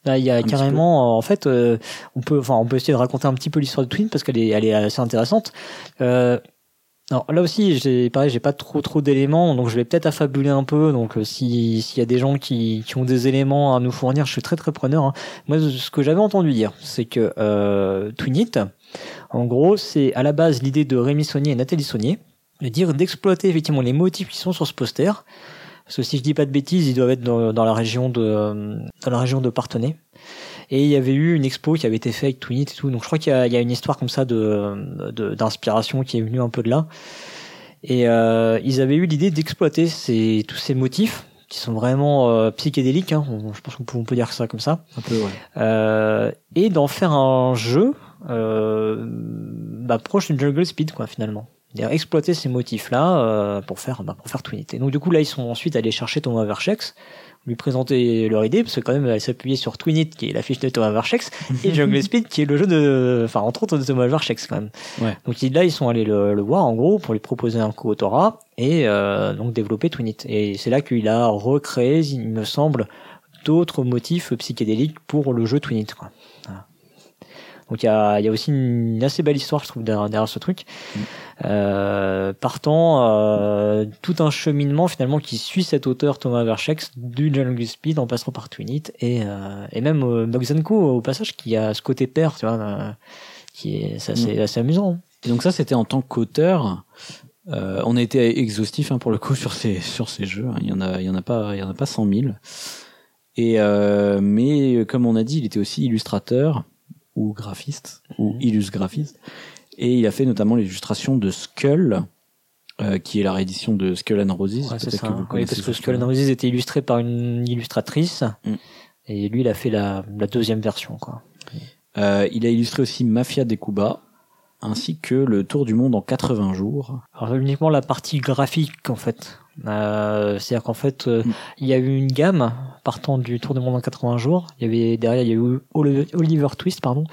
Là, il y a carrément, en fait, euh, on peut, enfin, on peut essayer de raconter un petit peu l'histoire de Twin parce qu'elle est, elle est assez intéressante. Euh, alors là aussi, j'ai, pareil, j'ai pas trop trop d'éléments, donc je vais peut-être affabuler un peu. Donc si s'il y a des gens qui, qui ont des éléments à nous fournir, je suis très très preneur. hein. Moi, ce que j'avais entendu dire, c'est que euh, Twinit, en gros, c'est à la base l'idée de Rémi Saunier et Nathalie Saunier de dire d'exploiter effectivement les motifs qui sont sur ce poster. Parce que si je dis pas de bêtises, ils doivent être dans, dans la région de euh, dans la région de Parthenay. Et il y avait eu une expo qui avait été faite avec Twinit et tout. Donc je crois qu'il y, a- il y a une histoire comme ça de d'inspiration qui est venue un peu de là. Et euh, ils avaient eu l'idée d'exploiter ces, tous ces motifs qui sont vraiment euh, psychédéliques. Hein. On- je pense qu'on peut, on peut dire ça comme ça. Un peu, ouais. Euh, et d'en faire un jeu euh, bah, proche d'une Jungle Speed quoi finalement. C'est-à-dire exploiter ces motifs-là euh, pour faire bah, pour faire Twinit. Et donc du coup là ils sont ensuite allés chercher Thomas Verchex, lui présenter leur idée parce que quand même elle s'appuyait sur Twinit qui est la fiche de Thomas Verchex et Jungle Speed qui est le jeu de enfin entre autres de Thomas Verchex quand même. Ouais. Donc là ils sont allés le, le voir en gros pour lui proposer un co-autorat et euh, donc développer Twinit. Et c'est là qu'il a recréé il me semble d'autres motifs psychédéliques pour le jeu Twinit. Quoi. Donc il y a, il y a aussi une assez belle histoire, je trouve, derrière, derrière ce truc. Mm. Euh, partant euh, tout un cheminement finalement qui suit cet auteur Thomas Verchex du Jungle Speed en passant par Twinit et, euh, et même euh, au passage qui a ce côté père, tu vois, euh, qui est c'est assez, assez amusant. Et donc ça, c'était en tant qu'auteur. On a été exhaustif hein, pour le coup sur ces sur ces jeux. hein. Il y en a il y en a pas il y en a pas 100 000. Et mais comme on a dit, il était aussi illustrateur ou graphiste ou Mhm. illusgraphiste. Et il a fait notamment l'illustration de Skull, euh, qui est la réédition de Skull and Roses. Ouais, c'est ça. que vous Oui, parce que Skull and Roses était illustré par une illustratrice Mm. et lui il a fait la, la deuxième version quoi. Euh, il a illustré aussi Mafia des Cuba, ainsi que le Tour du monde en 80 jours. Alors uniquement la partie graphique en fait. Euh, C'est-à-dire qu'en fait Mm. il y a eu une gamme partant du Tour du Monde en 80 jours. Il y avait derrière il y a Oliver Twist pardon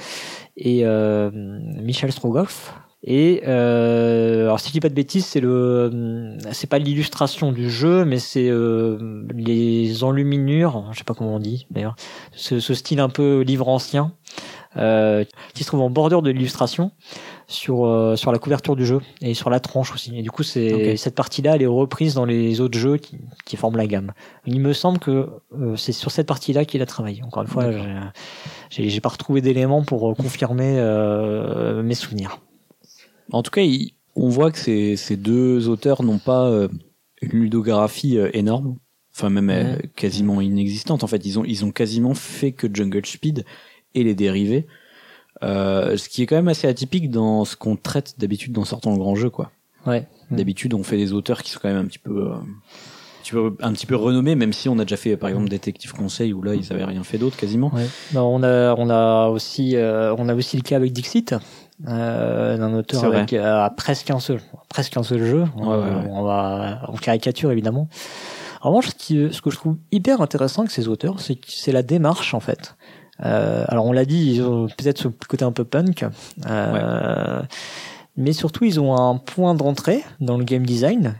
et euh, Michel Strogoff. Et euh, alors si je dis pas de bêtises, c'est le c'est pas l'illustration du jeu, mais c'est euh, les enluminures, je sais pas comment on dit d'ailleurs, ce, ce style un peu livre ancien euh, qui se trouve en bordure de l'illustration sur euh, sur la couverture du jeu et sur la tranche aussi. Et du coup, c'est cette partie-là, elle est reprise dans les autres jeux qui, qui forment la gamme. Il me semble que euh, c'est sur cette partie-là qu'il a travaillé. Encore une fois, j'ai- pas retrouvé d'éléments pour euh, confirmer euh, mes souvenirs. En tout cas, il- on voit que ces, ces deux auteurs n'ont pas une ludographie énorme, enfin même Ouais. quasiment inexistante. En fait, ils ont ils ont quasiment fait que Jungle Speed et les dérivés, euh, ce qui est quand même assez atypique dans ce qu'on traite d'habitude dans sortant le grand jeu, quoi. Ouais. Mm. D'habitude, on fait des auteurs qui sont quand même un petit peu euh, un petit peu, un petit peu renommés, même si on a déjà fait par exemple Détective Conseil où là ils avaient rien fait d'autre quasiment. Ouais. Non, on a on a aussi euh, on a aussi le cas avec Dixit. Euh, d'un auteur avec euh, presque un seul presque un seul jeu Ouais, ouais, ouais. on va en caricature évidemment en revanche ce, qui, ce que je trouve hyper intéressant avec ces auteurs c'est c'est la démarche en fait euh, alors on l'a dit ils ont peut-être ce côté un peu punk euh, mais surtout ils ont un point d'entrée dans le game design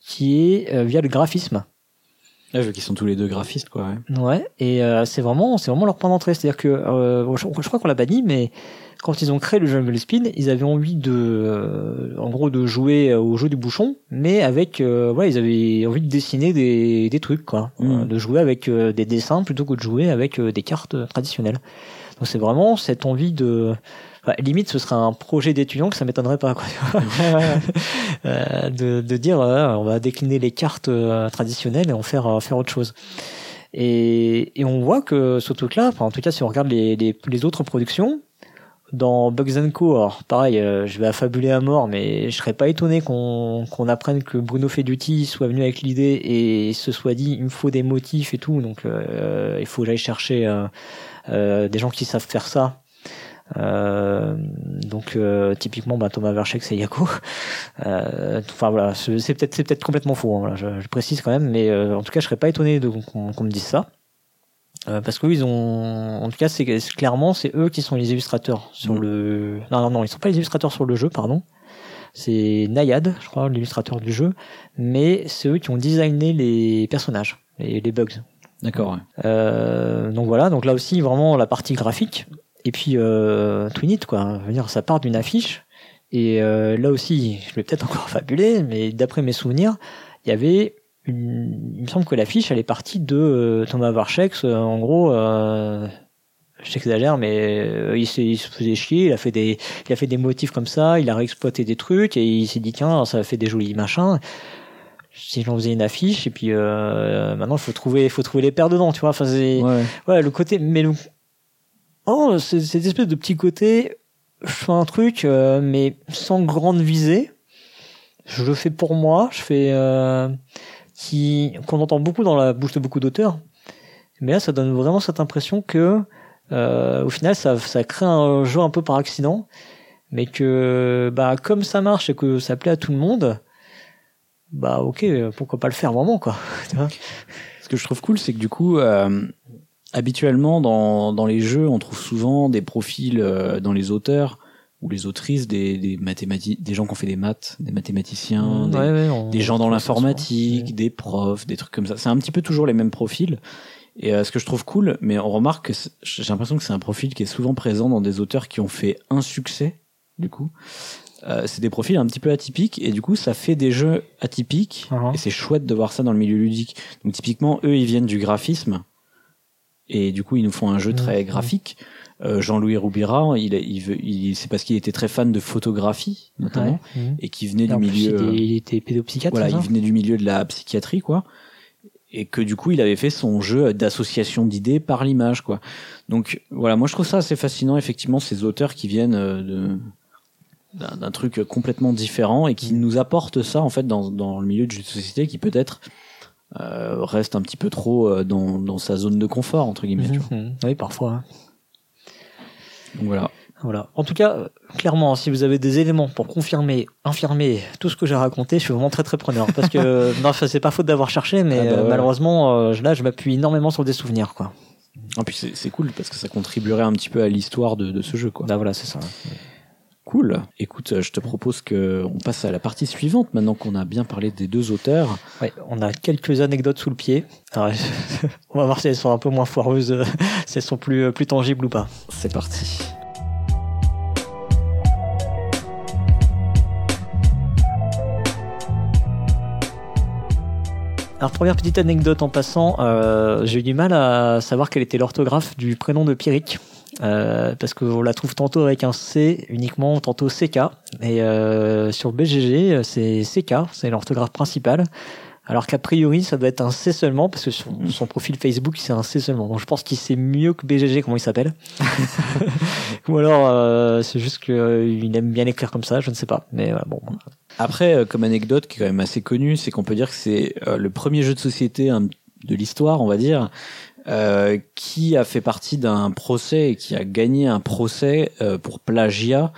qui est euh, via le graphisme Là, je vois qu'ils sont tous les deux graphistes, quoi. ouais. Ouais, et euh, c'est vraiment, c'est vraiment leur point d'entrée. C'est-à-dire que, euh, je, je crois qu'on l'a dit, mais quand ils ont créé le Jungle Speed, ils avaient envie de, euh, en gros, de jouer au jeu du bouchon, mais avec, euh, ouais, ils avaient envie de dessiner des, des trucs, quoi. Euh, de jouer avec euh, des dessins plutôt que de jouer avec euh, des cartes traditionnelles. Donc c'est vraiment cette envie de, Enfin, limite, ce serait un projet d'étudiant que ça m'étonnerait pas. Quoi, euh, de, de dire, euh, on va décliner les cartes euh, traditionnelles et en faire, euh, faire autre chose. Et, et on voit que ce truc-là, enfin, en tout cas, si on regarde les, les, les autres productions, dans Bugs Co, alors pareil, euh, je vais affabuler à mort, mais je serais pas étonné qu'on qu'on apprenne que Bruno Feduti soit venu avec l'idée et se soit dit il me faut des motifs et tout, donc euh, il faut que j'aille chercher euh, euh, des gens qui savent faire ça. Euh, donc euh, typiquement bah, Thomas Verchek c'est Yako. Enfin voilà c'est peut-être c'est peut-être complètement faux hein, voilà, je, je précise quand même mais en tout cas je serais pas étonné qu'on qu'on me dise ça euh, parce que ils ont, en tout cas, c'est clairement, c'est eux qui sont les illustrateurs sur Mm. le. Non, non, non, ils sont pas les illustrateurs sur le jeu, pardon. C'est Nayad, je crois, l'illustrateur du jeu, mais c'est eux qui ont designé les personnages et les bugs. D'accord. ouais. Euh, donc voilà, donc là aussi vraiment la partie graphique et puis euh, Twin It quoi. Je veux dire, ça part d'une affiche et euh, là aussi, je vais peut-être encore fabuler, mais d'après mes souvenirs, il y avait une... il me semble que l'affiche elle est partie de euh, Thomas Varchek. euh, en gros, euh, j'exagère, mais il, se faisait chier. Il a fait des il a fait des motifs comme ça, il a réexploité des trucs et il s'est dit tiens ça fait des jolis machins si j'en faisais une affiche et puis euh, maintenant il faut trouver faut trouver les paires dedans tu vois enfin c'est Ouais. ouais le côté mais le oh cette espèce de petit côté je fais un truc euh, mais sans grande visée je le fais pour moi je fais euh, qui qu'on entend beaucoup dans la bouche de beaucoup d'auteurs. Mais là ça donne vraiment cette impression que euh, au final ça ça crée un jeu un peu par accident mais que bah comme ça marche et que ça plaît à tout le monde bah ok pourquoi pas le faire vraiment quoi Ce que je trouve cool, c'est que du coup, euh, habituellement dans, dans les jeux, on trouve souvent des profils euh, dans les auteurs ou les autrices, des, des mathématiques, des gens qui ont fait des maths, des mathématiciens, des, Ouais, ouais, on- des gens dans l'informatique, des profs, des trucs comme ça. C'est un petit peu toujours les mêmes profils. Et euh, ce que je trouve cool, mais on remarque j'ai l'impression que c'est un profil qui est souvent présent dans des auteurs qui ont fait un succès, du coup. Euh, c'est des profils un petit peu atypiques et du coup ça fait des jeux atypiques Mhm. et c'est chouette de voir ça dans le milieu ludique. Donc typiquement eux ils viennent du graphisme et du coup ils nous font un jeu très Mhm. graphique. Euh, Jean-Louis Roubira, il, il, veut, il c'est parce qu'il était très fan de photographie notamment Ouais. Et qui venait Et du plus, milieu. il euh, était, il était pédopsychiatre. voilà, il venait du milieu de la psychiatrie, quoi. Et que du coup, il avait fait son jeu d'association d'idées par l'image, quoi. Donc voilà, moi je trouve ça assez fascinant, effectivement, ces auteurs qui viennent euh, de d'un truc complètement différent et qui nous apportent ça en fait dans, dans le milieu de société qui peut-être euh, reste un petit peu trop dans, dans sa zone de confort entre guillemets. tu vois. Mhm. Oui, parfois. Donc voilà. Voilà. En tout cas, clairement, si vous avez des éléments pour confirmer, infirmer tout ce que j'ai raconté, je suis vraiment très très preneur. Parce que non, c'est pas faute d'avoir cherché, mais Ah bah euh, ouais. malheureusement, euh, là, je m'appuie énormément sur des souvenirs, quoi. Et puis c'est cool parce que ça contribuerait un petit peu à l'histoire de, de ce jeu, quoi. Bah voilà, c'est ça. Cool. Écoute, euh, je te propose que on passe à la partie suivante maintenant qu'on a bien parlé des deux auteurs. Ouais, on a quelques anecdotes sous le pied. Alors, on va voir si elles sont un peu moins foireuses, euh, si elles sont plus, euh, plus tangibles ou pas. C'est parti. Alors première petite anecdote en passant, euh, j'ai eu du mal à savoir quelle était l'orthographe du prénom de Pierrick. Euh, parce qu'on la trouve tantôt avec un C uniquement, tantôt CK. Et euh, sur BGG, c'est CK, c'est l'orthographe principale. Alors qu'a priori, ça doit être un C seulement, parce que sur son profil Facebook, c'est un C seulement. Donc je pense qu'il sait mieux que BGG comment il s'appelle. Ou alors, euh, c'est juste qu'il aime bien écrire comme ça, je ne sais pas. Mais voilà, bon. Après, euh, comme anecdote qui est quand même assez connue, c'est qu'on peut dire que c'est euh, le premier jeu de société hein, de l'histoire, on va dire, euh, qui a fait partie d'un procès et qui a gagné un procès euh, pour plagiat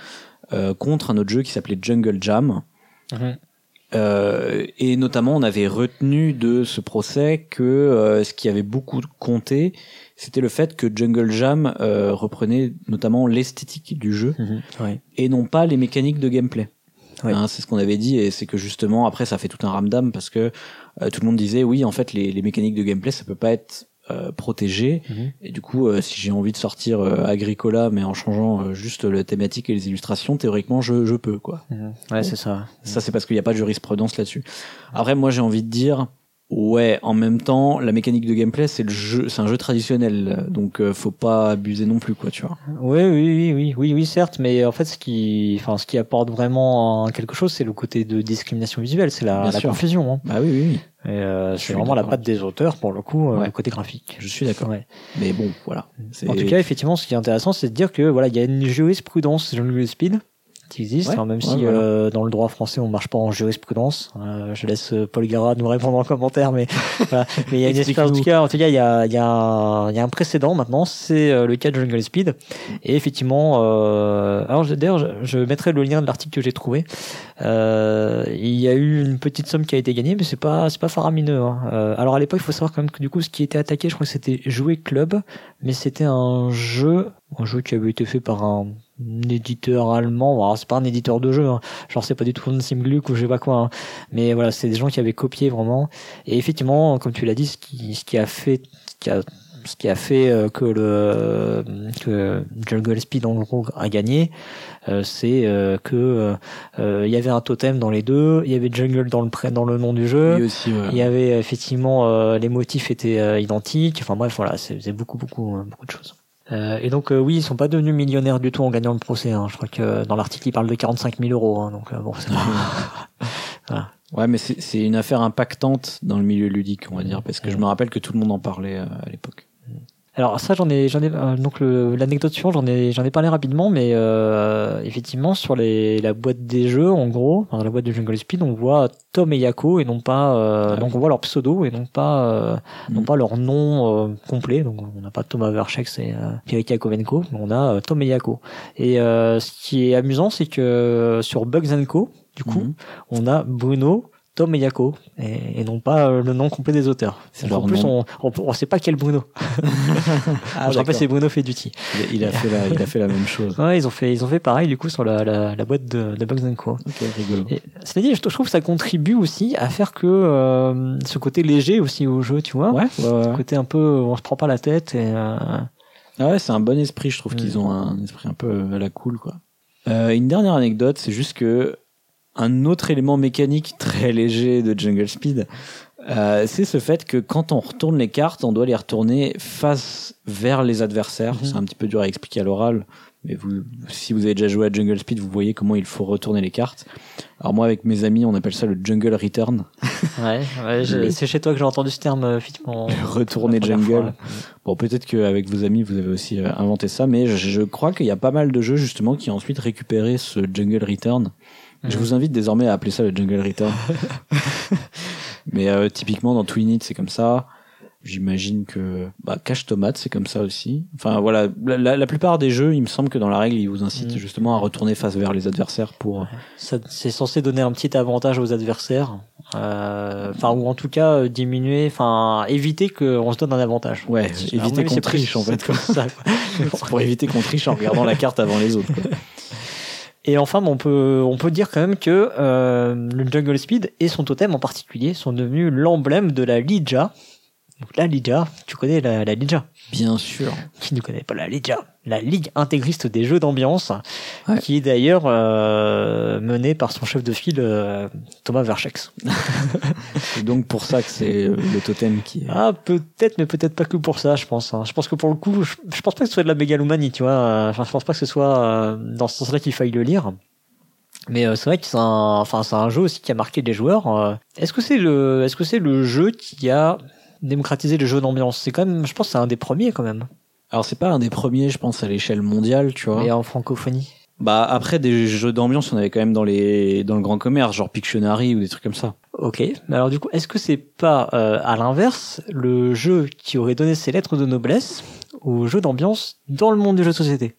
euh, contre un autre jeu qui s'appelait Jungle Jam. Euh, et notamment, on avait retenu de ce procès que euh, ce qui avait beaucoup compté, c'était le fait que Jungle Jam euh, reprenait notamment l'esthétique du jeu Mhm. Ouais. et non pas les mécaniques de gameplay. Ouais. Hein, c'est ce qu'on avait dit et c'est que justement après ça fait tout un ramdam parce que euh, tout le monde disait oui en fait les, les mécaniques de gameplay ça peut pas être euh, protégé Mhm. et du coup euh, si j'ai envie de sortir euh, Agricola mais en changeant euh, juste la thématique et les illustrations théoriquement je, je peux quoi. Mhm. Ouais, c'est ça. Ça c'est parce qu'il n'y a pas de jurisprudence là-dessus. Après moi j'ai envie de dire Ouais, en même temps, la mécanique de gameplay, c'est le jeu, c'est un jeu traditionnel, donc euh, faut pas abuser non plus, quoi, tu vois. Oui, oui, oui, oui, oui, oui, certes, mais en fait, ce qui, enfin, ce qui apporte vraiment quelque chose, c'est le côté de discrimination visuelle, c'est la, la confusion. Hein. Bah oui, oui, oui. Euh, c'est vraiment la patte des auteurs pour le coup, euh, le côté graphique. Je suis d'accord. Ouais. Mais bon, voilà. En tout cas, effectivement, ce qui est intéressant, c'est de dire que voilà, il y a une jurisprudence Jungle Speed qui existe, hein, même si euh, dans le droit français on marche pas en jurisprudence. Euh, je laisse euh, Paul Gara nous répondre en commentaire, mais voilà. Mais il y a une espèce, en tout cas, en tout cas, il y a, il y a, un, il y a un précédent maintenant, c'est le cas de Jungle Speed. Et effectivement, alors d'ailleurs, je, je, mettrai le lien de l'article que j'ai trouvé. il y a eu une petite somme qui a été gagnée, mais c'est pas, c'est pas faramineux. Hein. alors à l'époque, il faut savoir quand même que du coup, ce qui était attaqué, je crois que c'était Jouer Club, mais c'était un jeu, un jeu qui avait été fait par un éditeur allemand. Alors c'est pas un éditeur de jeu, hein. genre c'est pas du tout un Simgluck ou je sais pas quoi. Hein. Mais voilà, c'est des gens qui avaient copié vraiment. Et effectivement, comme tu l'as dit, ce qui, ce qui a fait, ce qui a, ce qui a fait euh, que le que Jungle Speed en gros a gagné, euh, c'est euh, que il y avait un totem dans les deux, il y avait Jungle dans le dans le nom du jeu, il y avait effectivement les motifs étaient identiques. Enfin bref, voilà, c'est beaucoup beaucoup beaucoup de choses. Euh, et donc euh, oui, ils sont pas devenus millionnaires du tout en gagnant le procès. Hein. Je crois que dans l'article, ils parlent de 45 000 euros. Hein. donc euh, bon, c'est voilà. Ouais, mais c'est une affaire impactante dans le milieu ludique, on va dire, parce que je me rappelle que tout le monde en parlait à l'époque. Alors ça j'en ai j'en ai euh, donc l'anecdote suivante j'en ai j'en ai parlé rapidement mais euh, effectivement sur les la boîte des jeux en gros dans la boîte de Jungle Speed on voit Tom et Yako et non pas euh, ah donc on voit leur pseudo et non pas non mm. pas leur nom complet donc on n'a pas Thomas Verchex et Pierre Yakovenko mais on a Tom et Yako et ce qui est amusant c'est que sur Bugs Co du coup mm. on a Bruno Tom et Yako, et, non pas euh, le nom complet des auteurs. En plus, on, on, sait pas quel Bruno. ah, je rappelle, c'est Bruno Feduti. Il, a fait la, il a fait la même chose. Ouais, ils ont fait, ils ont fait pareil du coup sur la, la, la boîte de, de Bugs Co. Rigolo. C'est-à-dire, je, trouve que ça contribue aussi à faire que euh, ce côté léger aussi au jeu, tu vois. Ouais. Ce côté un peu, on se prend pas la tête et. Euh... Ah ouais, c'est un bon esprit. Je trouve qu'ils ont un esprit un peu à la cool, quoi. Euh, une dernière anecdote, c'est juste que un autre élément mécanique très léger de Jungle Speed, euh, c'est ce fait que quand on retourne les cartes, on doit les retourner face vers les adversaires. Mhm. C'est un petit peu dur à expliquer à l'oral, mais vous, si vous avez déjà joué à Jungle Speed, vous voyez comment il faut retourner les cartes. Alors moi, avec mes amis, on appelle ça le Jungle Return. Ouais, c'est chez toi que j'ai entendu ce terme, effectivement. Retourner Jungle. Bon, peut-être qu'avec vos amis, vous avez aussi euh, inventé ça, mais je, je crois qu'il y a pas mal de jeux justement qui ont ensuite récupéré ce Jungle Return je vous invite désormais à appeler ça le Jungle Return. Mais euh, typiquement dans Twinit c'est comme ça. J'imagine que bah, Cache Tomate c'est comme ça aussi. Enfin voilà, la, la, plupart des jeux, il me semble que dans la règle, ils vous incitent mm. justement à retourner face vers les adversaires pour. C'est censé donner un petit avantage aux adversaires, euh, enfin ou en tout cas euh, diminuer, enfin éviter qu'on se donne un avantage. Ouais, éviter qu'on triche en fait. Comme ça, pour éviter qu'on triche en regardant la carte avant les autres. Quoi. Et enfin, on peut, on peut dire quand même que euh, le Jungle Speed et son totem en particulier sont devenus l'emblème de la Lija. la Lija, tu connais la, la Lija Bien sûr. Qui ne connaît pas la Lija La Ligue intégriste des jeux d'ambiance, qui est d'ailleurs euh, menée par son chef de file euh, Thomas Verchex. c'est donc pour ça que c'est euh, le totem qui. Ah peut-être, mais peut-être pas que pour ça, je pense. Hein. Je pense que pour le coup, je, pense pas que ce soit de la mégalomanie, tu vois. Enfin, je pense pas que ce soit dans ce sens-là qu'il faille le lire. Mais c'est vrai que c'est un, enfin c'est un jeu aussi qui a marqué les joueurs. Est-ce que c'est le, est-ce que c'est le jeu qui a démocratiser les jeux d'ambiance? C'est quand même, je pense, c'est un des premiers quand même. Alors c'est pas un des premiers, je pense, à l'échelle mondiale, tu vois. Et en francophonie. Bah après des jeux d'ambiance, on avait quand même dans les dans le grand commerce, genre Pictionary ou des trucs comme ça. Ok. Mais alors du coup, est-ce que c'est pas euh, à l'inverse le jeu qui aurait donné ses lettres de noblesse au jeu d'ambiance dans le monde du jeu de société?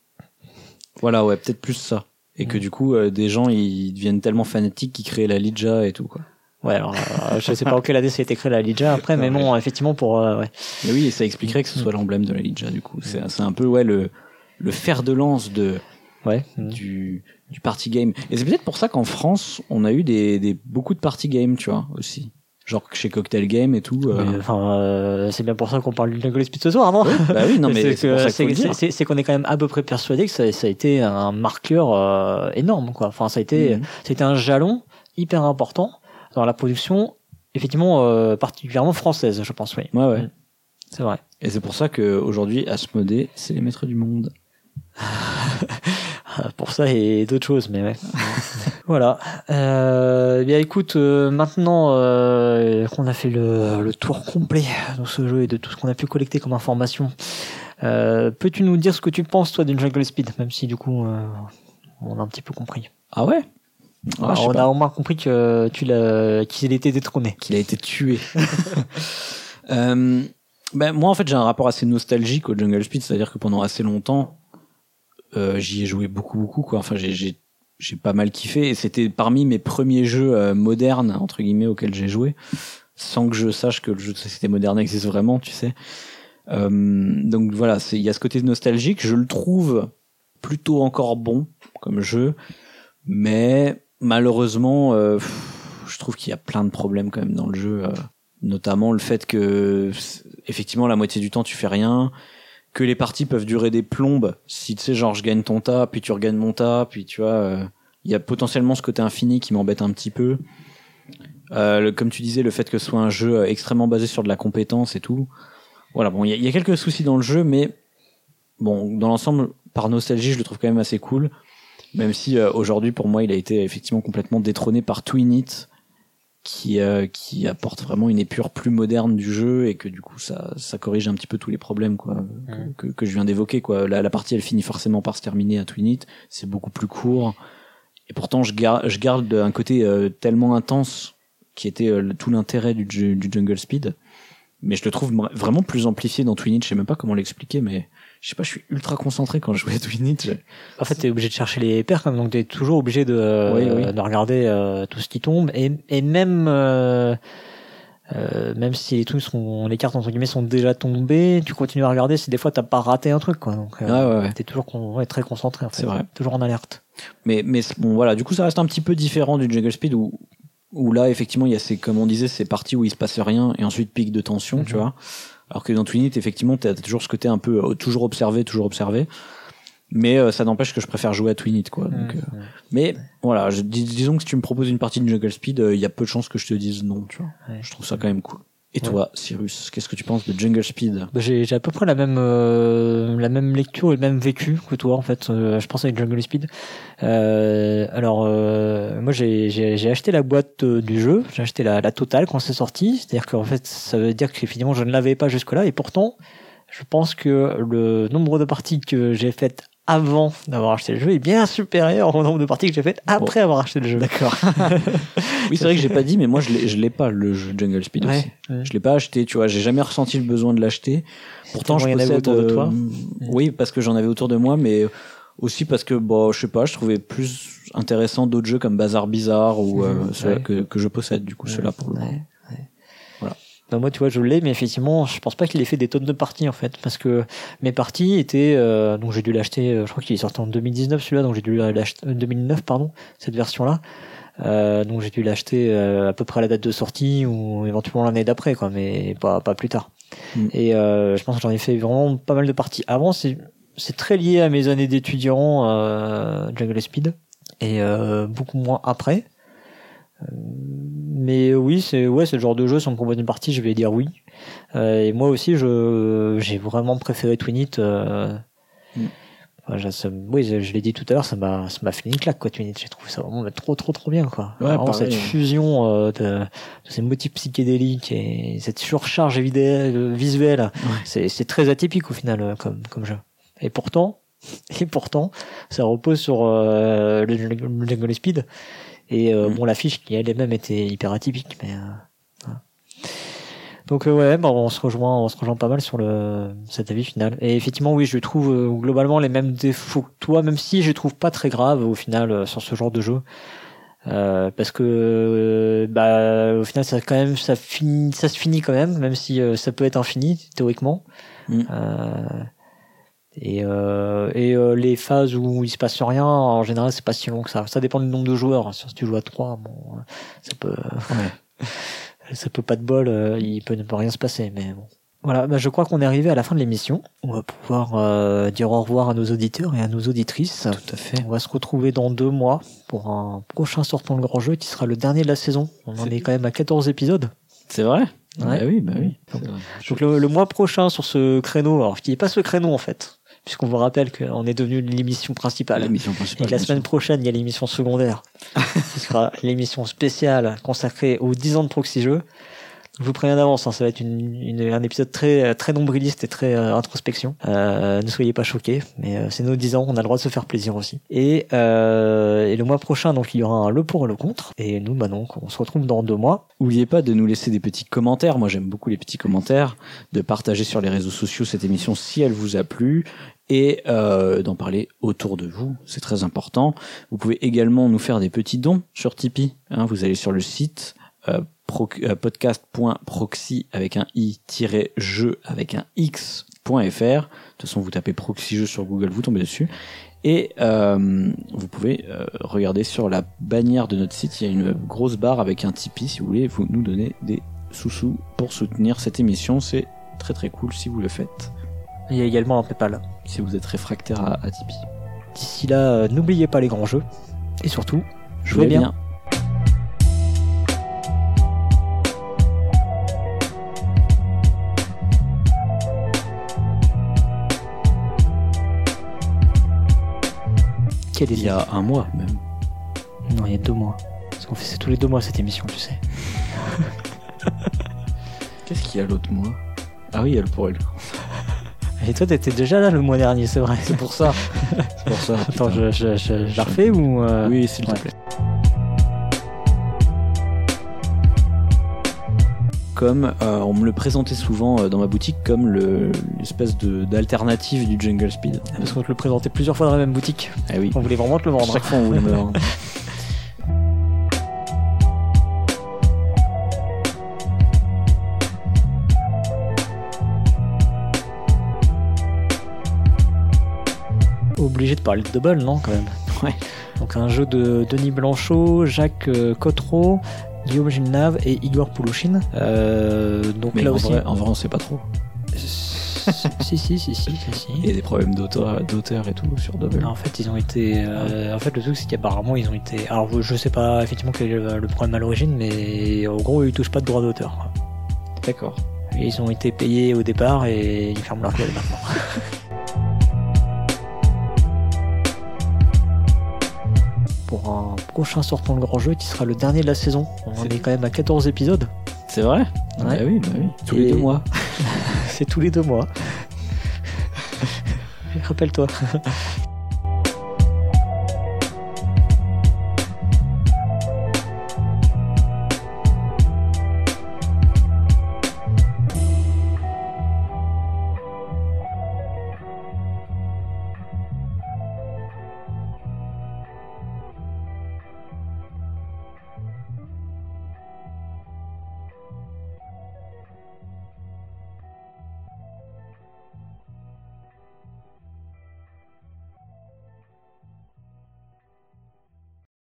Voilà, ouais, peut-être plus ça. Et que du coup, euh, des gens ils deviennent tellement fanatiques qu'ils créent la Lija et tout quoi. Ouais, alors euh, je sais pas en quelle année ça a été créé la Lidja après, mais bon, effectivement pour euh, ouais. Mais oui, ça expliquerait que ce soit l'emblème de la Lidja du coup. C'est c'est un peu ouais le le fer de lance de ouais du du party game. Et c'est peut-être pour ça qu'en France, on a eu des des beaucoup de party game, tu vois, aussi. Genre chez Cocktail Game et tout. Euh... Enfin, euh, c'est bien pour ça qu'on parle du Jungle Speed ce soir, non? Bah oui, non mais c'est qu'on est quand même à peu près persuadé que ça, ça a été un marqueur euh, énorme, quoi. Enfin, ça a été, ça a été un jalon hyper important dans la production effectivement euh, particulièrement française, je pense, oui. Ouais, ouais. C'est vrai. Et c'est pour ça qu'aujourd'hui, Asmodée, c'est les maîtres du monde. pour ça et d'autres choses, mais ouais. voilà. Euh, bien écoute, euh, maintenant euh, qu'on a fait le, le, tour complet de ce jeu et de tout ce qu'on a pu collecter comme information, peux-tu nous dire ce que tu penses toi d'une Jungle Speed, même si du coup on a un petit peu compris. Ah ouais? Ah, On a au moins compris que tu l'as, qu'il était détrôné, qu'il a été tué. euh, ben moi en fait j'ai un rapport assez nostalgique au Jungle Speed, c'est-à-dire que pendant assez longtemps euh, j'y ai joué beaucoup beaucoup quoi. Enfin j'ai j'ai pas mal kiffé et c'était parmi mes premiers jeux euh, modernes entre guillemets auxquels j'ai joué sans que je sache que le jeu de société moderne existe vraiment, tu sais. Euh, donc voilà, il y a ce côté nostalgique, je le trouve plutôt encore bon comme jeu, mais malheureusement euh, je trouve qu'il y a plein de problèmes quand même dans le jeu, euh, notamment le fait que effectivement la moitié du temps tu fais rien, que les parties peuvent durer des plombes. Si tu sais, genre, je gagne ton tas, puis tu regagnes mon tas, puis tu vois, il euh, y a potentiellement ce côté infini qui m'embête un petit peu. Euh, comme tu disais, le fait que ce soit un jeu extrêmement basé sur de la compétence et tout. Voilà, bon, il y a, quelques soucis dans le jeu, mais bon, dans l'ensemble, par nostalgie, je le trouve quand même assez cool. Même si euh, aujourd'hui, pour moi, il a été effectivement complètement détrôné par Twinit, qui euh, qui apporte vraiment une épure plus moderne du jeu et que du coup ça ça corrige un petit peu tous les problèmes quoi Mmh. que, que, que je viens d'évoquer quoi. La, la partie elle finit forcément par se terminer à Twinit c'est beaucoup plus court. Et pourtant je garde je garde un côté euh, tellement intense qui était tout l'intérêt du, du Jungle Speed mais je le trouve vraiment plus amplifié dans Twinit je sais même pas comment l'expliquer mais je sais pas, je suis ultra concentré quand je joue à Twinit. En fait, t'es obligé de chercher les paires, quand même, donc t'es toujours obligé de, oui, oui. de regarder euh, tout ce qui tombe, et, et même, euh, euh, même si les trucs sont, les cartes entre guillemets sont déjà tombées, tu continues à regarder si des fois t'as pas raté un truc, quoi. Donc, ah, ouais, ouais. t'es toujours con, ouais, très concentré, en fait. C'est vrai. Toujours en alerte. Mais, mais bon, voilà, du coup, ça reste un petit peu différent du Jungle Speed où, où là, effectivement, il y a ces, comme on disait, ces parties où il se passe rien et ensuite pic de tension, mm -hmm. tu vois. Alors que dans Twinit, effectivement, tu as toujours ce côté un peu euh, toujours observé, toujours observé. Mais euh, ça n'empêche que je préfère jouer à Twinit, quoi. Donc, Mmh, euh, Mais voilà, je, dis, disons que si tu me proposes une partie de Jungle Speed, il y a peu de chances que je te dise non, tu vois. Ouais. Je trouve ça quand même cool. Et toi, Cyrus, qu'est-ce que tu penses de Jungle Speed? Bah, J'ai à peu près la même euh, la même lecture et le même vécu que toi en fait. Euh, je pense avec Jungle Speed. Euh, alors moi j'ai acheté la boîte du jeu, j'ai acheté la, la totale quand c'est sorti. C'est-à-dire qu'en fait ça veut dire que finalement je ne l'avais pas jusque là et pourtant je pense que le nombre de parties que j'ai faites avant d'avoir acheté le jeu est bien supérieur au nombre de parties que j'ai faites après bon. avoir acheté le jeu. D'accord. oui, c'est vrai que j'ai pas dit, mais moi je l'ai, je l'ai pas le jeu Jungle Speed ouais, aussi. Ouais. Je l'ai pas acheté, tu vois. J'ai jamais ressenti le besoin de l'acheter. Pourtant, je possède. autour de toi. Euh, oui, parce que j'en avais autour de moi, mais aussi parce que bon, je sais pas, je trouvais plus intéressant d'autres jeux comme Bazar Bizarre ou euh, Mmh, ceux que, que je possède. Du coup, ceux-là pour le. Bah moi, tu vois, je l'ai, mais effectivement, je pense pas qu'il ait fait des tonnes de parties en fait, parce que mes parties étaient, euh, donc j'ai dû l'acheter, euh, je crois qu'il est sorti en 2019 celui-là, donc j'ai dû l'acheter euh, 2009 pardon, cette version-là. Euh, donc j'ai dû l'acheter euh, à peu près à la date de sortie ou éventuellement l'année d'après, quoi, mais pas pas plus tard. Mm. Et euh, je pense que j'en ai fait vraiment pas mal de parties. Avant, c'est c'est très lié à mes années d'étudiant euh, Jungle Speed et euh, beaucoup moins après. Euh, mais oui, c'est ouais, le genre de jeu. Si on me propose une partie, je vais dire oui. Euh, et moi aussi, je j'ai vraiment préféré Twinit. Euh, Mm. ça, oui, je, je l'ai dit tout à l'heure, ça m'a ça m'a fait une claque quoi. J'ai trouvé ça vraiment trop trop trop bien quoi. Ouais, vraiment, pareil, cette ouais. fusion euh, de, de ces motifs psychédéliques et cette surcharge vidéo, visuelle, c'est c'est très atypique au final comme comme jeu. Et pourtant, et pourtant, ça repose sur euh, le, le Jungle Speed. Et euh, Mm. bon, l'affiche qui elle-même était hyper atypique, mais euh, donc euh, ouais, bah, on se rejoint, on se rejoint pas mal sur le cet avis final. Et effectivement, oui, je trouve globalement les mêmes défauts que toi, même si je les trouve pas très graves au final sur ce genre de jeu. Euh, parce que euh, bah au final ça quand même ça finit ça se finit quand même même si euh, ça peut être infini théoriquement Mm. Et, euh, et euh, les phases où il se passe rien, en général, c'est pas si long que ça. Ça dépend du nombre de joueurs. Si tu joues à 3, bon, euh, ça peut, ça peut pas de bol, euh, il peut ne pas rien se passer, mais bon. Voilà, bah, je crois qu'on est arrivé à la fin de l'émission. On va pouvoir dire au revoir à nos auditeurs et à nos auditrices. Tout à fait. On va se retrouver dans deux mois pour un prochain sortant le grand jeu qui sera le dernier de la saison. On en est quand même à 14 épisodes. C'est vrai? Ouais. Bah oui, bah oui. Donc, le, le mois prochain sur ce créneau, alors qui n'est pas ce créneau en fait, puisqu'on vous rappelle qu'on est devenu l'émission principale. l'émission Et principale. que la semaine prochaine, il y a l'émission secondaire, qui sera l'émission spéciale consacrée aux 10 ans de Proxy Jeux. Je vous préviens d'avance, hein, ça va être un épisode très très nombriliste et très euh, introspection. Euh, ne soyez pas choqués, mais euh, c'est nos 10 ans, on a le droit de se faire plaisir aussi. Et, le mois prochain, donc il y aura un le pour et le contre. Et nous, bah donc, on se retrouve dans deux mois. N'oubliez pas de nous laisser des petits commentaires. Moi, j'aime beaucoup les petits commentaires. De partager sur les réseaux sociaux cette émission si elle vous a plu. Et d'en parler autour de vous. C'est très important. Vous pouvez également nous faire des petits dons sur Tipeee. hein. vous allez sur le site podcast.proxy avec un i-jeu avec un x.fr. De toute façon, vous tapez proxy jeu sur Google, vous tombez dessus. Et euh, vous pouvez euh, regarder sur la bannière de notre site, il y a une grosse barre avec un Tipeee si vous voulez vous nous donner des sous-sous pour soutenir cette émission. C'est très très cool si vous le faites, Il y a également un PayPal. si vous êtes réfractaire à, à Tipeee. D'ici là, euh, n'oubliez pas les grands jeux. Et surtout, jouez bien. Il y a un mois même. Non, il y a deux mois. Parce qu'on fait c'est tous les deux mois cette émission, tu sais. Qu'est-ce qu'il y a l'autre mois? Ah oui, il y a le pour et le contre. Et toi, t'étais déjà là le mois dernier, c'est vrai. C'est pour ça. C'est pour ça. Attends, putain. je, je, je, je la refais ou euh, Oui, s'il ouais. te plaît. Comme euh, on me le présentait souvent euh, dans ma boutique comme le- l'espèce de- d'alternative du Jungle Speed. Parce qu'on te le présentait plusieurs fois dans la même boutique. Ah oui. On voulait vraiment te le vendre. Chaque fois on voulait me le vendre. Obligé de parler de double, non, quand même? Ouais. Donc un jeu de Denis Blanchot, Jacques euh, Cotreau, Guillaume Gilnave et Igor Poulouchine. Euh, donc Mais là en, aussi. vrai, en vrai, on sait pas trop. si, si, si, si, si, si. Il y a des problèmes d'auteur d'auteur et tout sur Double. En fait, ils ont été. euh, en fait, le truc, c'est qu'apparemment, ils ont été. Alors, je sais pas effectivement quel est le, problème à l'origine, mais en gros, ils touchent pas de droit d'auteur. D'accord. Et Ils ont été payés au départ et ils ferment leur gueule maintenant. Pour un prochain sortant le grand jeu qui sera le dernier de la saison. On en est quand même à 14 épisodes. C'est vrai Ouais. Bah oui, bah oui. Tous Et- les deux mois. C'est tous les deux mois. Rappelle-toi.